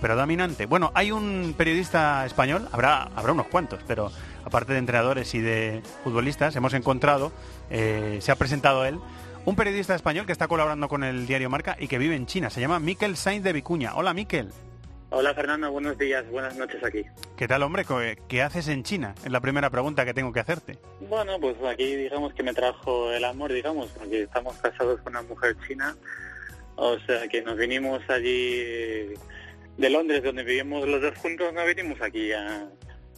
predominante. Bueno, hay un periodista español, habrá, habrá unos cuantos, pero aparte de entrenadores y de futbolistas, hemos encontrado, se ha presentado él, un periodista español que está colaborando con el diario Marca y que vive en China. Se llama Miquel Sainz de Vicuña. Hola, Miquel. Hola, Fernando. Buenos días. Buenas noches aquí. ¿Qué tal, hombre? ¿Qué haces en China? Es la primera pregunta que tengo que hacerte. Bueno, pues aquí digamos que me trajo el amor, digamos, porque estamos casados con una mujer china. O sea, que nos vinimos allí de Londres, donde vivimos los dos juntos, nos vinimos aquí a,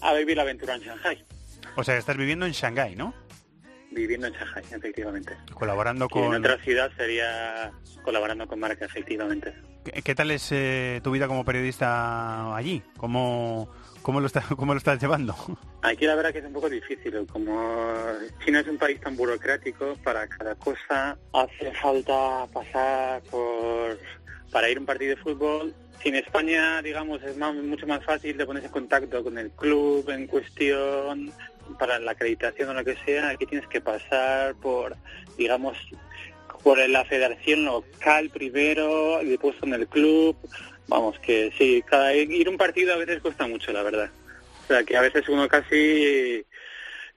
a vivir la aventura en Shanghai. O sea, estás viviendo en Shanghai, ¿no? Viviendo en Shanghai, efectivamente. Colaborando Y con... en otra ciudad sería colaborando con marca, efectivamente. ¿Qué, qué tal es eh, tu vida como periodista allí? ¿Cómo, cómo, lo está, ¿Cómo lo estás llevando? Aquí la verdad que es un poco difícil, como China es un país tan burocrático, para cada cosa hace falta pasar por... para ir a un partido de fútbol. Si en España, digamos, es más- mucho más fácil de ponerse en contacto con el club en cuestión, para la acreditación o lo que sea, aquí tienes que pasar por, digamos, por la federación local primero, y después con el club. Vamos, que sí, cada ir a un partido a veces cuesta mucho, la verdad. O sea, que a veces uno casi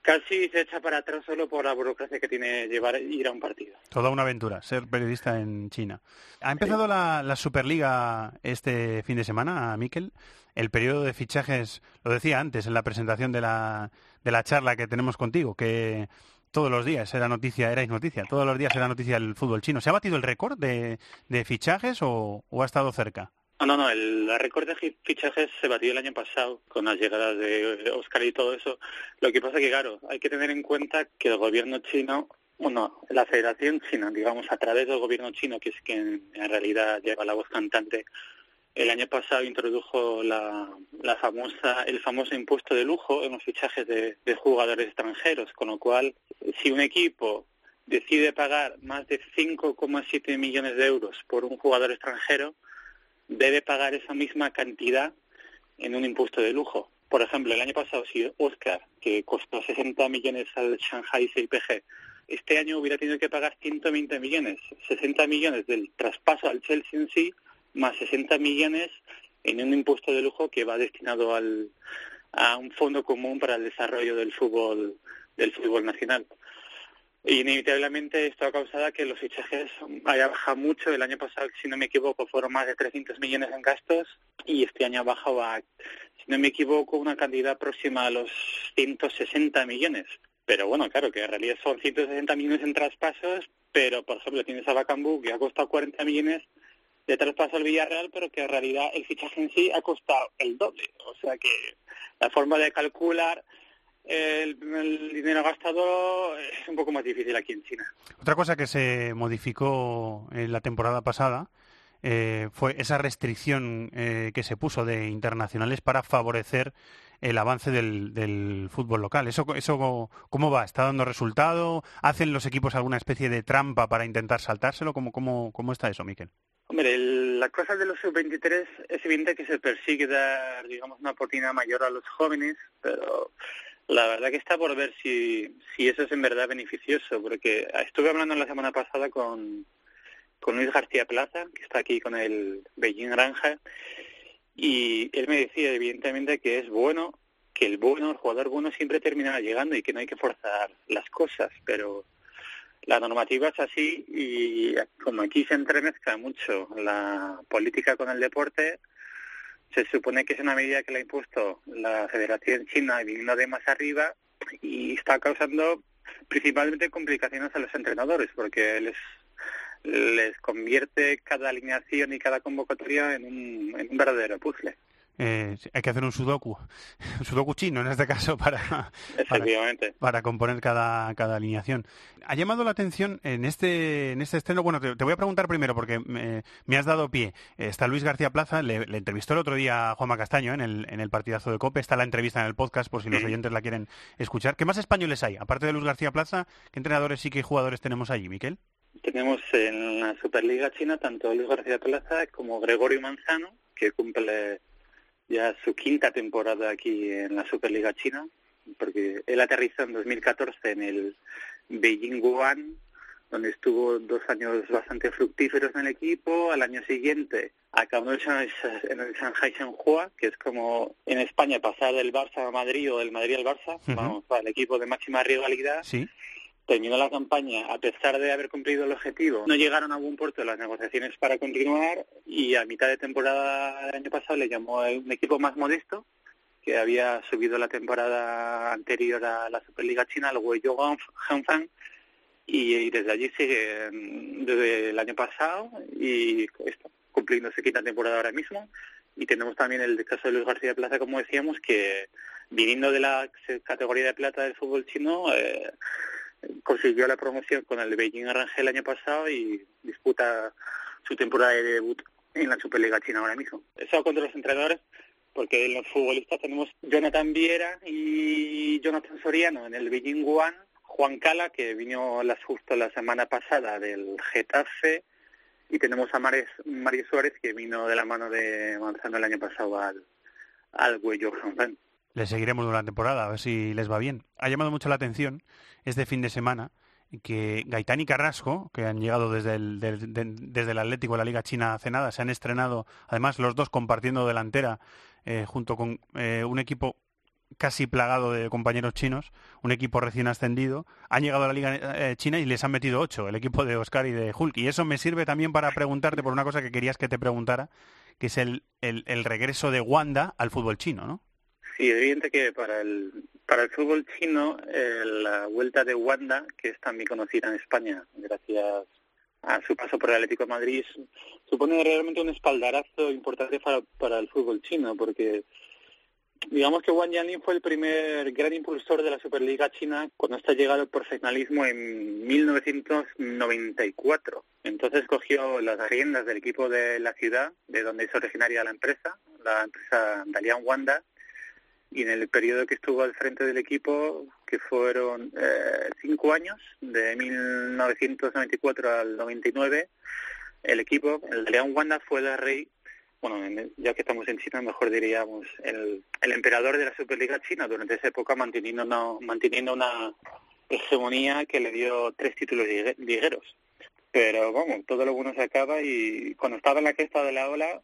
casi se echa para atrás solo por la burocracia que tiene llevar ir a un partido. Toda una aventura, ser periodista en China. Ha empezado la, la Superliga este fin de semana, Miquel. El periodo de fichajes, lo decía antes en la presentación de la, de la charla que tenemos contigo, que todos los días era noticia, erais noticia, todos los días era noticia el fútbol chino. ¿Se ha batido el récord de, de fichajes o, o ha estado cerca? No, no, el récord de fi- fichajes se batió el año pasado con las llegadas de Oscar y todo eso. Lo que pasa que, claro, hay que tener en cuenta que el gobierno chino, bueno, la Federación China, digamos, a través del gobierno chino, que es quien en realidad lleva la voz cantante, el año pasado introdujo la, la famosa, el famoso impuesto de lujo en los fichajes de, jugadores extranjeros, con lo cual, si un equipo decide pagar más de 5,7 millones de euros por un jugador extranjero, debe pagar esa misma cantidad en un impuesto de lujo. Por ejemplo, el año pasado, si Oscar, que costó 60 millones al Shanghai CIPG, este año hubiera tenido que pagar 120 millones, 60 millones del traspaso al Chelsea en sí, más 60 millones en un impuesto de lujo que va destinado al, a un fondo común para el desarrollo del fútbol del fútbol nacional. Y inevitablemente esto ha causado que los fichajes haya bajado mucho. El año pasado, si no me equivoco, fueron más de 300 millones en gastos y este año ha bajado a, si no me equivoco, una cantidad próxima a los 160 millones. Pero bueno, claro, que en realidad son 160 millones en traspasos, pero por ejemplo tienes a Bacambú que ha costado 40 millones de traspaso al Villarreal, pero que en realidad el fichaje en sí ha costado el doble. O sea que la forma de calcular el, dinero gastado es un poco más difícil aquí en China. Otra cosa que se modificó en la temporada pasada eh, fue esa restricción eh, que se puso de internacionales para favorecer el avance del, del fútbol local. ¿Eso, ¿Eso cómo va? ¿Está dando resultado? ¿Hacen los equipos alguna especie de trampa para intentar saltárselo? ¿Cómo, cómo, cómo está eso, Miquel? Hombre, el- la cosa de los sub-23 es evidente que se persigue dar, digamos, una oportunidad mayor a los jóvenes, pero la verdad que está por ver si, si eso es en verdad beneficioso, porque estuve hablando la semana pasada con, con Luis García Plaza, que está aquí con el Beijing Granja, y él me decía evidentemente que es bueno, que el bueno, el jugador bueno siempre terminará llegando y que no hay que forzar las cosas, pero la normativa es así y como aquí se entremezcla mucho la política con el deporte, se supone que es una medida que la ha impuesto la Federación China viniendo de más arriba y está causando principalmente complicaciones a los entrenadores porque les les convierte cada alineación y cada convocatoria en un, en un verdadero puzzle. Eh, hay que hacer un sudoku, un sudoku chino en este caso para, para, para componer cada, cada alineación. Ha llamado la atención en este en este estreno, bueno, te, te voy a preguntar primero porque me, me has dado pie. Está Luis García Plaza, le, le entrevistó el otro día a Juanma Castaño en el, en el partidazo de COPE, está la entrevista en el podcast por si los oyentes la quieren escuchar. ¿Qué más españoles hay? Aparte de Luis García Plaza, ¿qué entrenadores y qué jugadores tenemos allí, Miquel? Tenemos en la Superliga China tanto a Luis García Plaza como Gregorio Manzano, que cumple ya su quinta temporada aquí en la Superliga China, porque él aterrizó en 2014 en el Beijing Guan, donde estuvo dos años bastante fructíferos en el equipo. Al año siguiente acabó en el Shanghai Shenhua, que es como en España pasar del Barça a Madrid o del Madrid al Barça, Ujú. vamos, para el equipo de máxima rivalidad Sí. Terminó la campaña a pesar de haber cumplido el objetivo. No llegaron a buen puerto las negociaciones para continuar y a mitad de temporada del año pasado le llamó un equipo más modesto que había subido la temporada anterior a la Superliga China, el Guizhou Hanfang, y, y desde allí sigue mm, desde el año pasado y esto, cumpliendo su quinta temporada ahora mismo. Y tenemos también el caso de Luis García Plaza, como decíamos, que viniendo de la categoría de plata del fútbol chino, eh, consiguió la promoción con el Beijing Arrangel el año pasado y disputa su temporada de debut en la Superliga China ahora mismo. Eso contra los entrenadores, porque los futbolistas tenemos Jonathan Viera y Jonathan Soriano. En el Beijing One, Juan Cala, que vino las, justo la semana pasada del Getafe, y tenemos a Mario Suárez, que vino de la mano de Manzano el año pasado al, al Huello Le seguiremos durante la temporada, a ver si les va bien. Ha llamado mucho la atención este fin de semana que Gaitán y Carrasco, que han llegado desde el, desde el Atlético de la Liga China hace nada, se han estrenado, además los dos compartiendo delantera eh, junto con eh, un equipo casi plagado de compañeros chinos, un equipo recién ascendido, han llegado a la Liga eh, China y les han metido ocho, el equipo de Oscar y de Hulk. Y eso me sirve también para preguntarte por una cosa que querías que te preguntara, que es el, el, el regreso de Wanda al fútbol chino, ¿no? Sí, evidente que para el, para el fútbol chino, eh, la vuelta de Wanda, que es también conocida en España, gracias a su paso por el Atlético de Madrid, supone realmente un espaldarazo importante para, para el fútbol chino, porque digamos que Wang Yanlin fue el primer gran impulsor de la Superliga China cuando está llegado al profesionalismo en 1994. Entonces cogió las riendas del equipo de la ciudad, de donde es originaria la empresa, la empresa Dalian Wanda, y en el periodo que estuvo al frente del equipo, que fueron eh, cinco años, de 1994 al 99, el equipo, el León Wanda, fue el rey, bueno, ya que estamos en China, mejor diríamos, el, el emperador de la Superliga China durante esa época, manteniendo una, manteniendo una hegemonía que le dio tres títulos ligueros. Pero vamos, todo lo bueno se acaba y cuando estaba en la cresta de la ola,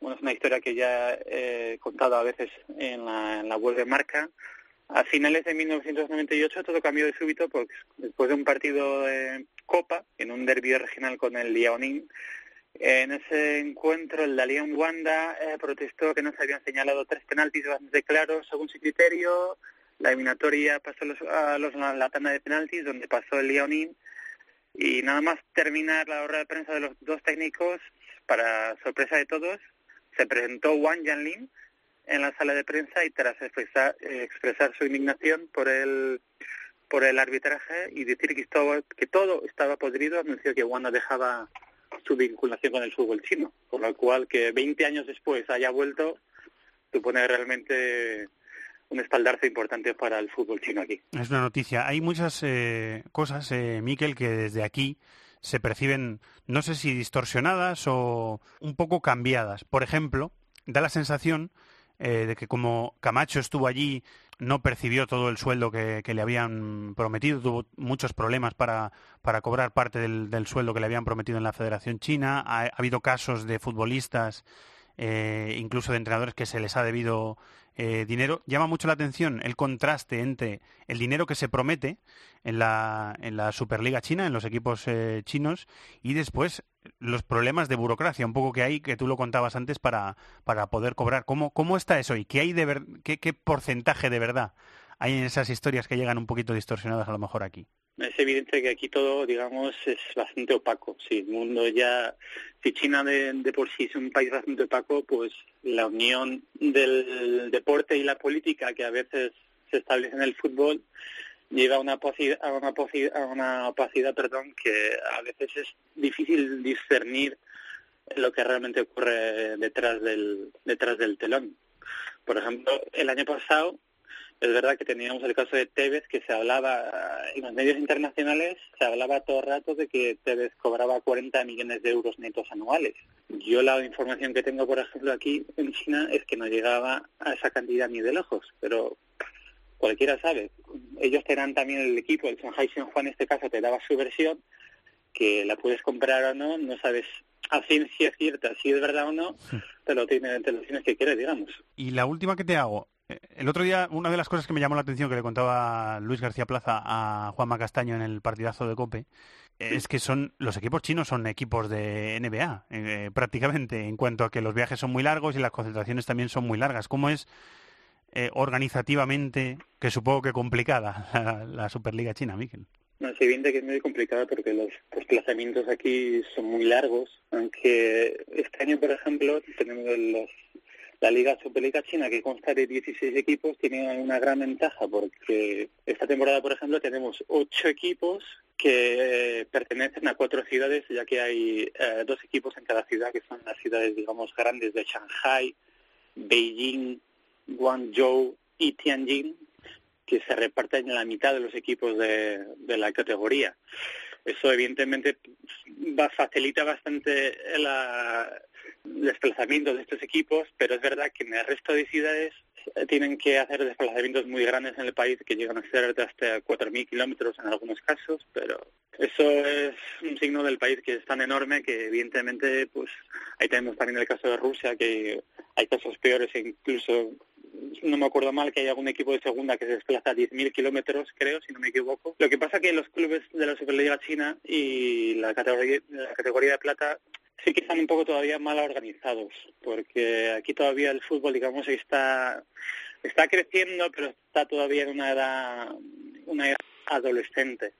bueno, es una historia que ya he contado a veces en la, en web de marca. A finales de 1998 todo cambió de súbito porque después de un partido de Copa, en un derbi regional con el Liaoning, en ese encuentro el Dalian Wanda eh, protestó que no se habían señalado tres penaltis bastante claros según su criterio. La eliminatoria pasó a, los, a la tanda de penaltis donde pasó el Liaoning y nada más terminar la hora de prensa de los dos técnicos, para sorpresa de todos, se presentó Wang Yanlin en la sala de prensa y tras expresar, expresar su indignación por el por el arbitraje y decir que, estaba, que todo estaba podrido, anunció que Wanda dejaba su vinculación con el fútbol chino, con lo cual que 20 años después haya vuelto supone realmente un espaldarse importante para el fútbol chino aquí. Es una noticia. Hay muchas eh, cosas, eh, Miquel, que desde aquí se perciben, no sé si distorsionadas o un poco cambiadas. Por ejemplo, da la sensación eh, de que como Camacho estuvo allí, no percibió todo el sueldo que, le habían prometido, tuvo muchos problemas para, para cobrar parte del, sueldo que le habían prometido en la Federación China. Ha, habido casos de futbolistas, eh, incluso de entrenadores que se les ha debido eh, dinero. Llama mucho la atención el contraste entre el dinero que se promete en la, en la Superliga China, en los equipos eh, chinos, y después los problemas de burocracia, un poco que hay, que tú lo contabas antes, para, para poder cobrar. ¿Cómo, ¿Cómo está eso y qué, hay de qué, qué porcentaje de verdad hay en esas historias que llegan un poquito distorsionadas a lo mejor aquí? Es evidente que aquí todo, digamos, es bastante opaco. Si el mundo ya, si China de, por sí es un país bastante opaco, pues la unión del deporte y la política que a veces se establece en el fútbol lleva a una opacidad, a una, a una opacidad perdón, que a veces es difícil discernir lo que realmente ocurre detrás del, detrás del telón. Por ejemplo, el año pasado es verdad que teníamos el caso de Tevez, que se hablaba en los medios internacionales, se hablaba todo el rato de que Tevez cobraba 40 millones de euros netos anuales. Yo la información que tengo, por ejemplo, aquí en China es que no llegaba a esa cantidad ni de lejos, pero cualquiera sabe. Ellos te también el equipo, el Shanghai Shenhua en este caso te daba su versión, que la puedes comprar o no, no sabes a ciencia cierta si es verdad o no, pero tiene, te lo tienes que querer, digamos. Y la última que te hago, el otro día, una de las cosas que me llamó la atención que le contaba Luis García Plaza a Juanma Castaño en el partidazo de Cope es que son los equipos chinos son equipos de NBA eh, prácticamente en cuanto a que los viajes son muy largos y las concentraciones también son muy largas. ¿Cómo es eh, organizativamente, que supongo que complicada, la, Superliga China, Miquel? No, es evidente que es muy complicado porque los desplazamientos aquí son muy largos, aunque este año, por ejemplo, tenemos los La Liga Superliga China, que consta de 16 equipos, tiene una gran ventaja porque esta temporada, por ejemplo, tenemos ocho equipos que pertenecen a cuatro ciudades, ya que hay eh, dos equipos en cada ciudad, que son las ciudades, digamos, grandes de Shanghai, Beijing, Guangzhou y Tianjin, que se reparten en la mitad de los equipos de, de la categoría. Eso evidentemente va, facilita bastante la, el desplazamiento de estos equipos, pero es verdad que en el resto de ciudades eh, tienen que hacer desplazamientos muy grandes en el país que llegan a ser de hasta 4.000 kilómetros en algunos casos, pero eso es un signo del país que es tan enorme que evidentemente pues ahí tenemos también el caso de Rusia que hay casos peores e incluso no me acuerdo mal que hay algún equipo de segunda que se desplaza a 10.000 kilómetros, creo, si no me equivoco. Lo que pasa que los clubes de la Superliga China y la categoría, la categoría de plata sí que están un poco todavía mal organizados, porque aquí todavía el fútbol, digamos, está, está creciendo, pero está todavía en una edad, una edad adolescente.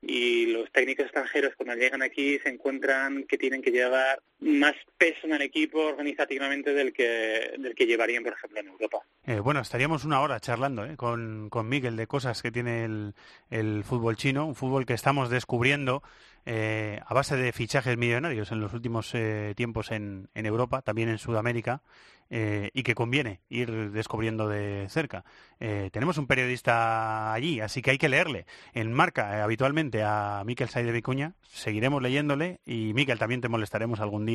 Y los técnicos extranjeros cuando llegan aquí se encuentran que tienen que llevar más peso en el equipo organizativamente del que, del que llevarían, por ejemplo, en Europa. Eh, bueno, estaríamos una hora charlando eh, con, con Miguel de cosas que tiene el, el fútbol chino, un fútbol que estamos descubriendo eh, a base de fichajes millonarios en los últimos eh, tiempos en, en, Europa, también en Sudamérica, y que conviene ir descubriendo de cerca. Tenemos un periodista allí, así que hay que leerle. En marca habitualmente a Miquel Saide Vicuña, seguiremos leyéndole y Miquel también te molestaremos algún día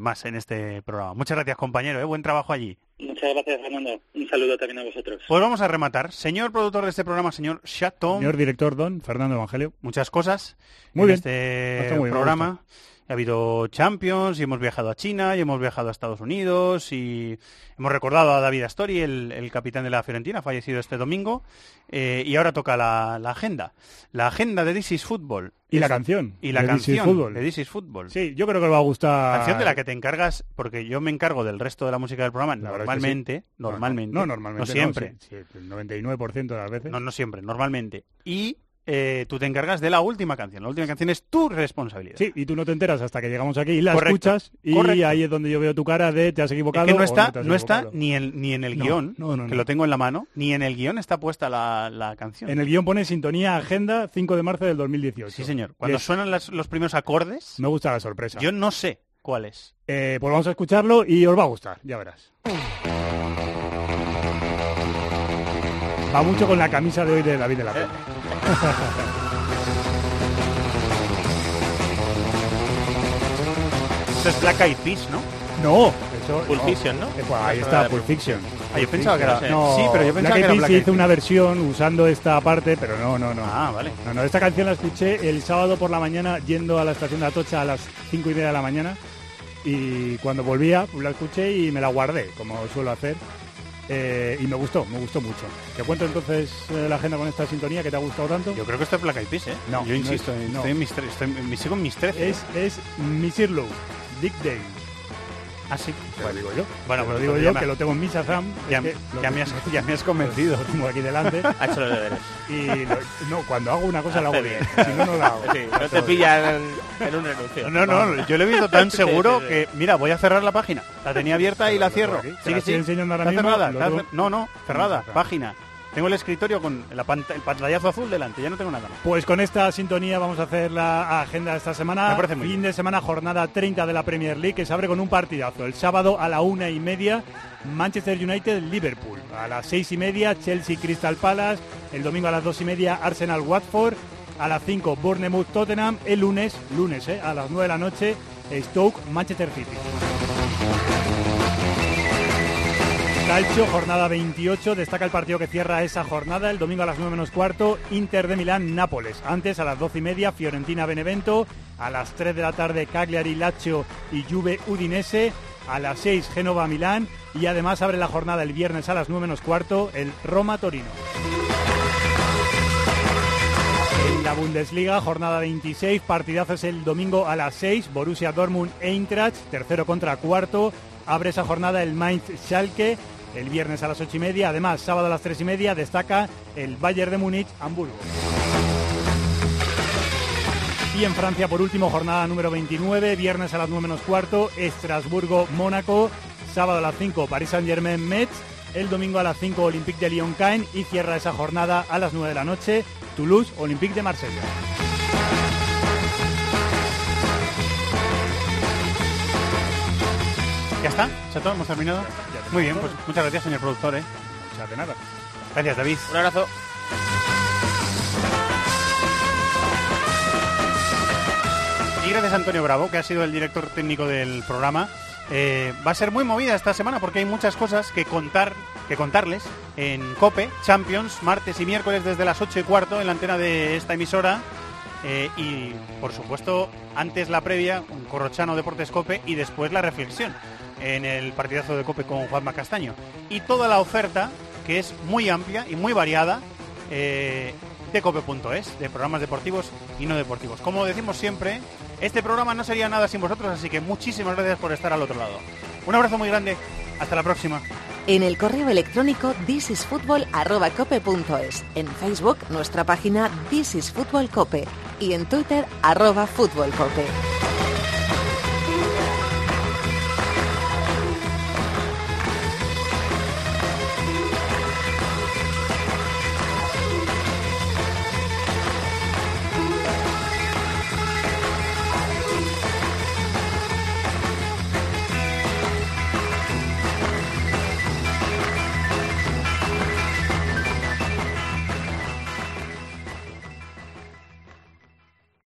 más en este programa. Muchas gracias compañero, buen trabajo allí. Muchas gracias, Fernando. Un saludo también a vosotros. Pues vamos a rematar. Señor productor de este programa, señor Chateau. Señor director Don, Fernando Evangelio. Muchas cosas muy en bien. este muy programa. Ha habido Champions y hemos viajado a China y hemos viajado a Estados Unidos y hemos recordado a David Astori, el, el capitán de la Fiorentina, fallecido este domingo. Eh, y ahora toca la, la, agenda. La agenda de This is Football. Y la canción. Y la de canción de This is Football. Sí, yo creo que le va a gustar. Canción de la que te encargas, porque yo me encargo del resto de la música del programa La verdad es que normalmente, sí. normalmente. No, normalmente. No siempre. sí, sí, el 99% de las veces. No, no siempre, normalmente. Y eh, tú te encargas de la última canción. La última canción es tu responsabilidad. Sí, y tú no te enteras hasta que llegamos aquí y la Correcto, escuchas y correcto. ahí es donde yo veo tu cara de te has equivocado. Es que no está, no está ni, en, ni en el No, guion, no, no, que no. lo tengo en la mano, ni en el guion está puesta la, la canción. En el guion pone sintonía agenda 5 de marzo del 2018. Sí, señor. Cuando suenan las- los primeros acordes, Me gusta la sorpresa. yo no sé cuál es. Eh, pues vamos a escucharlo y os va a gustar, ya verás. Va mucho con la camisa de hoy de David de la Pena. Eso es Black Eyed Peas, ¿no? No, eso Pulp no. Fiction, ¿no? Eh, pues ahí está, Pulp Fiction. Ah, yo pensaba que era-. No, sí, pero yo pensaba Black que Eyed era Peas Black hizo una versión usando esta parte, pero no, no, no. Ah, vale. No, no, esta canción la escuché el sábado por la mañana yendo a la estación de Atocha a las cinco y media de la mañana y cuando volvía la escuché y me la guardé, como suelo hacer. Eh, y me gustó, me gustó mucho. Te cuento entonces eh, la agenda con esta sintonía que te ha gustado tanto. Yo creo que esto es Black Eyed Peas, ¿eh? No, Yo no insisto, es- no. estoy en mis estoy sigo en mis 13. Es, es Missy Low, Dick Day. Ah, sí. Lo digo yo. Bueno, pues digo pues yo, que lo tengo en mi Shazam. Ya, es que ya me has, ya me has convencido. Tengo aquí delante. Ha hecho los deberes. Y lo- no, cuando hago una cosa la hago bien. Si no, no la hago. Sí, no te pillan en, en un renuncio. No, no, yo lo he visto tan seguro sí, sí. que, mira, voy a cerrar la página. La tenía abierta y la cierro. Sí, sí. Está cerrada. No, no, cerrada. Página. Tengo el escritorio con la el pantallazo azul delante. Ya no tengo nada más. Pues con esta sintonía vamos a hacer la agenda de esta semana. Me parece muy fin bien. de semana, jornada 30 de la Premier League, que se abre con un partidazo. El sábado a la una y media, Manchester United-Liverpool. A las seis y media, Chelsea-Crystal Palace. El domingo a las dos y media, Arsenal-Watford. A las 5, Bournemouth-Tottenham. El lunes, lunes, eh, a las 9 de la noche, Stoke-Manchester City. Calcio, jornada 28, destaca el partido que cierra esa jornada, el domingo a las 9 menos cuarto, Inter de Milán, Nápoles. Antes, a las 12 y media, Fiorentina, Benevento. A las 3 de la tarde, Cagliari, Lazio y Juve, Udinese. A las 6, Génova, Milán. Y además abre la jornada el viernes a las 9 menos cuarto, el Roma, Torino. En la Bundesliga, jornada 26, partidazos el domingo a las 6, Borussia Dortmund, Eintracht, tercero contra cuarto. Abre esa jornada el Mainz Schalke, el viernes a las 8 y media. Además, sábado a las 3 y media destaca el Bayern de Múnich, Hamburgo. Y en Francia, por último, jornada número 29, viernes a las 9 menos cuarto, Estrasburgo, Mónaco, sábado a las 5, París Saint-Germain, Metz, el domingo a las 5, Olympique de Lyon-Caen y cierra esa jornada a las 9 de la noche, Toulouse, Olympique de Marsella. ¿Ya está? ¿Chato? ¿Hemos terminado? Muy bien, pues muchas gracias, señor productor. ¿eh? Muchas de nada. Gracias, David. Un abrazo. Y gracias a Antonio Bravo, que ha sido el director técnico del programa. Eh, va a ser muy movida esta semana porque hay muchas cosas que contar que contarles en COPE, Champions, martes y miércoles desde las 8 y cuarto en la antena de esta emisora. Eh, y por supuesto, antes la previa, un Corrochano Deportes Cope y después la reflexión en el partidazo de Cope con Juanma Castaño. Y toda la oferta, que es muy amplia y muy variada, eh, de cope.es, de programas deportivos y no deportivos. Como decimos siempre, este programa no sería nada sin vosotros, así que muchísimas gracias por estar al otro lado. Un abrazo muy grande, hasta la próxima. En el correo electrónico thisisfutbol.cope.es, en Facebook nuestra página This is Fútbol Cope y en Twitter arroba Fútbol Cope.